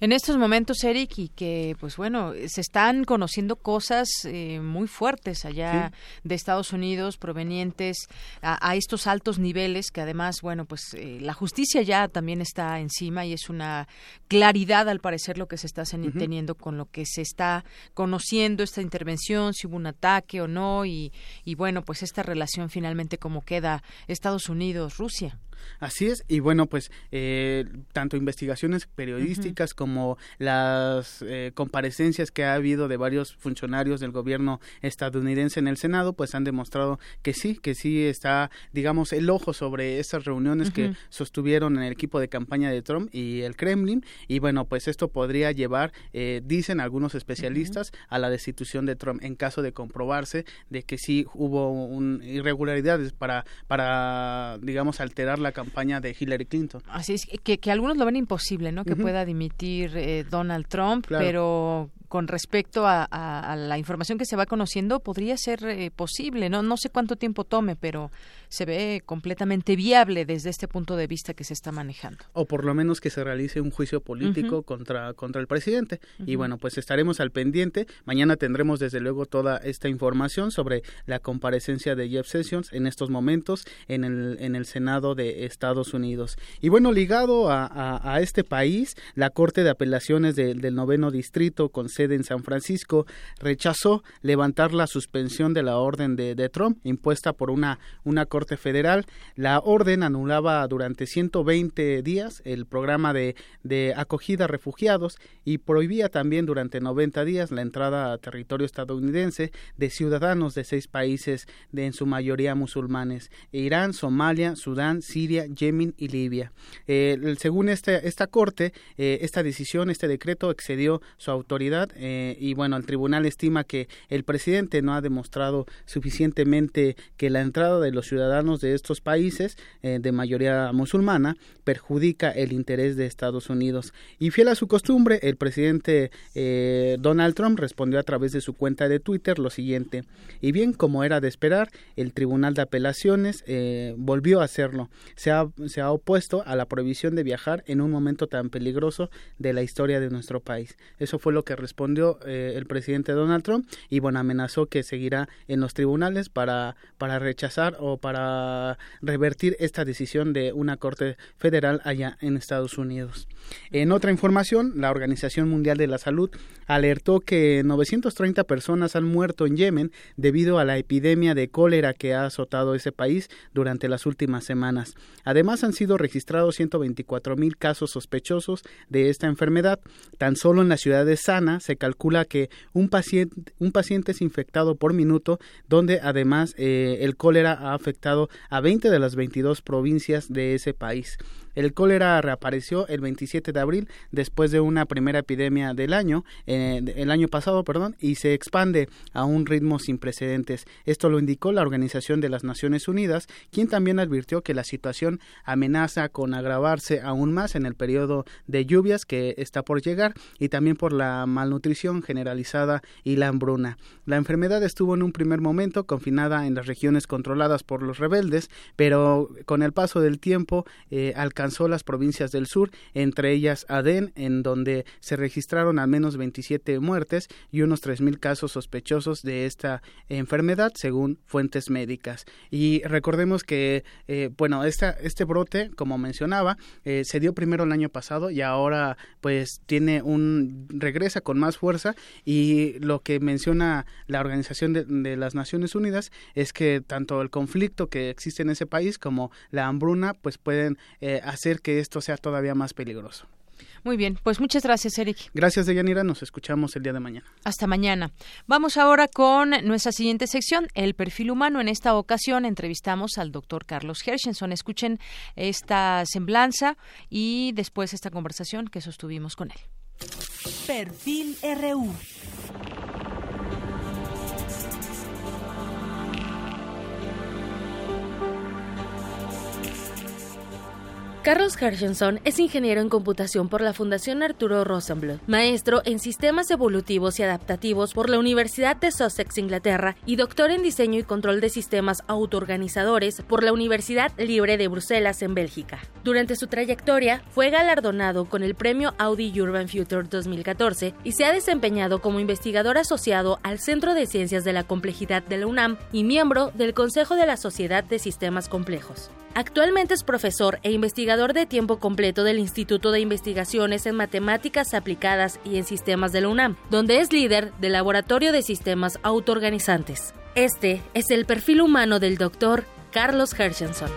En estos momentos, Eric, y que, pues bueno, se están conociendo cosas eh, muy fuertes allá de Estados Unidos, provenientes a, estos altos niveles, que además, bueno, pues eh, la justicia ya también está encima y es una claridad, al parecer, lo que se está teniendo con lo que se está conociendo, esta intervención, si hubo un ataque o no, y, y bueno, pues esta relación finalmente como queda Estados Unidos-Rusia. Así es, y bueno, pues eh, tanto investigaciones periodísticas como las eh, comparecencias que ha habido de varios funcionarios del gobierno estadounidense en el Senado, pues han demostrado que sí, que sí está, digamos, el ojo sobre esas reuniones que sostuvieron en el equipo de campaña de Trump y el Kremlin, y bueno, pues esto podría llevar, eh, dicen algunos especialistas, a la destitución de Trump en caso de comprobarse de que sí hubo un, irregularidades para, para, digamos, alterar la campaña de Hillary Clinton. Así es, que, que algunos lo ven imposible, ¿no? Que pueda dimitir eh, Donald Trump, pero con respecto a, la información que se va conociendo podría ser eh, posible no no sé cuánto tiempo tome pero se ve completamente viable desde este punto de vista que se está manejando. O por lo menos que se realice un juicio político contra contra el presidente. Y bueno pues estaremos al pendiente. Mañana tendremos desde luego toda esta información sobre la comparecencia de Jeff Sessions en estos momentos en el en el Senado de Estados Unidos y bueno ligado a, este país la Corte de Apelaciones del noveno distrito con sede en San Francisco rechazó levantar la suspensión de la orden de, Trump impuesta por una, una corte federal. La orden anulaba durante 120 días el programa de, de acogida a refugiados y prohibía también durante 90 días la entrada a territorio estadounidense de ciudadanos de seis países de en su mayoría musulmanes Irán, Somalia, Sudán, Siria, Yemen y Libia. Eh, según este, esta corte, eh, esta decisión, este decreto excedió su autoridad eh, y bueno, el tribunal estima que el presidente no ha demostrado suficientemente que la entrada de los ciudadanos de estos países de mayoría musulmana perjudica el interés de Estados Unidos. Y fiel a su costumbre, el presidente Donald Trump respondió a través de su cuenta de Twitter lo siguiente, y bien como era de esperar, el Tribunal de Apelaciones volvió a hacerlo. Se ha, se ha opuesto a la prohibición de viajar en un momento tan peligroso de la historia de nuestro país. Eso fue lo que respondió eh, el presidente Donald Trump y bueno, amenazó que seguirá en los tribunales para, para rechazar o para revertir esta decisión de una corte federal allá en Estados Unidos. En otra información, la Organización Mundial de la Salud alertó que 930 personas han muerto en Yemen debido a la epidemia de cólera que ha azotado ese país durante las últimas semanas. Además, han sido registrados 124 mil casos sospechosos de esta enfermedad. Tan solo en la ciudad de Sana se calcula que un paciente, es infectado por minuto, donde además eh, el cólera ha afectado a 20 de las 22 provincias de ese país. El cólera reapareció el 27 de abril después de una primera epidemia del año, eh, el año pasado, perdón, y se expande a un ritmo sin precedentes. Esto lo indicó la Organización de las Naciones Unidas, quien también advirtió que la situación amenaza con agravarse aún más en el periodo de lluvias que está por llegar y también por la malnutrición generalizada y la hambruna. La enfermedad estuvo en un primer momento confinada en las regiones controladas por los rebeldes, pero con el paso del tiempo eh, alcanzó alcanzó las provincias del sur, entre ellas Adén, en donde se registraron al menos 27 muertes y unos 3.000 casos sospechosos de esta enfermedad, según fuentes médicas. Y recordemos que, eh, bueno, esta, este brote, como mencionaba, eh, se dio primero el año pasado y ahora pues tiene un regresa con más fuerza y lo que menciona la Organización de, las Naciones Unidas es que tanto el conflicto que existe en ese país como la hambruna pues pueden eh, hacer que esto sea todavía más peligroso. Muy bien, pues muchas gracias, Eric. Gracias, Deyanira. Nos escuchamos el día de mañana. Hasta mañana. Vamos ahora con nuestra siguiente sección, el perfil humano. En esta ocasión entrevistamos al doctor Carlos Hershenson. Escuchen esta semblanza y después esta conversación que sostuvimos con él. Perfil RU. Carlos Hershenson es ingeniero en computación por la Fundación Arturo Rosenbluth, maestro en sistemas evolutivos y adaptativos por la Universidad de Sussex, Inglaterra, y doctor en diseño y control de sistemas autoorganizadores por la Universidad Libre de Bruselas, en Bélgica. Durante su trayectoria, fue galardonado con el premio Audi Urban Future 2014 y se ha desempeñado como investigador asociado al Centro de Ciencias de la Complejidad de la UNAM y miembro del Consejo de la Sociedad de Sistemas Complejos. Actualmente es profesor e investigador de tiempo completo del Instituto de Investigaciones en Matemáticas Aplicadas y en Sistemas de la UNAM, donde es líder del Laboratorio de Sistemas Autoorganizantes. Este es el perfil humano del doctor Carlos Hershenson.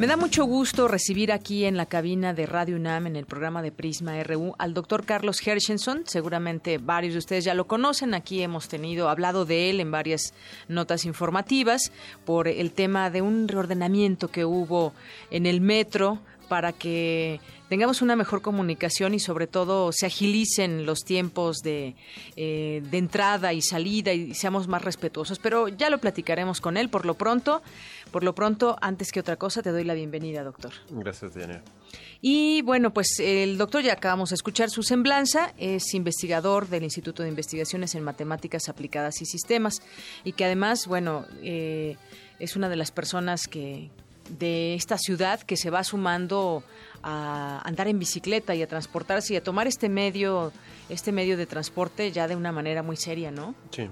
Me da mucho gusto recibir aquí en la cabina de Radio UNAM, en el programa de Prisma RU, al doctor Carlos Hershenson. Seguramente varios de ustedes ya lo conocen. Aquí hemos tenido, hablado de él en varias notas informativas por el tema de un reordenamiento que hubo en el metro para que tengamos una mejor comunicación y sobre todo se agilicen los tiempos de, eh, de entrada y salida y seamos más respetuosos. Pero ya lo platicaremos con él. Por lo pronto, por lo pronto, antes que otra cosa, te doy la bienvenida, doctor. Gracias, Diana. Y bueno, pues el doctor ya acabamos de escuchar su semblanza, es investigador del Instituto de Investigaciones en Matemáticas Aplicadas y Sistemas y que además, bueno, eh, es una de las personas que de esta ciudad que se va sumando a andar en bicicleta y a transportarse y a tomar este medio, este medio de transporte ya de una manera muy seria, ¿no? Sí.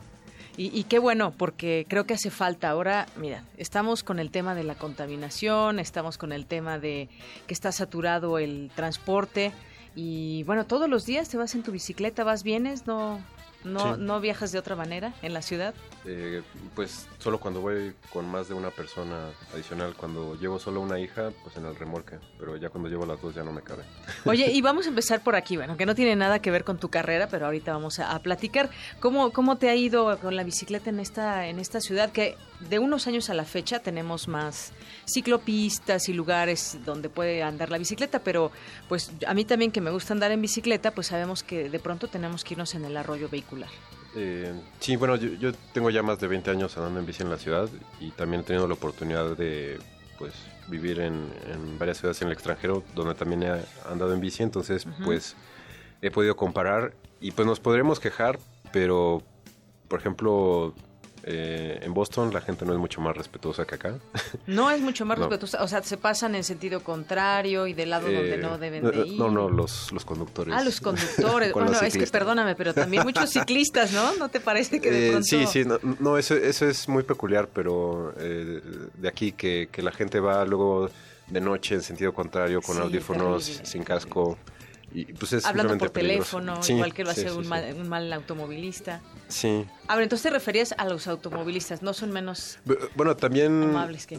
Y, qué bueno, porque creo que hace falta. Ahora, mira, estamos con el tema de la contaminación, estamos con el tema de que está saturado el transporte y bueno, todos los días te vas en tu bicicleta, vas, vienes, no, no, no viajas de otra manera en la ciudad. Eh, pues solo cuando voy con más de una persona adicional, cuando llevo solo una hija, pues en el remolque, pero ya cuando llevo las dos ya no me cabe. [laughs] Oye, y vamos a empezar por aquí, bueno, que no tiene nada que ver con tu carrera, pero ahorita vamos a, platicar cómo, cómo te ha ido con la bicicleta en esta, en esta ciudad, que de unos años a la fecha tenemos más ciclopistas y lugares donde puede andar la bicicleta, pero pues a mí también que me gusta andar en bicicleta, pues sabemos que de pronto tenemos que irnos en el arroyo vehicular. Eh, sí, bueno, yo, tengo ya más de 20 años andando en bici en la ciudad y también he tenido la oportunidad de pues vivir en, varias ciudades en el extranjero donde también he andado en bici, entonces pues he podido comparar y pues nos podremos quejar, pero por ejemplo eh, en Boston la gente no es mucho más respetuosa que acá. [laughs] No es mucho más respetuosa, o sea, se pasan en sentido contrario y del lado donde eh, no deben de ir. No, no, los, los conductores. Ah, los conductores. [laughs] bueno, es que perdóname, pero también muchos [laughs] ciclistas, ¿no? ¿No te parece que de eh, pronto... Sí, sí, no, eso, eso, es muy peculiar, pero de aquí que, que, la gente va luego de noche en sentido contrario con audífonos, sin casco. Y, pues es Hablando por teléfono, igual que lo hace un, mal, automovilista. Sí. A ver, entonces te referías a los automovilistas, no son menos Bueno, también,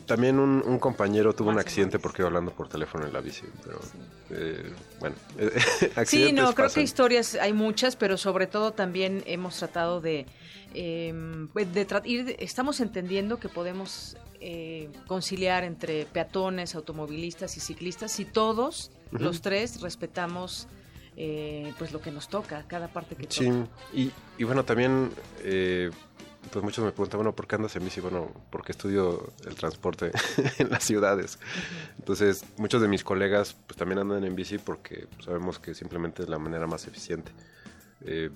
también un, compañero tuvo un accidente porque iba hablando por teléfono en la bici, pero eh, bueno, [laughs] Sí, no, creo que historias hay muchas, pero sobre todo también hemos tratado de, de ir, estamos entendiendo que podemos eh, conciliar entre peatones, automovilistas y ciclistas si todos los tres respetamos eh, pues lo que nos toca, cada parte que sí, Y, y bueno, también eh, pues muchos me preguntan, bueno, ¿por qué andas en bici? Bueno, porque estudio el transporte [laughs] en las ciudades. Entonces, muchos de mis colegas pues también andan en bici porque sabemos que simplemente es la manera más eficiente. Eh,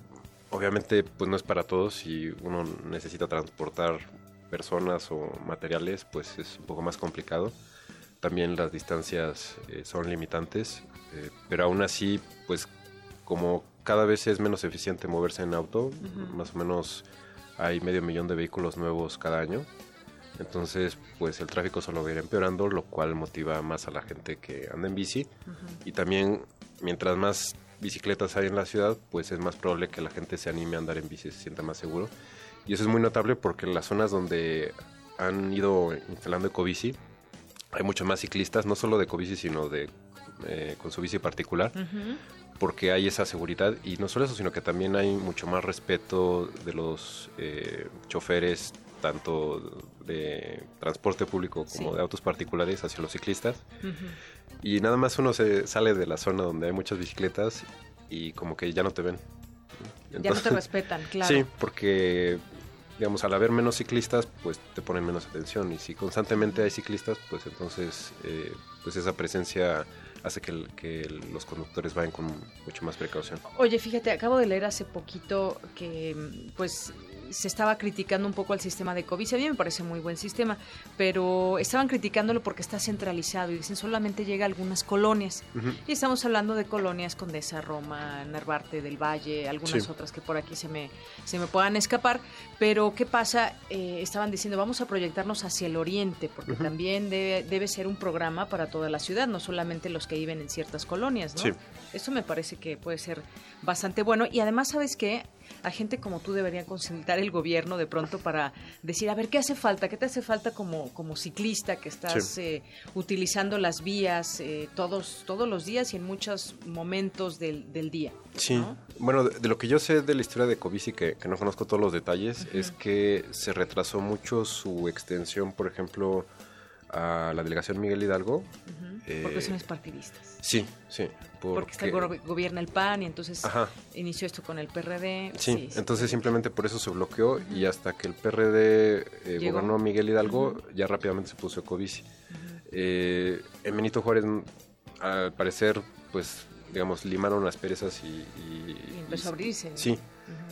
obviamente, pues no es para todos. Si uno necesita transportar personas o materiales, pues es un poco más complicado también las distancias eh, son limitantes, eh, pero aún así, pues como cada vez es menos eficiente moverse en auto, más o menos hay medio millón de vehículos nuevos cada año, entonces pues el tráfico solo va a ir empeorando, lo cual motiva más a la gente que anda en bici. Y también mientras más bicicletas hay en la ciudad, pues es más probable que la gente se anime a andar en bici, se sienta más seguro. Y eso es muy notable porque en las zonas donde han ido instalando ecobici, hay muchos más ciclistas, no solo de cobici, sino de eh, con su bici particular, porque hay esa seguridad y no solo eso, sino que también hay mucho más respeto de los eh, choferes, tanto de transporte público como de autos particulares hacia los ciclistas. Y nada más uno se sale de la zona donde hay muchas bicicletas y como que ya no te ven. ya no te respetan, [laughs] claro. Sí, porque digamos, al haber menos ciclistas, pues te ponen menos atención. Y si constantemente hay ciclistas, pues entonces, eh, pues esa presencia hace que, que, los conductores vayan con mucho más precaución. Oye, fíjate, acabo de leer hace poquito que, pues, se estaba criticando un poco al sistema de COVID. A mí me parece muy buen sistema, pero estaban criticándolo porque está centralizado y dicen solamente llega a algunas colonias. Y estamos hablando de colonias Condesa, Roma, Narvarte del Valle, algunas otras que por aquí se me, se me puedan escapar. Pero, ¿qué pasa? Eh, estaban diciendo, vamos a proyectarnos hacia el oriente, porque también debe, debe ser un programa para toda la ciudad, no solamente los que viven en ciertas colonias, ¿no? Eso me parece que puede ser bastante bueno. Y además, ¿sabes qué? A gente como tú debería consultar el gobierno de pronto para decir, a ver, ¿qué hace falta? ¿Qué te hace falta como, como ciclista que estás eh, utilizando las vías eh, todos, todos los días y en muchos momentos del, del día? Sí, bueno, de, lo que yo sé de la historia de Covici, que, que no conozco todos los detalles, es que se retrasó mucho su extensión, por ejemplo, a la delegación Miguel Hidalgo. Por cuestiones partidistas. Sí, sí. Porque, está gobierna el PAN y entonces inició esto con el PRD. Sí, entonces simplemente por eso se bloqueó y hasta que el PRD eh, gobernó Miguel Hidalgo, ya rápidamente se puso Ecobici. Eh, en Benito Juárez, al parecer, pues, digamos, limaron las perezas y... Y, empezó a abrirse. Sí,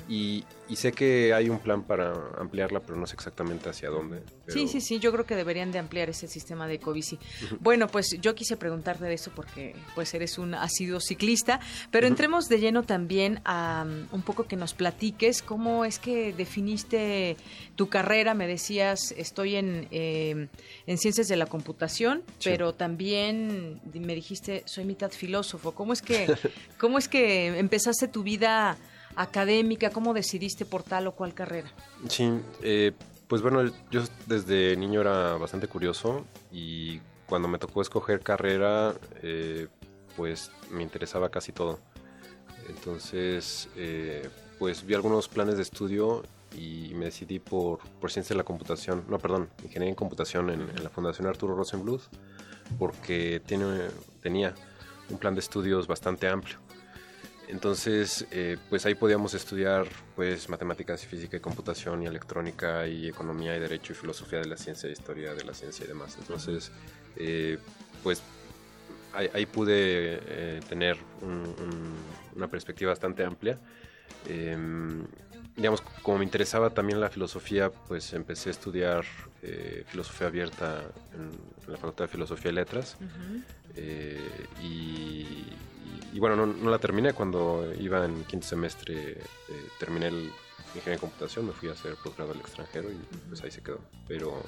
y, sé que hay un plan para ampliarla, pero no sé exactamente hacia dónde. Sí, sí, sí, yo creo que deberían de ampliar ese sistema de Ecobici. Bueno, pues yo quise preguntarte de eso porque pues eres un asiduo ciclista, pero entremos de lleno también a um, un poco que nos platiques cómo es que definiste tu carrera. Me decías, estoy en, em, en ciencias de la computación, pero también me dijiste, soy mitad filósofo. ¿Cómo es que, [laughs] cómo es que empezaste tu vida académica? ¿Cómo decidiste por tal o cual carrera? Sí, eh, pues bueno, yo desde niño era bastante curioso y cuando me tocó escoger carrera, eh, pues me interesaba casi todo. Entonces, eh, pues vi algunos planes de estudio y me decidí por, por ciencia de la computación, no, perdón, ingeniería en computación en, la Fundación Arturo Rosenbluth, porque tiene, tenía un plan de estudios bastante amplio. Entonces, eh, pues ahí podíamos estudiar pues matemáticas y física y computación y electrónica y economía y derecho y filosofía de la ciencia y historia de la ciencia y demás. Entonces, eh, pues ahí, pude eh, tener una perspectiva bastante amplia. Em, digamos, como me interesaba también la filosofía, pues empecé a estudiar filosofía abierta en, la Facultad de Filosofía y Letras. y y bueno, no, la terminé cuando iba en quinto semestre, eh, terminé el ingeniería de computación, me fui a hacer posgrado al extranjero y pues ahí se quedó. Pero,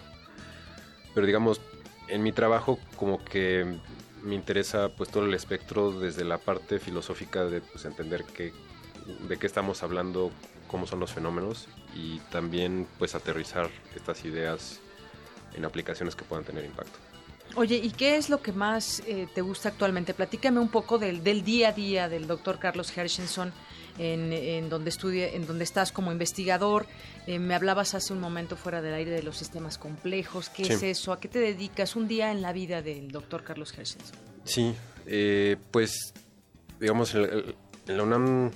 pero digamos, en mi trabajo como que me interesa pues todo el espectro desde la parte filosófica de pues entender qué, de qué estamos hablando, cómo son los fenómenos y también pues aterrizar estas ideas en aplicaciones que puedan tener impacto. Oye, ¿y qué es lo que más eh, te gusta actualmente? Platícame un poco del, del día a día del doctor Carlos Hershenson, en, en, donde estudia, en donde estás como investigador. Eh, me hablabas hace un momento fuera del aire de los sistemas complejos. ¿Qué es eso? ¿A qué te dedicas? Un día en la vida del doctor Carlos Hershenson. Sí, eh, pues digamos, la UNAM,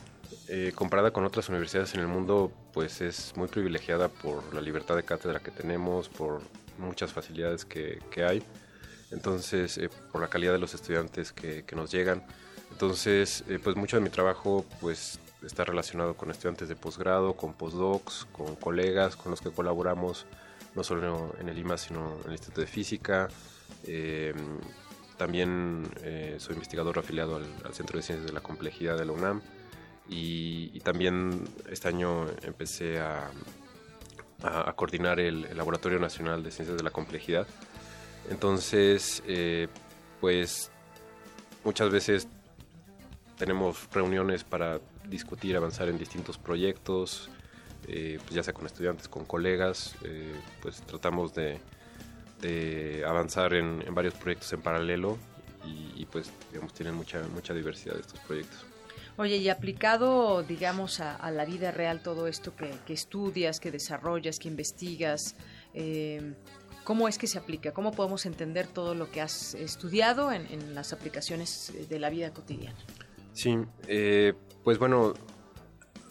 comparada con otras universidades en el mundo, pues es muy privilegiada por la libertad de cátedra que tenemos, por muchas facilidades que, que hay entonces eh, por la calidad de los estudiantes que, nos llegan. Entonces, eh, pues mucho de mi trabajo pues está relacionado con estudiantes de posgrado, con postdocs, con colegas con los que colaboramos, no solo en el IMA, sino en el Instituto de Física. Em, también eh, soy investigador afiliado al, Centro de Ciencias de la Complejidad de la UNAM y, también este año empecé a, a, coordinar el Laboratorio Nacional de Ciencias de la Complejidad, entonces, eh, pues muchas veces tenemos reuniones para discutir, avanzar en distintos proyectos, eh, pues ya sea con estudiantes, con colegas, eh, pues tratamos de, avanzar en, varios proyectos en paralelo y, pues digamos tienen mucha, mucha diversidad estos proyectos. Oye, y aplicado, digamos, a, la vida real todo esto que, que, estudias, que desarrollas, que investigas, eh, ¿Cómo es que se aplica? ¿Cómo podemos entender todo lo que has estudiado en, las aplicaciones de la vida cotidiana? Sí, eh, pues bueno,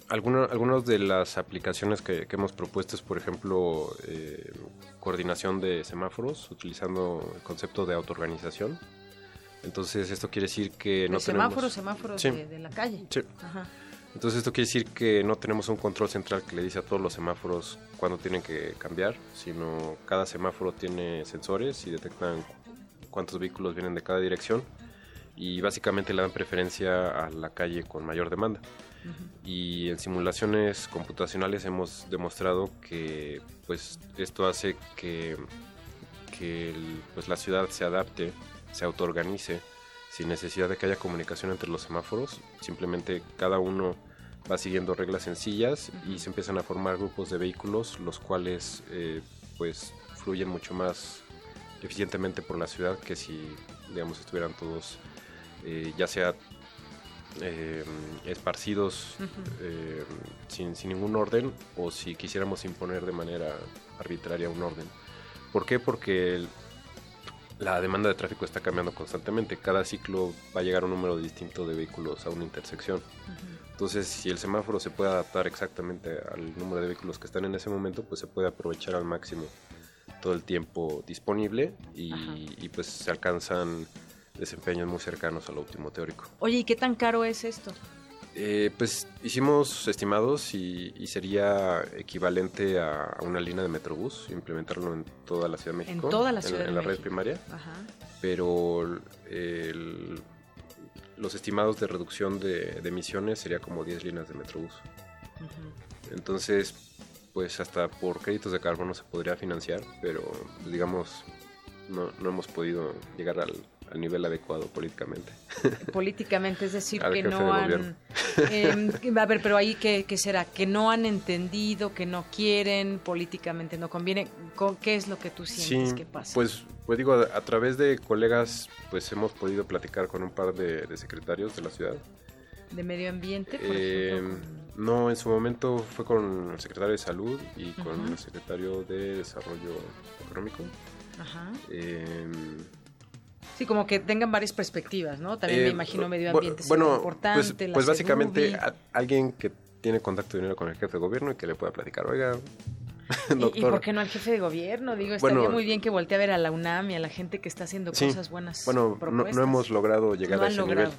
algunas de las aplicaciones que, hemos propuesto es, por ejemplo, eh, coordinación de semáforos utilizando el concepto de autoorganización. Entonces, esto quiere decir que no semáforos, tenemos... Semáforos, semáforos de, la calle. Sí. Entonces, esto quiere decir que no tenemos un control central que le dice a todos los semáforos cuándo tienen que cambiar, sino cada semáforo tiene sensores y detectan cuántos vehículos vienen de cada dirección y básicamente le dan preferencia a la calle con mayor demanda. Y en simulaciones computacionales hemos demostrado que pues esto hace que, que pues, la ciudad se adapte, se autoorganice sin necesidad de que haya comunicación entre los semáforos. Simplemente cada uno va siguiendo reglas sencillas y se empiezan a formar grupos de vehículos, los cuales eh, pues fluyen mucho más eficientemente por la ciudad que si digamos estuvieran todos eh, ya sea eh, esparcidos eh, sin, ningún orden o si quisiéramos imponer de manera arbitraria un orden. ¿Por qué? Porque la demanda de tráfico está cambiando constantemente. Cada ciclo va a llegar un número distinto de vehículos a una intersección. Entonces, si el semáforo se puede adaptar exactamente al número de vehículos que están en ese momento, pues se puede aprovechar al máximo todo el tiempo disponible y, y pues se alcanzan desempeños muy cercanos al óptimo teórico. Oye, ¿y qué tan caro es esto? Eh, pues hicimos estimados y, sería equivalente a, una línea de Metrobús, implementarlo en toda la Ciudad de México. En toda la Ciudad en, la red primaria. Ajá. Pero los estimados de reducción de, emisiones sería como 10 líneas de Metrobús. Entonces, pues hasta por créditos de carbono se podría financiar, pero digamos, no, no hemos podido llegar al, al nivel adecuado políticamente. [laughs] Políticamente, es decir, que no han... Eh, [laughs] a ver, pero ahí, ¿qué, será? ¿Que no han entendido, que no quieren, políticamente no conviene? ¿Qué es lo que tú sientes que pasa? Pues, pues digo, a, través de colegas, pues hemos podido platicar con un par de, secretarios de la ciudad. ¿De medio ambiente, por eh, No, en su momento fue con el secretario de salud y con el secretario de desarrollo económico. Ajá. Eh, Sí, como que tengan varias perspectivas, ¿no? También me eh, imagino medio ambiente bueno, pues, importante. Pues, básicamente alguien que tiene contacto dinero con el jefe de gobierno y que le pueda platicar, oiga, [laughs] Doctor. ¿Y, por qué no al jefe de gobierno? Digo, estaría muy bien que voltee a ver a la UNAM y a la gente que está haciendo cosas buenas. Bueno, no, hemos logrado llegar a ese nivel.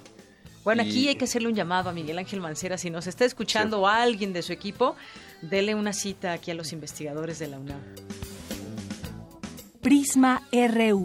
Bueno, aquí hay que hacerle un llamado a Miguel Ángel Mancera. Si nos está escuchando alguien de su equipo, dele una cita aquí a los investigadores de la UNAM. Prisma RU.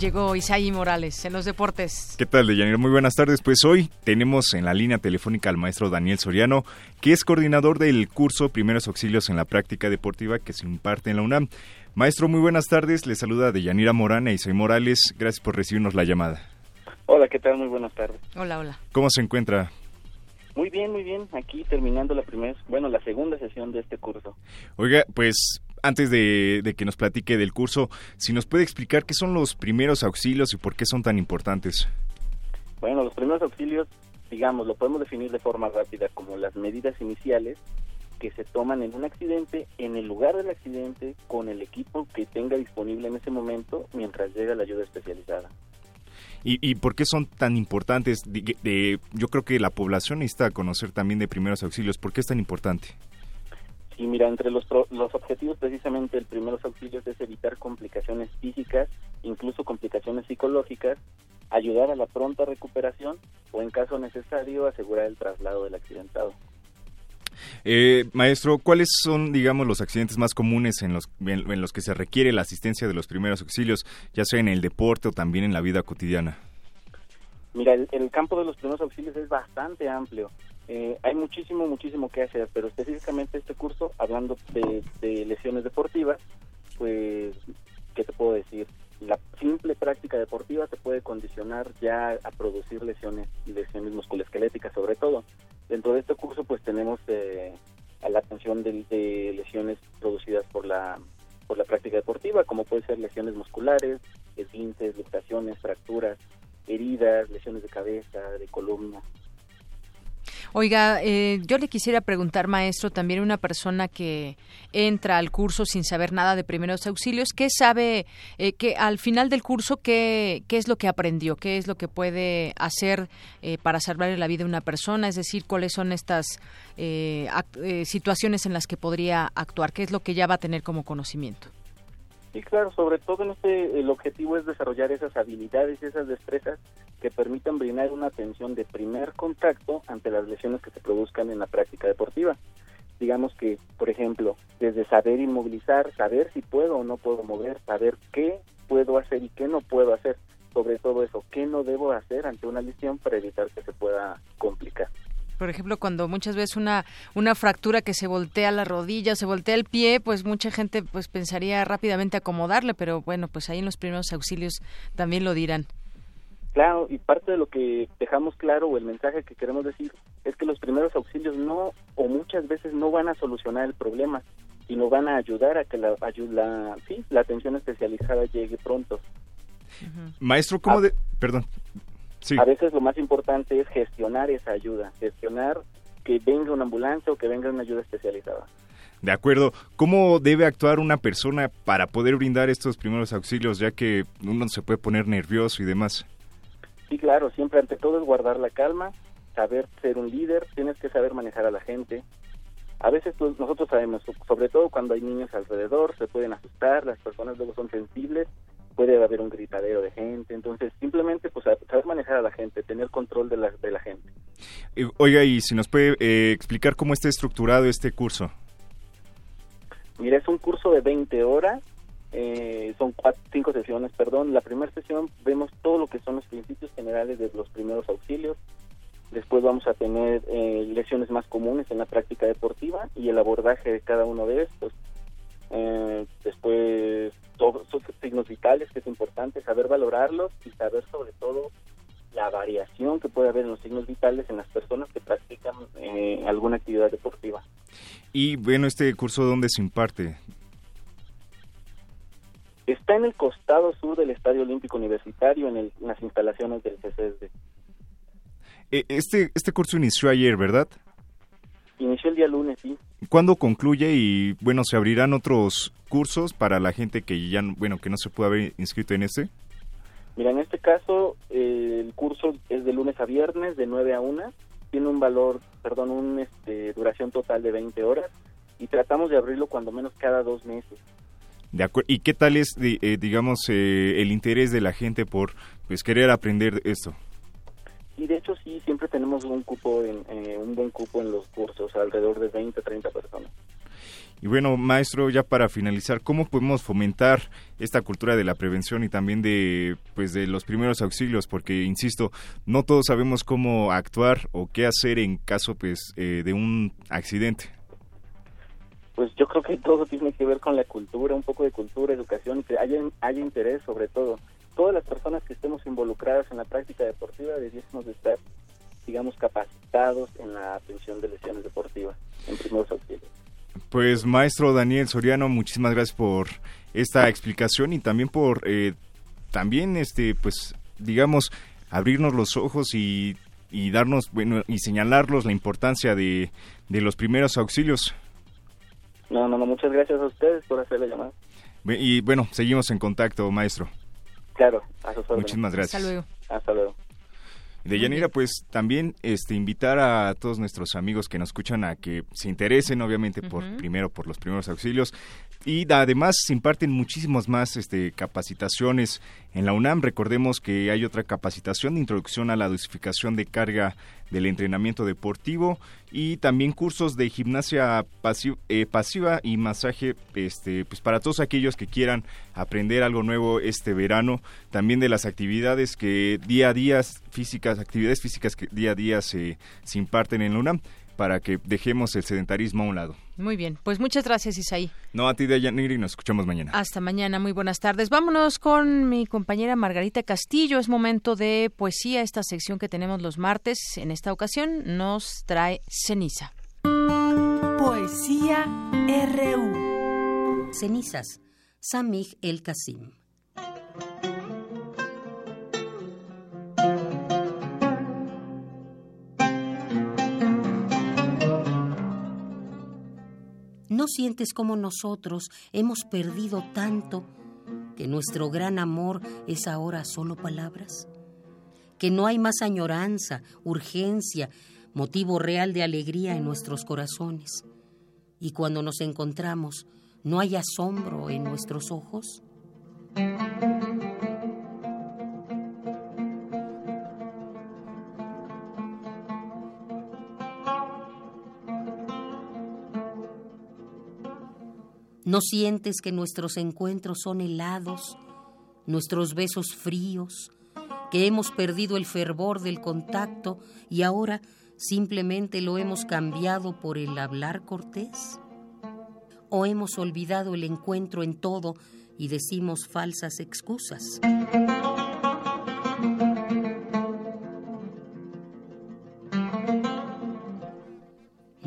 Llegó Isaí Morales en los deportes. ¿Qué tal, Deyanira? Muy buenas tardes. Pues hoy tenemos en la línea telefónica al maestro Daniel Soriano, que es coordinador del curso Primeros Auxilios en la Práctica Deportiva que se imparte en la UNAM. Maestro, muy buenas tardes. Le saluda Deyanira Morán e Isaí Morales. Gracias por recibirnos la llamada. Hola, ¿qué tal? Muy buenas tardes. Hola, hola. ¿Cómo se encuentra? Muy bien, muy bien. Aquí terminando la primera, bueno, la segunda sesión de este curso. Oiga, pues antes de, que nos platique del curso, si nos puede explicar qué son los primeros auxilios y por qué son tan importantes. Bueno, los primeros auxilios, digamos, lo podemos definir de forma rápida como las medidas iniciales que se toman en un accidente, en el lugar del accidente, con el equipo que tenga disponible en ese momento mientras llega la ayuda especializada. ¿Y, y por qué son tan importantes? yo creo que la población necesita conocer también de primeros auxilios. ¿Por qué es tan importante? Y mira, entre los, los objetivos precisamente del primeros auxilios es evitar complicaciones físicas, incluso complicaciones psicológicas, ayudar a la pronta recuperación o en caso necesario asegurar el traslado del accidentado. Eh, maestro, ¿cuáles son, digamos, los accidentes más comunes en los, en, los que se requiere la asistencia de los primeros auxilios, ya sea en el deporte o también en la vida cotidiana? Mira, el, el campo de los primeros auxilios es bastante amplio. Eh, hay muchísimo, muchísimo que hacer, pero específicamente este curso, hablando de, lesiones deportivas, pues, ¿qué te puedo decir? La simple práctica deportiva te puede condicionar ya a producir lesiones, lesiones musculoesqueléticas sobre todo. Dentro de este curso, pues tenemos eh, a la atención de, lesiones producidas por la por la práctica deportiva, como puede ser lesiones musculares, esguinces, luxaciones, fracturas, heridas, lesiones de cabeza, de columna. Oiga, eh, yo le quisiera preguntar, maestro, también una persona que entra al curso sin saber nada de primeros auxilios, ¿qué sabe, eh, que al final del curso, qué, qué es lo que aprendió, qué es lo que puede hacer eh, para salvarle la vida a una persona? Es decir, cuáles son estas situaciones en las que podría actuar, qué es lo que ya va a tener como conocimiento. Sí, claro, sobre todo en este, el objetivo es desarrollar esas habilidades esas destrezas que permitan brindar una atención de primer contacto ante las lesiones que se produzcan en la práctica deportiva. Digamos que, por ejemplo, desde saber inmovilizar, saber si puedo o no puedo mover, saber qué puedo hacer y qué no puedo hacer, sobre todo eso, qué no debo hacer ante una lesión para evitar que se pueda complicar por ejemplo, cuando muchas veces una, una fractura que se voltea la rodilla, se voltea el pie, pues mucha gente pues pensaría rápidamente acomodarle, pero bueno, pues ahí en los primeros auxilios también lo dirán. Claro, y parte de lo que dejamos claro o el mensaje que queremos decir es que los primeros auxilios no o muchas veces no van a solucionar el problema, sino van a ayudar a que la, la, sí, la atención especializada llegue pronto. Maestro, ¿cómo de...? Perdón, a veces lo más importante es gestionar esa ayuda, gestionar que venga una ambulancia o que venga una ayuda especializada. De acuerdo. ¿Cómo debe actuar una persona para poder brindar estos primeros auxilios, ya que uno se puede poner nervioso y demás? Sí, claro, siempre ante todo es guardar la calma, saber ser un líder, tienes que saber manejar a la gente. A veces pues, nosotros sabemos, sobre todo cuando hay niños alrededor, se pueden asustar, las personas luego son sensibles puede haber un gritadero de gente, entonces simplemente pues saber manejar a la gente, tener control de la, de la gente. Oiga, y si nos puede eh, explicar cómo está estructurado este curso. Mira, es un curso de 20 horas, eh, son cinco sesiones, perdón. La primera sesión vemos todo lo que son los principios generales de los primeros auxilios, Después vamos a tener eh, lesiones más comunes en la práctica deportiva y el abordaje de cada uno de estos. Eh, después todos esos signos vitales que es importante saber valorarlos y saber sobre todo la variación que puede haber en los signos vitales en las personas que practican eh, alguna actividad deportiva. Y bueno, este curso dónde se imparte? Está en el costado sur del Estadio Olímpico Universitario, en, las instalaciones del CCSD. Eh, este, este curso inició ayer, ¿verdad? Inició el día lunes, sí. ¿Cuándo concluye y bueno, se abrirán otros cursos para la gente que ya bueno, que no se puede haber inscrito en este? Mira, en este caso eh, el curso es de lunes a viernes de 9 a 1, tiene un valor, perdón, una este, duración total de 20 horas y tratamos de abrirlo cuando menos cada dos meses. De ¿Y qué tal es, eh, digamos, eh, el interés de la gente por pues querer aprender esto? Y de hecho sí, siempre tenemos un cupo, en, eh, un buen cupo en los cursos, alrededor de 20, 30 personas. Y bueno, maestro, ya para finalizar, ¿cómo podemos fomentar esta cultura de la prevención y también de, pues, de los primeros auxilios? Porque, insisto, no todos sabemos cómo actuar o qué hacer en caso, pues, eh, de un accidente. Pues yo creo que todo tiene que ver con la cultura, un poco de cultura, educación, que haya, haya interés sobre todo todas las personas que estemos involucradas en la práctica deportiva debiésemos de estar, digamos, capacitados en la atención de lesiones deportivas, en primeros auxilios. Pues maestro Daniel Soriano, muchísimas gracias por esta explicación y también por, eh, también, este, pues, digamos, abrirnos los ojos y, y darnos, bueno, y señalarlos la importancia de, de los primeros auxilios. No, no, no, muchas gracias a ustedes por hacer la llamada. Y bueno, seguimos en contacto, maestro. Claro, Muchísimas gracias. Hasta luego. Hasta luego. De Yanira, pues también este invitar a todos nuestros amigos que nos escuchan a que se interesen, obviamente, por primero por los primeros auxilios, y además se imparten muchísimas más este, capacitaciones en la UNAM. Recordemos que hay otra capacitación de introducción a la dosificación de carga del entrenamiento deportivo y también cursos de gimnasia eh, pasiva y masaje este, pues para todos aquellos que quieran aprender algo nuevo este verano. También de las actividades que día a día físicas, actividades físicas que día a día se, se imparten en la UNAM para que dejemos el sedentarismo a un lado. Muy bien, pues muchas gracias Isaí. No, a ti Deyaniri, y nos escuchamos mañana. Hasta mañana, muy buenas tardes. Vámonos con mi compañera Margarita Castillo. Es momento de poesía, esta sección que tenemos los martes. En esta ocasión nos trae ceniza. Poesía RU. Cenizas Samih El Kasim. ¿No sientes como nosotros hemos perdido tanto que nuestro gran amor es ahora solo palabras? Que no hay más añoranza, urgencia, motivo real de alegría en nuestros corazones. Y cuando nos encontramos, ¿no hay asombro en nuestros ojos? ¿No sientes que nuestros encuentros son helados, nuestros besos fríos, que hemos perdido el fervor del contacto y ahora simplemente lo hemos cambiado por el hablar cortés? ¿O hemos olvidado el encuentro en todo y decimos falsas excusas?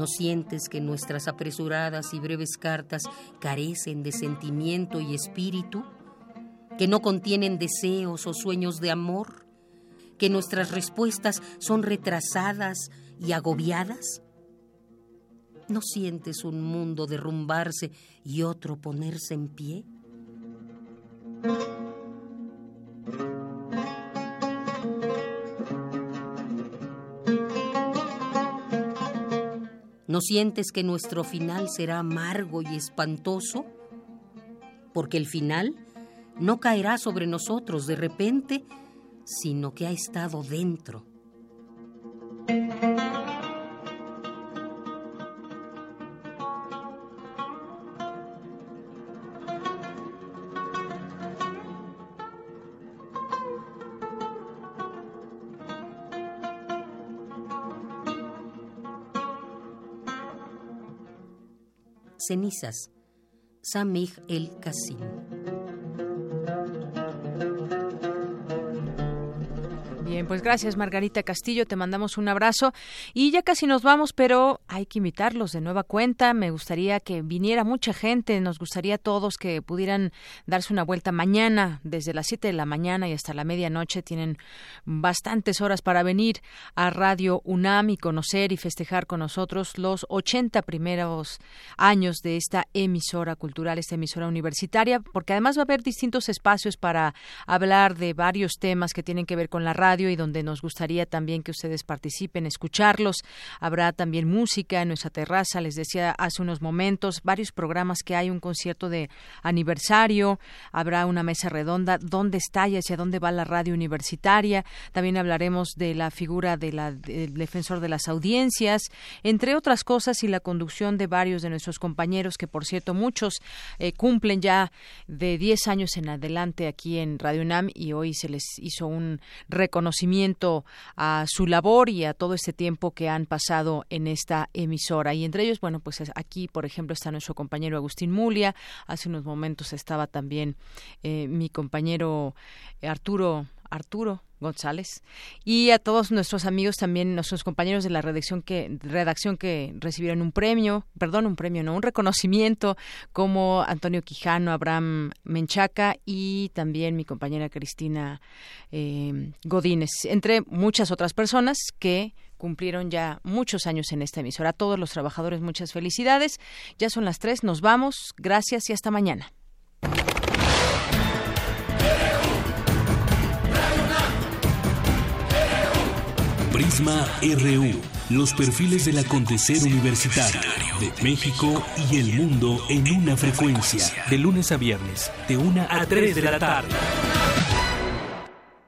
¿No sientes que nuestras apresuradas y breves cartas carecen de sentimiento y espíritu? ¿Que no contienen deseos o sueños de amor? ¿Que nuestras respuestas son retrasadas y agobiadas? ¿No sientes un mundo derrumbarse y otro ponerse en pie? ¿No sientes que nuestro final será amargo y espantoso? Porque el final no caerá sobre nosotros de repente, sino que ha estado dentro. Cenizas. Samih el Kasim. Bien, pues gracias Margarita Castillo, te mandamos un abrazo y ya casi nos vamos, pero hay que invitarlos de nueva cuenta. Me gustaría que viniera mucha gente, nos gustaría a todos que pudieran darse una vuelta mañana, desde las 7 de la mañana y hasta la medianoche. Tienen bastantes horas para venir a Radio UNAM y conocer y festejar con nosotros los 80 primeros años de esta emisora cultural, esta emisora universitaria, porque además va a haber distintos espacios para hablar de varios temas que tienen que ver con la radio y donde nos gustaría también que ustedes participen, escucharlos. Habrá también música en nuestra terraza, les decía hace unos momentos, varios programas que hay, un concierto de aniversario, habrá una mesa redonda, dónde está y hacia dónde va la radio universitaria. También hablaremos de la figura del defensor de las audiencias, entre otras cosas, y la conducción de varios de nuestros compañeros, que por cierto muchos eh, cumplen ya de 10 años en adelante aquí en Radio UNAM y hoy se les hizo un reconocimiento a su labor y a todo este tiempo que han pasado en esta emisora. Y entre ellos, bueno, pues aquí, por ejemplo, está nuestro compañero Agustín Mulia. Hace unos momentos estaba también eh, mi compañero Arturo Arturo González y a todos nuestros amigos también nuestros compañeros de la redacción que redacción que recibieron un premio perdón un premio no un reconocimiento como Antonio Quijano Abraham Menchaca y también mi compañera Cristina eh, Godínez entre muchas otras personas que cumplieron ya muchos años en esta emisora. A todos los trabajadores muchas felicidades. Ya son las tres, nos vamos. Gracias y hasta mañana. Prisma RU. Los perfiles del acontecer universitario de México y el mundo en una frecuencia. De lunes a viernes, de una a 3 de la tarde.